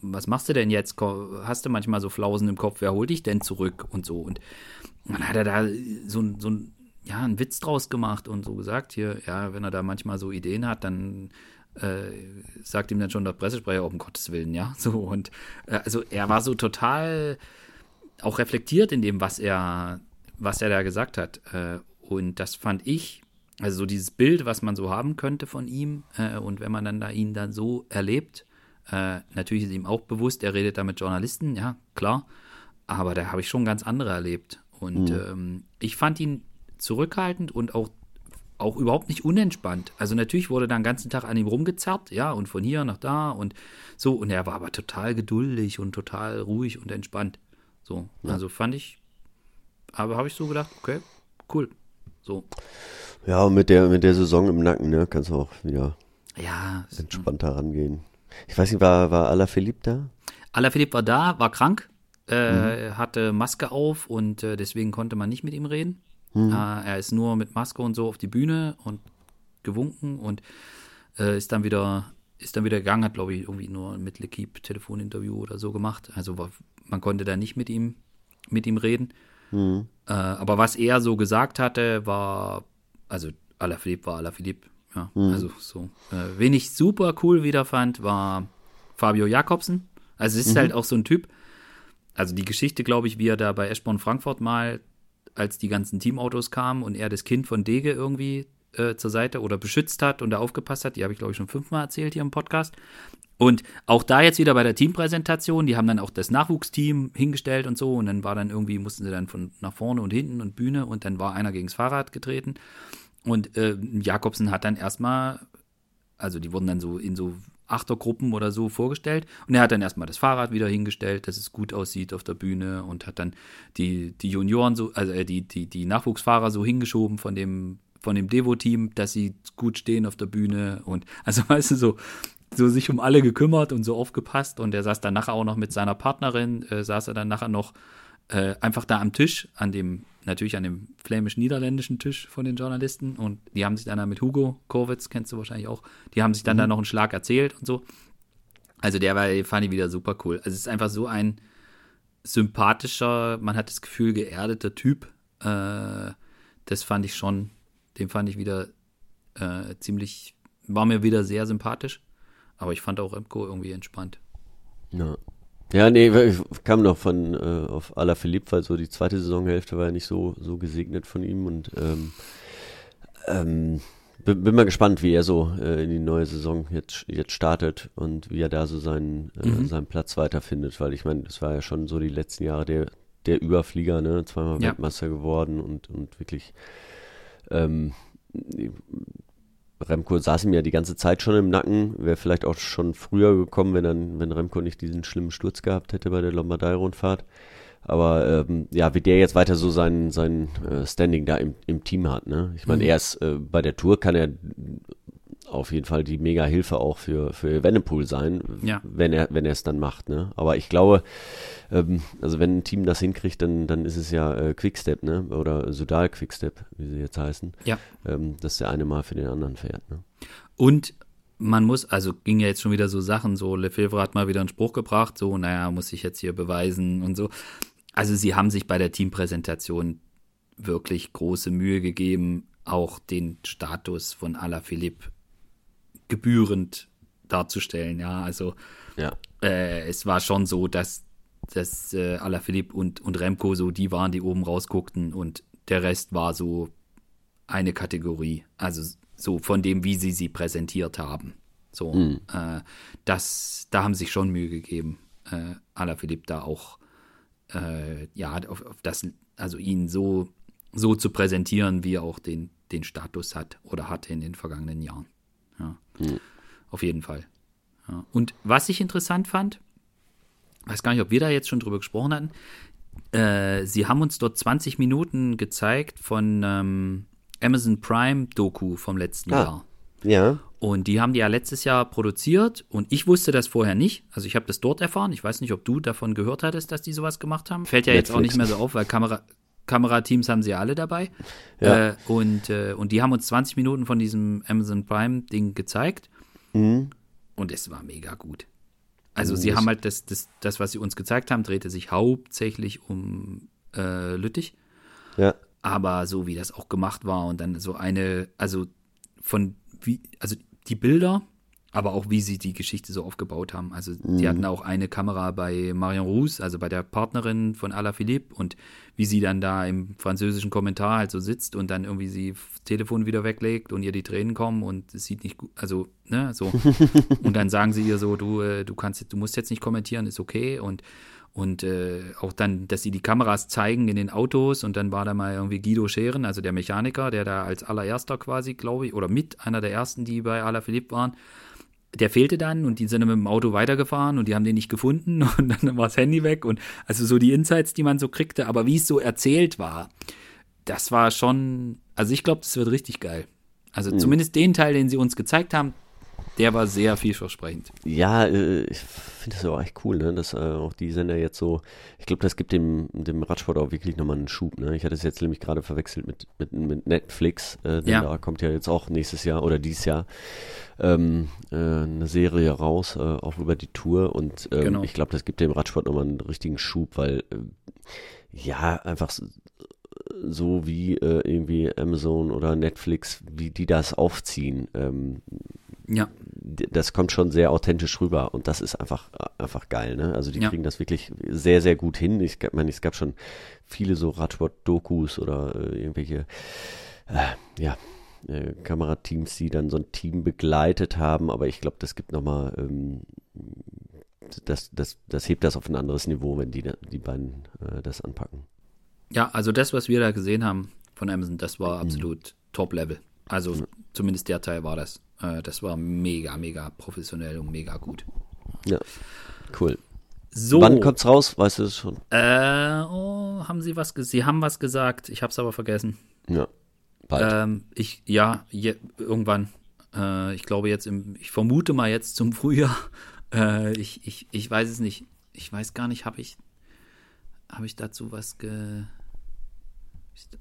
was machst du denn jetzt? Hast du manchmal so Flausen im Kopf, wer holt dich denn zurück und so? Und dann hat er da so, so ja, einen Witz draus gemacht und so gesagt, hier, ja, wenn er da manchmal so Ideen hat, dann äh, sagt ihm dann schon der Pressesprecher, um Gottes Willen, ja, so und äh, also er war so total auch reflektiert in dem, was er, was er da gesagt hat äh, und das fand ich, also so dieses Bild, was man so haben könnte von ihm äh, und wenn man dann da ihn dann so erlebt, äh, natürlich ist ihm auch bewusst, er redet da mit Journalisten, ja, klar, aber da habe ich schon ganz andere erlebt und mhm. ähm, ich fand ihn zurückhaltend und auch, auch überhaupt nicht unentspannt. Also natürlich wurde da den ganzen Tag an ihm rumgezerrt, ja, und von hier nach da und so. Und er war aber total geduldig und total ruhig und entspannt. So, ja. also fand ich, aber habe ich so gedacht, okay, cool. So. Ja, und mit der, mit der Saison im Nacken, ne, kannst du auch wieder ja, entspannter rangehen. Ich weiß nicht, war, war Alaphilippe da? Alaphilippe war da, war krank, äh, mhm. hatte Maske auf und äh, deswegen konnte man nicht mit ihm reden. Mhm. Äh, er ist nur mit Maske und so auf die Bühne und gewunken und äh, ist dann wieder ist dann wieder gegangen, hat glaube ich irgendwie nur mit L'Equipe Telefoninterview oder so gemacht. Also war, man konnte da nicht mit ihm mit ihm reden. Mhm. Äh, aber was er so gesagt hatte, war also Alaphilippe war Alaphilippe. Ja, mhm. also so. Äh, wen ich super cool wieder fand, war Fabio Jakobsen. Also es ist mhm. halt auch so ein Typ. Also die Geschichte, glaube ich, wie er da bei Eschborn Frankfurt mal als die ganzen Teamautos kamen und er das Kind von Dege irgendwie äh, zur Seite oder beschützt hat und da aufgepasst hat. Die habe ich, glaube ich, schon fünfmal erzählt hier im Podcast. Und auch da jetzt wieder bei der Teampräsentation, die haben dann auch das Nachwuchsteam hingestellt und so und dann war dann irgendwie, mussten sie dann von nach vorne und hinten und Bühne und dann war einer gegens Fahrrad getreten und äh, Jakobsen hat dann erstmal, also die wurden dann so in so Achtergruppen oder so vorgestellt. Und er hat dann erstmal das Fahrrad wieder hingestellt, dass es gut aussieht auf der Bühne und hat dann die, die Junioren so, also äh, die, die, die Nachwuchsfahrer so hingeschoben von dem, von dem Devo-Team, dass sie gut stehen auf der Bühne und also weißt du, so, so sich um alle gekümmert und so aufgepasst. Und er saß dann nachher auch noch mit seiner Partnerin, äh, saß er dann nachher noch äh, einfach da am Tisch, an dem, natürlich an dem flämisch-niederländischen Tisch von den Journalisten. Und die haben sich dann mit Hugo Korwitz, kennst du wahrscheinlich auch, die haben sich dann mhm. da noch einen Schlag erzählt und so. Also der war, fand ich wieder super cool. Also es ist einfach so ein sympathischer, man hat das Gefühl, geerdeter Typ. Äh, das fand ich schon, den fand ich wieder äh, ziemlich, war mir wieder sehr sympathisch. Aber ich fand auch Remco irgendwie entspannt. Ja. Ja, nee, ich kam noch von äh, auf Philipp, weil so die zweite Saisonhälfte war ja nicht so, so gesegnet von ihm und ähm, ähm, bin, bin mal gespannt, wie er so äh, in die neue Saison jetzt, jetzt startet und wie er da so seinen, äh, mhm. seinen Platz weiterfindet, weil ich meine, das war ja schon so die letzten Jahre der, der Überflieger, ne? Zweimal ja. Weltmeister geworden und, und wirklich ähm, Remco saß ihm ja die ganze Zeit schon im Nacken, wäre vielleicht auch schon früher gekommen, wenn dann, wenn Remco nicht diesen schlimmen Sturz gehabt hätte bei der Lombardei-Rundfahrt. Aber ähm, ja, wie der jetzt weiter so sein, sein äh, Standing da im, im Team hat, ne? Ich meine, mhm. erst äh, bei der Tour kann er auf jeden Fall die mega Hilfe auch für, für Evenepoel sein, ja. wenn er, wenn er es dann macht, ne? Aber ich glaube, ähm, also wenn ein Team das hinkriegt, dann, dann ist es ja äh, Quickstep, ne? Oder Sudal Quickstep, wie sie jetzt heißen. Ja. Ähm, dass der eine mal für den anderen fährt, ne? Und man muss, also ging ja jetzt schon wieder so Sachen, so Lefebvre hat mal wieder einen Spruch gebracht, so, naja, muss ich jetzt hier beweisen und so. Also sie haben sich bei der Teampräsentation wirklich große Mühe gegeben, auch den Status von Alaphilippe gebührend darzustellen. Ja, also ja. Äh, es war schon so, dass, dass äh, Alaphilippe und, und Remco so die waren, die oben rausguckten und der Rest war so eine Kategorie. Also so von dem, wie sie sie präsentiert haben. So, mhm. äh, das, da haben sich schon Mühe gegeben, äh, Alaphilippe da auch, äh, ja, auf, auf, das, also ihn so, so zu präsentieren, wie er auch den, den Status hat oder hatte in den vergangenen Jahren. Ja. Mhm. Auf jeden Fall. Ja. Und was ich interessant fand, weiß gar nicht, ob wir da jetzt schon drüber gesprochen hatten, äh, sie haben uns dort 20 Minuten gezeigt von ähm, Amazon Prime Doku vom letzten ah, Jahr. Ja. Und die haben die ja letztes Jahr produziert und ich wusste das vorher nicht. Also ich habe das dort erfahren. Ich weiß nicht, ob du davon gehört hattest, dass die sowas gemacht haben. Fällt ja Netflix. jetzt auch nicht mehr so auf, weil Kamera, Kamerateams haben sie alle dabei. Ja. Äh, und, äh, und die haben uns 20 Minuten von diesem Amazon Prime-Ding gezeigt. Mhm. Und es war mega gut. Also mhm. sie haben halt das, das, das, was sie uns gezeigt haben, drehte sich hauptsächlich um äh, Lüttich. Ja. aber so wie das auch gemacht war und dann so eine, also von wie, also die Bilder, aber auch wie sie die Geschichte so aufgebaut haben. Also die Mhm. hatten auch eine Kamera bei Marion Roos, also bei der Partnerin von Alaphilippe und wie sie dann da im französischen Kommentar halt so sitzt und dann irgendwie sie das Telefon wieder weglegt und ihr die Tränen kommen und es sieht nicht gut, also ne, so und dann sagen sie ihr so, du äh, du kannst du musst jetzt nicht kommentieren, ist okay und und äh, auch dann, dass sie die Kameras zeigen in den Autos und dann war da mal irgendwie Guido Scheren, also der Mechaniker, der da als allererster quasi, glaube ich, oder mit einer der ersten, die bei Alaphilippe waren, der fehlte dann und die sind dann mit dem Auto weitergefahren und die haben den nicht gefunden und dann war das Handy weg und also so die Insights, die man so kriegte, aber wie es so erzählt war, das war schon, also ich glaube, das wird richtig geil. Also zumindest den Teil, den sie uns gezeigt haben, der war sehr vielversprechend. Ja, äh, finde das auch echt cool, ne? dass äh, auch die Sender jetzt so, ich glaube, das gibt dem, dem Radsport auch wirklich nochmal einen Schub. Ne? Ich hatte es jetzt nämlich gerade verwechselt mit, mit, mit Netflix, äh, denn Ja. da kommt ja jetzt auch nächstes Jahr oder dieses Jahr ähm, äh, eine Serie raus, äh, auch über die Tour und ähm, Genau. ich glaube, das gibt dem Radsport nochmal einen richtigen Schub, weil äh, ja, einfach so, wie äh, irgendwie Amazon oder Netflix, wie die das aufziehen, ähm, Ja, das kommt schon sehr authentisch rüber und das ist einfach einfach geil, ne? Also die Ja. kriegen das wirklich sehr sehr gut hin. Ich meine, es gab schon viele so Radsport-Dokus oder äh, irgendwelche äh, ja äh, Kamerateams, die dann so ein Team begleitet haben, aber ich glaube, das gibt noch mal ähm, das, das, das hebt das auf ein anderes Niveau, wenn die, die beiden äh, das anpacken. Ja, also das, was wir da gesehen haben von Amazon, das war absolut Top-Level. Also zumindest der Teil war das. Äh, das war mega, mega professionell und mega gut. Ja, cool. So, Wann kommt's raus? Weißt du es schon? äh, oh, haben Sie was gesagt? Sie haben was gesagt, ich habe es aber vergessen. Ja, bald. Ähm, ich, ja, je, irgendwann. Äh, ich glaube jetzt im, ich vermute mal jetzt zum Frühjahr. Äh, ich, ich, ich weiß es nicht. Ich weiß gar nicht, habe ich, habe ich dazu was ge.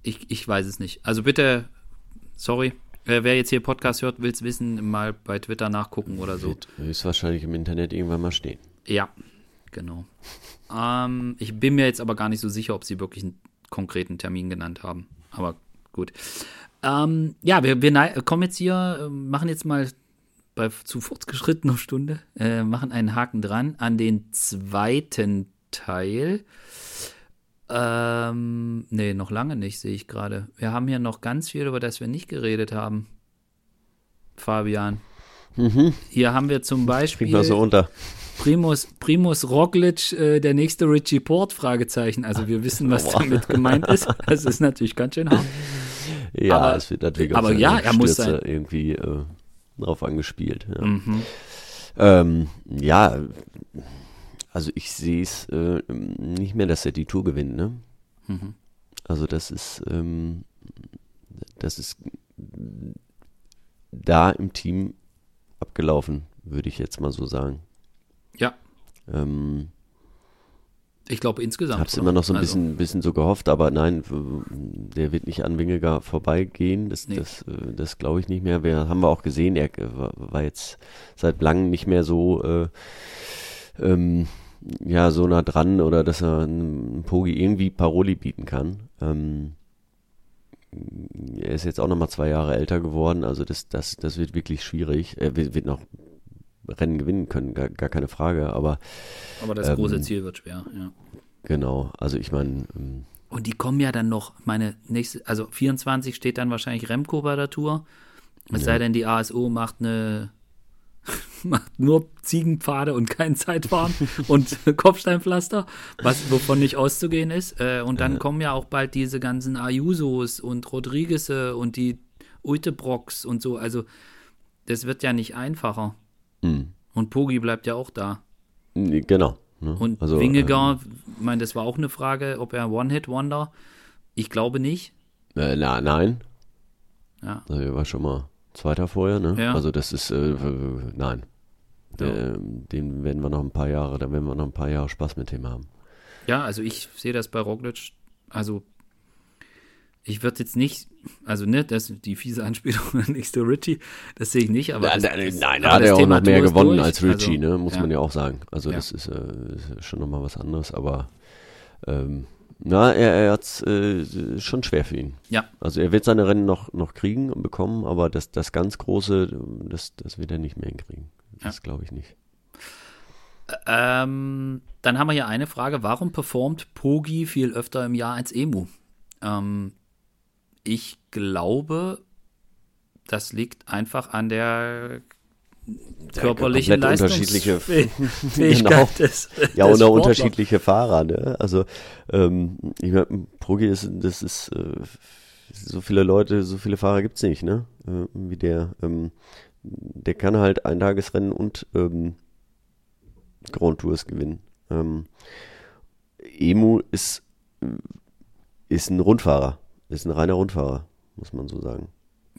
Ich, ich weiß es nicht. Also bitte, sorry. Wer jetzt hier Podcast hört, will es wissen, mal bei Twitter nachgucken oder so. Wird höchstwahrscheinlich im Internet irgendwann mal stehen. Ja, genau. Ähm, ich bin mir jetzt aber gar nicht so sicher, ob sie wirklich einen konkreten Termin genannt haben. Aber gut. Ähm, ja, wir, wir kommen jetzt hier, äh, machen jetzt mal bei zu fortgeschrittener Stunde, äh, machen einen Haken dran an den zweiten Teil. Ähm, nee, noch lange nicht, sehe ich gerade. Wir haben hier noch ganz viel, über das wir nicht geredet haben. Fabian. Hier haben wir zum Beispiel. Kriegen wir so unter. Primus, Primus Roglic, äh, der nächste Richie Port, Fragezeichen. Also wir wissen, was damit gemeint ist. Das ist natürlich ganz schön hart. Ja, Aber- es wird natürlich aber ja, er muss Stürze sein- irgendwie äh, drauf angespielt. Ja. Mhm. Ähm, ja, also ich sehe es äh, nicht mehr, dass er die Tour gewinnt, ne? Mhm. Also das ist, ähm, das ist da im Team abgelaufen, würde ich jetzt mal so sagen. Ja, Ähm, ich glaube insgesamt. Hab's immer noch so ein Also, bisschen, bisschen so gehofft, aber nein, der wird nicht an Wingegar vorbeigehen. Das, Nee. das, äh, das glaube ich nicht mehr. Wir haben wir auch gesehen, er äh, war, war jetzt seit langem nicht mehr so äh, ähm, ja so nah dran oder dass er einem Pogi irgendwie Paroli bieten kann. Ähm, er ist jetzt auch noch mal zwei Jahre älter geworden, also das, das, das wird wirklich schwierig. Er wird, wird noch Rennen gewinnen können, gar, gar keine Frage, aber Aber das ähm, große Ziel wird schwer, ja. genau, also ich meine, ähm, Und die kommen ja dann noch, meine nächste, also 24 steht dann wahrscheinlich Remco bei der Tour. Es sei denn, die ASO macht eine macht nur Ziegenpfade und kein Zeitfahren und Kopfsteinpflaster, was wovon nicht auszugehen ist. Äh, und dann kommen ja auch bald diese ganzen Ayusos und Rodriguez und die Ultebrocks und so. Also das wird ja nicht einfacher. mh. Und Pogi bleibt ja auch da. Genau. Ne? Und also, Wingegaard, ich meine, das war auch eine Frage, ob er One-Hit-Wonder. Ich glaube nicht. Ähm, äh, na, nein. Ja. Also er war schon mal Zweiter vorher, ne? Ja. Also das ist, äh, nein. Ja. Den werden wir noch ein paar Jahre, da werden wir noch ein paar Jahre Spaß mit dem haben. Ja, also ich sehe das bei Roglic, also ich würde jetzt nicht, also ne, das die fiese Anspielung an nächste Richie, das sehe ich nicht, aber das, nein, das, nein, aber da hat er auch Thema noch mehr Tour gewonnen als Richie, also, ne? Muss ja. man ja auch sagen. Also Ja. das ist, äh, ist schon nochmal was anderes, aber ähm, Na, er, er hat es äh, schon schwer für ihn. Ja. Also er wird seine Rennen noch, noch kriegen und bekommen, aber das, das ganz Große, das, das wird er nicht mehr hinkriegen. Das glaube ich nicht. Ähm, dann haben wir hier eine Frage. Warum performt Pogi viel öfter im Jahr als Emu? Ähm, ich glaube, das liegt einfach an der körperlichen unterschiedliche- Leistungsfähigkeit Genau. des, Ja, des und auch unterschiedliche Fahrer, ne? Also, ähm, ich mein, Progi ist, das ist, äh, so viele Leute, so viele Fahrer gibt's nicht, ne? Äh, wie der, ähm, der kann halt Eintagesrennen und ähm, Grand Tours gewinnen. Ähm, Emu ist, ist ein Rundfahrer, ist ein reiner Rundfahrer, muss man so sagen.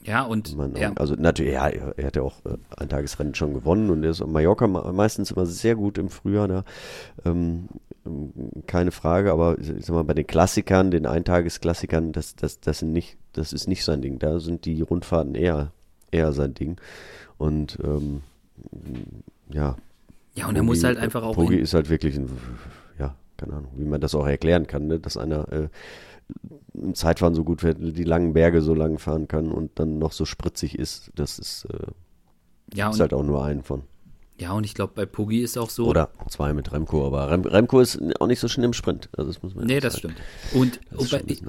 Ja, und in er, Augen. Also natürlich, ja, er hat ja auch äh, Eintagesrennen schon gewonnen und er ist auf Mallorca me- meistens immer sehr gut im Frühjahr da. Ähm, keine Frage, aber ich sag mal, bei den Klassikern, den Eintagesklassikern, das, das, das sind nicht, das ist nicht sein Ding. Da sind die Rundfahrten eher, eher sein Ding. Und ähm, ja. ja, und er muss halt einfach auch Pogi in, ist halt wirklich ein, ja, keine Ahnung, wie man das auch erklären kann, ne? dass einer äh, im Zeitfahren so gut wird, die langen Berge so lang fahren kann und dann noch so spritzig ist, das ist, äh, ja, ist halt auch nur einen von. ja, und ich glaube, bei Pogi ist auch so. Oder zwei mit Remco, aber Rem, Remco ist auch nicht so schnell im Sprint. Also das muss man Nee, das sagen. stimmt. Und, Das und bei, anders.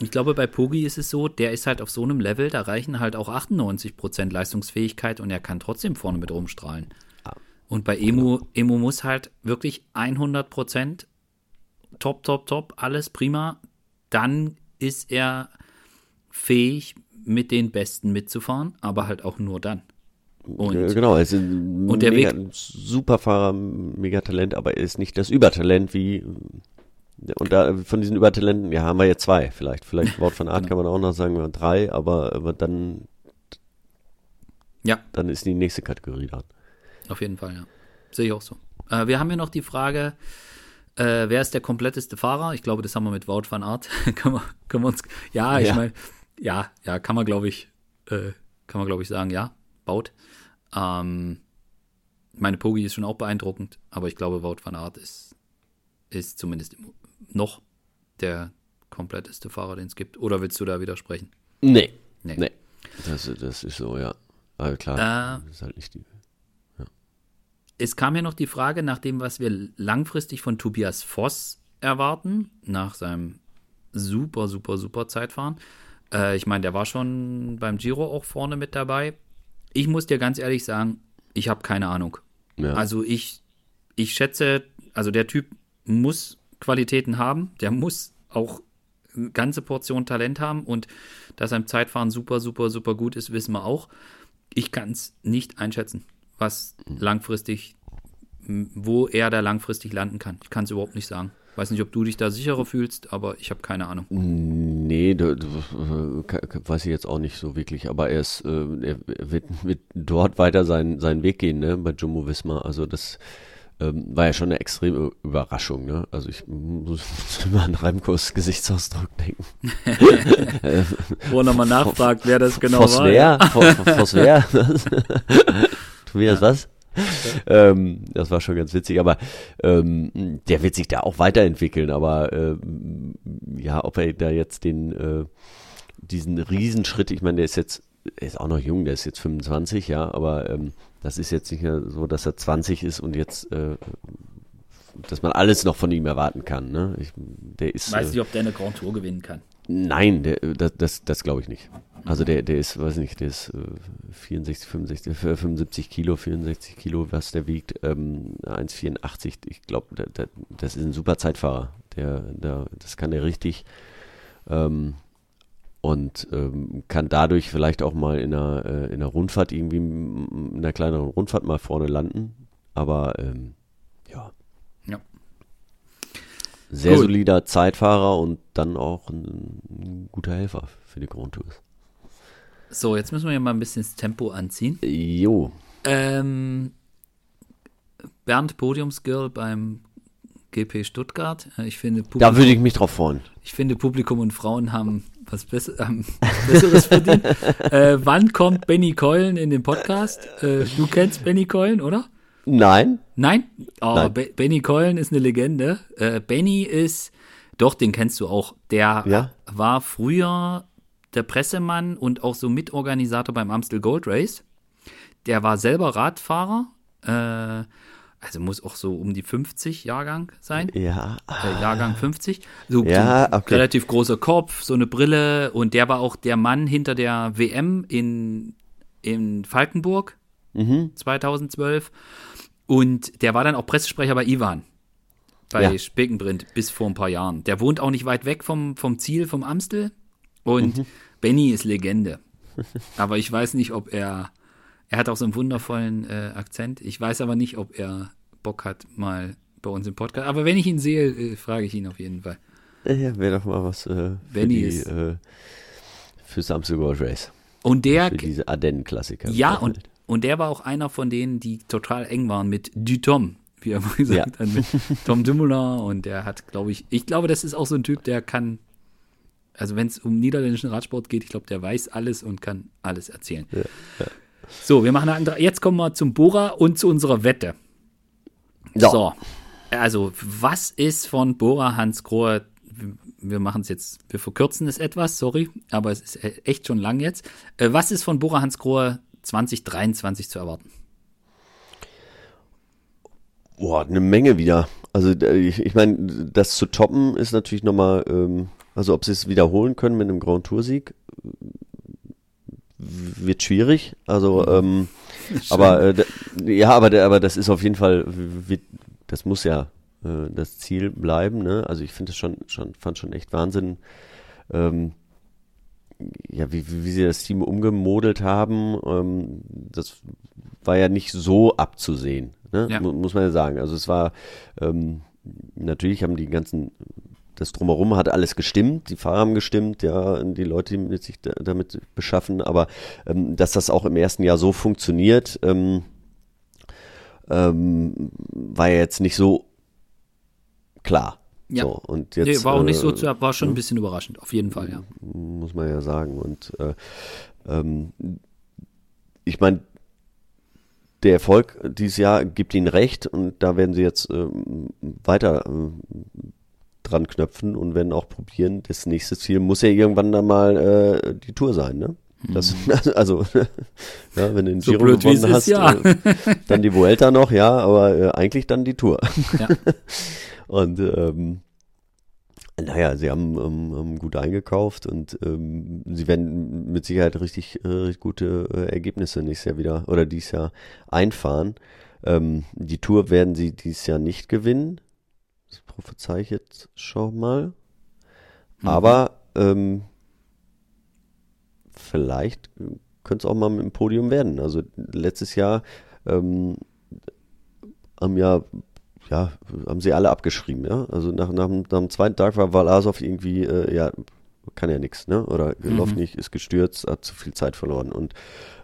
ich glaube, bei Pogi ist es so, der ist halt auf so einem Level, da reichen halt auch 98% Leistungsfähigkeit und er kann trotzdem vorne mit rumstrahlen. Und bei Emu, Emu muss halt wirklich 100% top, top, top, alles prima. Dann ist er fähig, mit den Besten mitzufahren, aber halt auch nur dann. Und Ja, genau, er ist ein und der mega, Weg- Superfahrer, Megatalent, aber er ist nicht das Übertalent wie und da von diesen Übertalenten, ja, haben wir jetzt zwei vielleicht. Vielleicht Wort von Art Genau. kann man auch noch sagen, wir haben drei, aber, aber dann, ja, dann ist die nächste Kategorie dran. Auf jeden Fall, ja. Sehe ich auch so. Äh, wir haben hier noch die Frage, äh, wer ist der kompletteste Fahrer? Ich glaube, das haben wir mit Wout van Art. können, wir, können wir uns, ja, ich Ja. meine, ja, ja, kann man, glaube ich, äh, kann man, glaube ich, sagen, ja, Wout. Ähm, meine Pogi ist schon auch beeindruckend, aber ich glaube, Wout van Art ist, ist zumindest noch der kompletteste Fahrer, den es gibt. Oder willst du da widersprechen? Nee. Nee. Nee. Das, das ist so, ja. Aber klar, Äh, das ist halt nicht die. Es kam ja noch die Frage nach dem, was wir langfristig von Tobias Voss erwarten, nach seinem super, super, super Zeitfahren. Äh, ich meine, der war schon beim Giro auch vorne mit dabei. Ich muss dir ganz ehrlich sagen, ich habe keine Ahnung. Ja. Also ich, ich schätze, also der Typ muss Qualitäten haben, der muss auch eine ganze Portion Talent haben und dass er im Zeitfahren super, super, super gut ist, wissen wir auch. Ich kann es nicht einschätzen, was langfristig, wo er da langfristig landen kann. Ich kann es überhaupt nicht sagen. Weiß nicht, ob du dich da sicherer fühlst, aber ich habe keine Ahnung. Nee, da, da, weiß ich jetzt auch nicht so wirklich, aber er ist, äh, er wird, wird dort weiter seinen, seinen Weg gehen, ne, bei Jumbo Visma. Also das ähm, war ja schon eine extreme Überraschung, ne? Also ich muss immer an Remkos Gesichtsausdruck denken. Wo er nochmal nachfragt, wer das genau Vos war. wer? Vos- Vos wer? Tobias was? Ähm, das war schon ganz witzig, aber ähm, der wird sich da auch weiterentwickeln, aber ähm, ja, ob er da jetzt den äh, diesen Riesenschritt, ich meine, der ist jetzt, er ist auch noch jung, der ist jetzt 25, ja, aber ähm, das ist jetzt nicht mehr so, dass er 20 ist und jetzt, äh, dass man alles noch von ihm erwarten kann, ne? Ich, der ist, Weiß äh, nicht, ob der eine Grand Tour gewinnen kann. Nein, der, das, das, das glaube ich nicht. Also der, der ist, weiß nicht, der ist äh, 64, 65, äh, 75 Kilo, 64 Kilo, was der wiegt, ähm, 1,84. Ich glaube, das ist ein super Zeitfahrer. Der, der, das kann der richtig ähm, und ähm, kann dadurch vielleicht auch mal in einer, äh, in einer Rundfahrt irgendwie, in einer kleineren Rundfahrt mal vorne landen. Aber ähm, Ja. Sehr Gut. solider Zeitfahrer und dann auch ein, ein guter Helfer für die Grand Tours. So, jetzt müssen wir ja mal ein bisschen das Tempo anziehen. Jo, Ähm, Bernd Podiumsgirl beim GP Stuttgart. Ich finde, da Publikum, würde ich mich drauf freuen. ich finde, Publikum und Frauen haben was Besser, haben Besseres verdient. äh, wann kommt Benny Keulen in den Podcast? Äh, du kennst Benny Keulen, oder? Nein, Nein? Oh, Nein. Be Benny Keulen ist eine Legende. Äh, Benny ist Doch, den kennst du auch. Der Ja? war früher der Pressemann und auch so Mitorganisator beim Amstel Gold Race. Der war selber Radfahrer, äh, also muss auch so um die 50 Jahrgang sein. Ja, Äh, Jahrgang 50. So, Ja, okay. relativ großer Kopf, so eine Brille und der war auch der Mann hinter der WM in, in Falkenburg Mhm. 2012. Und der war dann auch Pressesprecher bei Ivan. Bei Ja. Spekenbrint bis vor ein paar Jahren. Der wohnt auch nicht weit weg vom, vom Ziel, vom Amstel. Und Mhm. Benny ist Legende. Aber ich weiß nicht, ob er. Er hat auch so einen wundervollen äh, Akzent. Ich weiß aber nicht, ob er Bock hat, mal bei uns im Podcast. Aber wenn ich ihn sehe, äh, frage ich ihn auf jeden Fall. ja wäre doch mal was äh, für Benny die, ist- äh, für Samsung Gold Race. Und der, Für diese Ardennen-Klassiker. ja, und, und der war auch einer von denen, die total eng waren mit Dutom, wie er mal gesagt hat, mit Tom Dumoulin. Und der hat, glaube ich, ich glaube, das ist auch so ein Typ, der kann, also wenn es um niederländischen Radsport geht, ich glaube, der weiß alles und kann alles erzählen. So, wir machen eine andere. Jetzt kommen wir zum Bora und zu unserer Wette. Ja. So, also was ist von Bora Hans Grohe? Wir machen es jetzt, wir verkürzen es etwas, sorry, aber es ist äh, echt schon lang jetzt. Äh, Was ist von Bora Hans Grohe 2023 zu erwarten? Boah, eine Menge wieder. Also äh, ich, ich meine, das zu toppen ist natürlich nochmal, ähm, also ob sie es wiederholen können mit einem Grand Tour-Sieg, wird schwierig. Also, ähm, aber äh, ja, aber, aber das ist auf jeden Fall, wird, das muss ja äh, das Ziel bleiben. Ne? Also ich finde es schon, schon, fand schon echt Wahnsinn. Ähm, ja, wie, wie, wie sie das Team umgemodelt haben, ähm, das war ja nicht so abzusehen, ne? Ja. Mu- muss man ja sagen. Also es war, ähm, natürlich haben die ganzen, das Drumherum hat alles gestimmt, die Fahrer haben gestimmt, ja, die Leute, die sich da, damit beschaffen, aber ähm, dass das auch im ersten Jahr so funktioniert, ähm, ähm, war ja jetzt nicht so klar. Ja. So, und jetzt, nee, war auch nicht so äh, zu, war schon ein bisschen überraschend, auf jeden Fall, ja. muss man ja sagen. Und äh, ähm, ich meine, der Erfolg dieses Jahr gibt ihnen recht und da werden sie jetzt ähm, weiter ähm, dran knöpfen und werden auch probieren. Das nächste Ziel muss ja irgendwann dann mal äh, die Tour sein, ne? Das, also, ja, wenn du den Mhm. So Giro blöd, gewonnen ist, hast, ja. äh, dann die Vuelta noch, ja, aber äh, eigentlich dann die Tour. Ja. Und ähm, naja, sie haben, ähm, gut eingekauft und ähm, sie werden mit Sicherheit richtig, äh, gute äh, Ergebnisse nächstes Jahr wieder oder dieses Jahr einfahren. Ähm, die Tour werden sie dieses Jahr nicht gewinnen. Das prophezei ich jetzt schon mal. Aber ähm, vielleicht könnte es auch mal mit dem Podium werden. Also letztes Jahr ähm, haben ja ja, haben sie alle abgeschrieben, ja. Also nach, nach, dem- nach dem zweiten Tag war Valasov irgendwie, äh, ja, kann ja nichts, ne? Oder Lovnik ist gestürzt, hat zu viel Zeit verloren. Und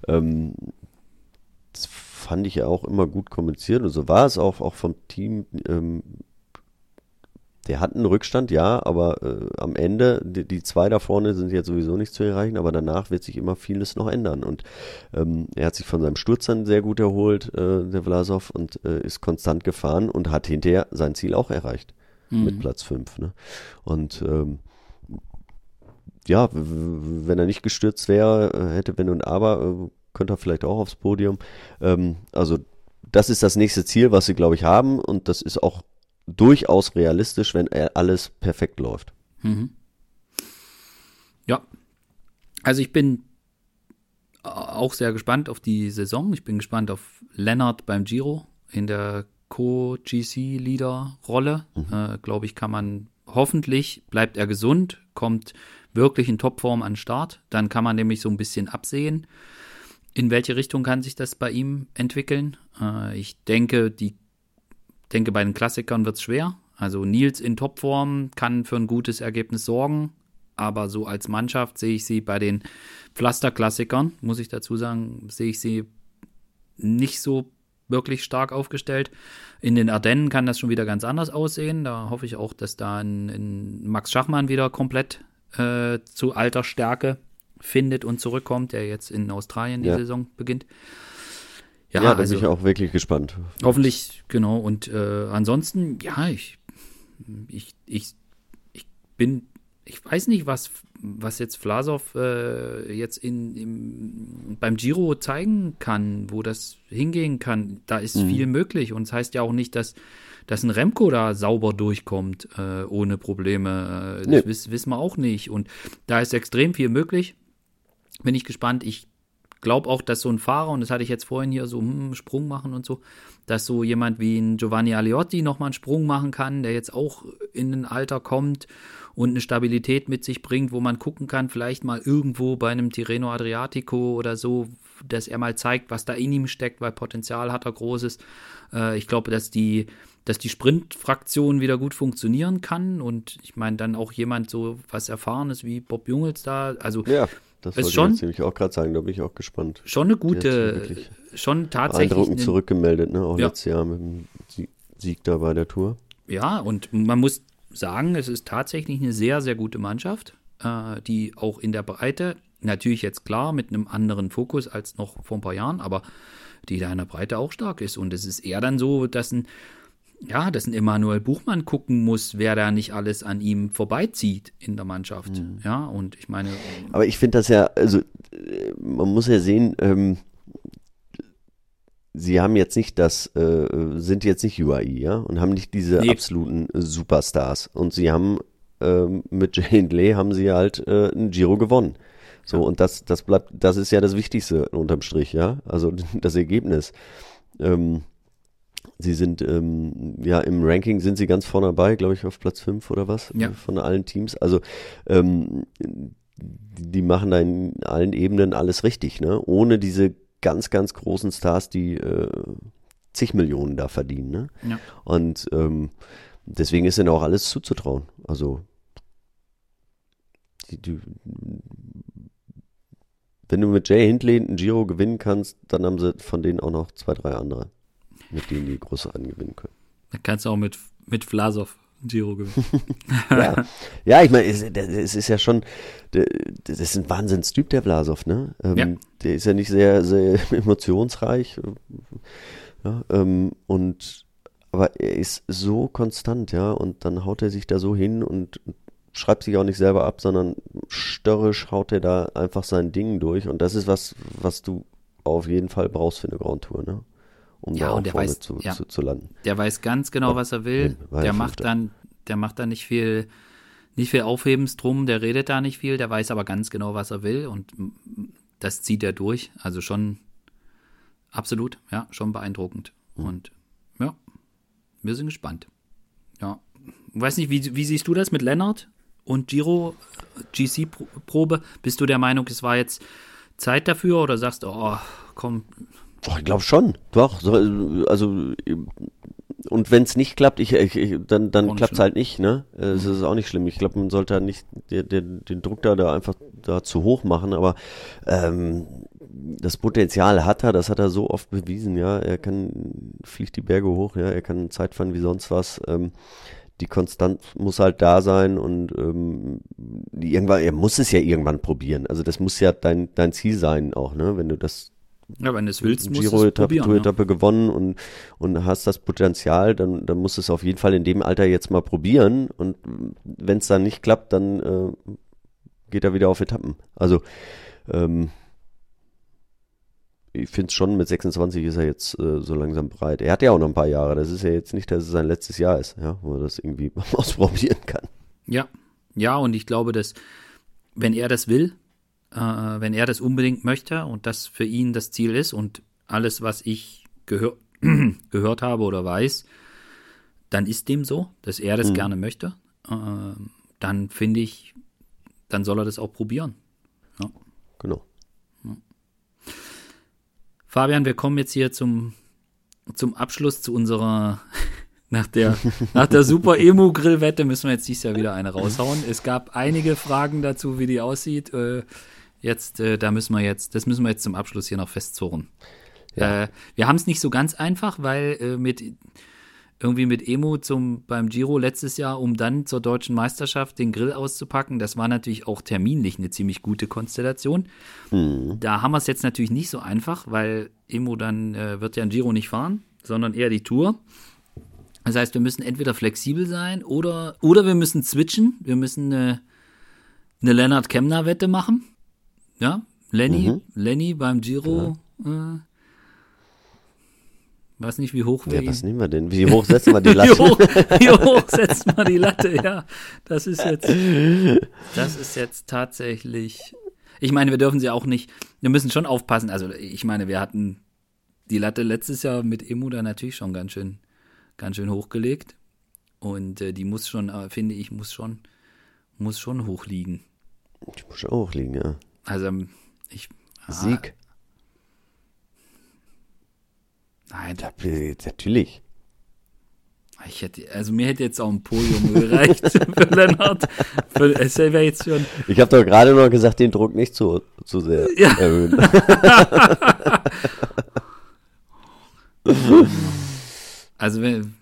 ähm, das fand ich ja auch immer gut kommuniziert und so war es auch, auch vom Team. Ähm, der hat einen Rückstand, ja, aber äh, am Ende, die, die zwei da vorne sind jetzt sowieso nicht zu erreichen, aber danach wird sich immer vieles noch ändern. Und ähm, er hat sich von seinem Sturz dann sehr gut erholt, äh, der Vlasov, und äh, ist konstant gefahren und hat hinterher sein Ziel auch erreicht. Mit Platz 5. Ne? Und ähm, ja, wenn er nicht gestürzt wäre, äh, hätte Wenn und Aber, äh, könnte er vielleicht auch aufs Podium. Ähm, also das ist das nächste Ziel, was sie, glaube ich, haben. Und das ist auch durchaus realistisch, wenn er alles perfekt läuft. Ja. Also ich bin auch sehr gespannt auf die Saison. Ich bin gespannt auf Lennart beim Giro in der Co-GC-Leader-Rolle. Äh, Glaube ich, kann man hoffentlich, bleibt er gesund, kommt wirklich in Topform an den Start. Dann kann man nämlich so ein bisschen absehen, in welche Richtung kann sich das bei ihm entwickeln. Äh, ich denke, die denke, bei den Klassikern wird es schwer. Also Nils in Topform kann für ein gutes Ergebnis sorgen, aber so als Mannschaft sehe ich sie bei den Pflasterklassikern, muss ich dazu sagen, sehe ich sie nicht so wirklich stark aufgestellt. In den Ardennen kann das schon wieder ganz anders aussehen. Da hoffe ich auch, dass da ein, ein Max Schachmann wieder komplett äh, zu alter Stärke findet und zurückkommt, der jetzt in Australien die Ja. Saison beginnt. Ja, Ja, da also bin ich auch wirklich gespannt. Hoffentlich, genau. Und äh, ansonsten, ja, ich, ich, ich, ich bin, ich weiß nicht, was, was jetzt Vlasov äh, jetzt in, im, beim Giro zeigen kann, wo das hingehen kann. Da ist mhm. viel möglich. Und es das heißt ja auch nicht, dass, dass ein Remco da sauber durchkommt, äh, ohne Probleme. Äh, das nee. wiss, wissen wir auch nicht. Und da ist extrem viel möglich. Bin ich gespannt. Ich glaube auch, dass so ein Fahrer, und das hatte ich jetzt vorhin hier so, hm, Sprung machen und so, dass so jemand wie ein Giovanni Aliotti nochmal einen Sprung machen kann, der jetzt auch in ein Alter kommt und eine Stabilität mit sich bringt, wo man gucken kann, vielleicht mal irgendwo bei einem Tirreno Adriatico oder so, dass er mal zeigt, was da in ihm steckt, weil Potenzial hat er großes. Äh, ich glaube, dass die, dass die Sprintfraktion wieder gut funktionieren kann und ich meine dann auch jemand so was Erfahrenes wie Bob Jungels da, also ja. Das ist schon, ich nämlich auch gerade sagen, da bin ich auch gespannt. Schon eine gute, schon tatsächlich. Beeindruckend zurückgemeldet, ne? Auch ja. letztes Jahr mit dem Sieg da bei der Tour. Ja, und man muss sagen, es ist tatsächlich eine sehr, sehr gute Mannschaft, äh, die auch in der Breite, natürlich jetzt klar mit einem anderen Fokus als noch vor ein paar Jahren, aber die da in der Breite auch stark ist. Und es ist eher dann so, dass ein, ja, dass ein Emanuel Buchmann gucken muss, wer da nicht alles an ihm vorbeizieht in der Mannschaft. Mhm. Ja, und ich meine. Aber ich finde das ja, also äh, man muss ja sehen, ähm, sie haben jetzt nicht das, äh, sind jetzt nicht UAE, ja, und haben nicht diese nee. absoluten Superstars. Und sie haben äh, mit Jane Lee haben sie halt äh, ein Giro gewonnen. So, ja. und das, das bleibt, das ist ja das Wichtigste unterm Strich, ja. Also das Ergebnis. Ähm, sie sind, ähm, ja, im Ranking sind sie ganz vorne dabei, glaube ich, auf Platz 5 oder was ja. von allen Teams. Also ähm, die machen da in allen Ebenen alles richtig, ne? Ohne diese ganz, ganz großen Stars, die äh, zig Millionen da verdienen. Ne? Ja. Und ähm, deswegen ist ihnen auch alles zuzutrauen. Also die, die, wenn du mit Jay Hindley einen Giro gewinnen kannst, dann haben sie von denen auch noch zwei, drei andere, mit denen die große angewinnen können. Dann kannst du auch mit, mit Vlasov Giro gewinnen. ja. ja, ich meine, es, es, ist ja schon, das ist ein Wahnsinnstyp, der Vlasov, ne? Ähm, ja. Der ist ja nicht sehr, sehr emotionsreich. Ja, ähm, und aber er ist so konstant, ja, und dann haut er sich da so hin und schreibt sich auch nicht selber ab, sondern störrisch haut er da einfach sein Ding durch. Und das ist was, was du auf jeden Fall brauchst für eine Grand Tour, ne? Um ja, da und der weiß, zu, ja. zu, zu, landen. Der weiß ganz genau, was er will. Der macht dann, der macht dann nicht viel, nicht viel Aufhebens drum, der redet da nicht viel, der weiß aber ganz genau, was er will und das zieht er durch. Also schon absolut, ja, schon beeindruckend. Mhm. Und ja, wir sind gespannt. Ja. Weiß nicht, wie, wie siehst du das mit Lennart und Giro, GC-Probe? Bist du der Meinung, es war jetzt Zeit dafür oder sagst du, oh, komm, Oh, ich glaube schon. Doch. also und wenn es nicht klappt, ich, ich, dann, dann klappt es halt nicht, ne? Es ist auch nicht schlimm. Ich glaube, man sollte halt nicht den, den, den Druck da, da einfach da zu hoch machen, aber ähm, das Potenzial hat er, das hat er so oft bewiesen, ja. Er kann, fliegt die Berge hoch, ja, er kann Zeit fahren wie sonst was. Ähm, die Konstanz muss halt da sein und ähm, irgendwann, er muss es ja irgendwann probieren. Also das muss ja dein, dein Ziel sein auch, ne? Wenn du das ja, wenn du es willst, musst Giro -Etappe, Tour-Etappe ja. gewonnen und, und hast das Potenzial, dann, dann musst du es auf jeden Fall in dem Alter jetzt mal probieren. Und wenn es dann nicht klappt, dann äh, geht er wieder auf Etappen. Also ähm, ich finde es schon, mit 26 ist er jetzt äh, so langsam bereit. Er hat ja auch noch ein paar Jahre. Das ist ja jetzt nicht, dass es sein letztes Jahr ist, ja, wo er das irgendwie ausprobieren kann. Ja, ja, und ich glaube, dass wenn er das will, äh, wenn er das unbedingt möchte und das für ihn das Ziel ist und alles, was ich gehör gehört habe oder weiß, dann ist dem so, dass er das mhm. gerne möchte. Äh, dann finde ich, dann soll er das auch probieren. Ja. Genau. Ja. Fabian, wir kommen jetzt hier zum, zum Abschluss zu unserer nach der, nach der Super Emu-Grillwette müssen wir jetzt dieses Jahr wieder eine raushauen. Es gab einige Fragen dazu, wie die aussieht. Äh, Jetzt, äh, da müssen wir jetzt, das müssen wir jetzt zum Abschluss hier noch festzurren. Ja. Äh, wir haben es nicht so ganz einfach, weil äh, mit irgendwie mit Emo zum beim Giro letztes Jahr, um dann zur deutschen Meisterschaft den Grill auszupacken, das war natürlich auch terminlich eine ziemlich gute Konstellation. Mhm. Da haben wir es jetzt natürlich nicht so einfach, weil Emo dann äh, wird ja ein Giro nicht fahren, sondern eher die Tour. Das heißt, wir müssen entweder flexibel sein oder, oder wir müssen switchen. Wir müssen eine, eine Lennart Kemner-Wette machen. Ja, Lenny, Mhm. Lenny beim Giro. Äh, weiß nicht, wie hoch wir Ja, was nehmen wir denn? Wie hoch setzen wir die wie, Latte? hoch, wie hoch setzt man die Latte? Ja, das ist jetzt, das ist jetzt tatsächlich. Ich meine, wir dürfen sie auch nicht. Wir müssen schon aufpassen. Also, ich meine, wir hatten die Latte letztes Jahr mit Emu da natürlich schon ganz schön, ganz schön hochgelegt. Und äh, die muss schon, äh, finde ich, muss schon, muss schon hoch liegen. Ich muss auch liegen, ja. Also, ähm, ich. ah, Sieg. Nein, Ja, natürlich. ich hätte, also mir hätte jetzt auch ein Podium gereicht für Lennart. Für, es wäre jetzt schon. Ich habe doch gerade noch gesagt, den Druck nicht zu, zu sehr Ja. erhöhen. Also wenn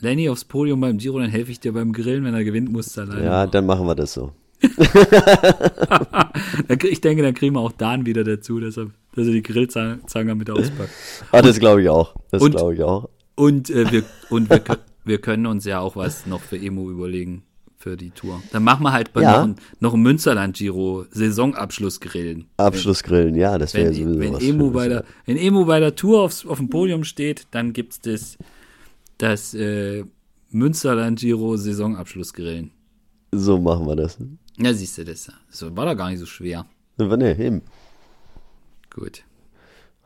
Lenny aufs Podium beim Giro, dann helfe ich dir beim Grillen, wenn er gewinnt, muss er alleine. Ja, dann machen wir das so. Ich denke, dann kriegen wir auch Dan wieder dazu, dass er, dass er die Grillzange mit auspackt. Ah, das glaube ich auch. Das Und- glaube ich auch. Und, äh, wir, und wir, wir können uns ja auch was noch für Emo überlegen für die Tour. Dann machen wir halt bei Ja. noch, ein, noch ein Münsterland-Giro Saisonabschlussgrillen. Abschlussgrillen, ja, das wäre sowieso wenn, was Emo Schönes, bei der, wenn Emo bei der Tour aufs, auf dem Podium steht, dann gibt's das, das äh, Münsterland-Giro Saisonabschlussgrillen. So machen wir das. Ja, siehst du das. So war doch gar nicht so schwer. Ne, eben. Gut,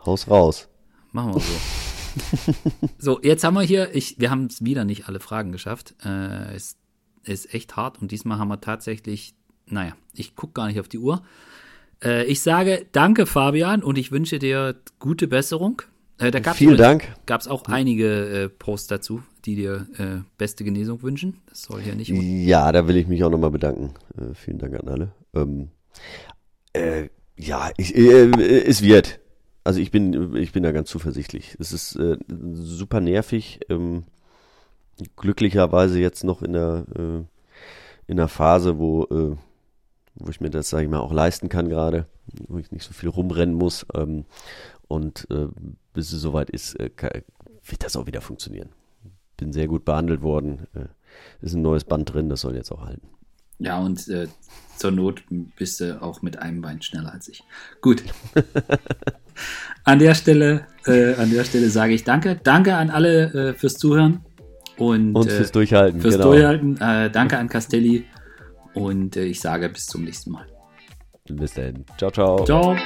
Haus raus. machen wir so. so, jetzt haben wir hier, ich, wir haben es wieder nicht alle Fragen geschafft. Äh, es ist echt hart und diesmal haben wir tatsächlich, naja, ich gucke gar nicht auf die Uhr. Äh, ich sage danke, Fabian, und ich wünsche dir gute Besserung. Äh, da gab's Vielen Dank. Gab es auch einige äh, Posts dazu, die dir äh, beste Genesung wünschen. Das soll hier nicht. Ja, da will ich mich auch nochmal bedanken. Äh, vielen Dank an alle. Ähm, äh, ja, ich, äh, es wird. Also ich bin, ich bin da ganz zuversichtlich. Es ist super nervig. Ähm, glücklicherweise jetzt noch in der, in der Phase, wo, wo ich mir das, sage ich mal, auch leisten kann gerade, wo ich nicht so viel rumrennen muss. Ähm, und äh, bis es soweit ist, äh, ka- wird das auch wieder funktionieren. Bin sehr gut behandelt worden. Äh, ist ein neues Band drin, das soll jetzt auch halten. Ja, und äh, zur Not bist du auch mit einem Bein schneller als ich. Gut. an der Stelle, äh, an der Stelle sage ich Danke. Danke an alle äh, fürs Zuhören und, Und fürs Durchhalten. fürs genau. Durchhalten. Danke an Castelli und ich sage bis zum nächsten Mal. Bis dann. Ciao, ciao. Ciao.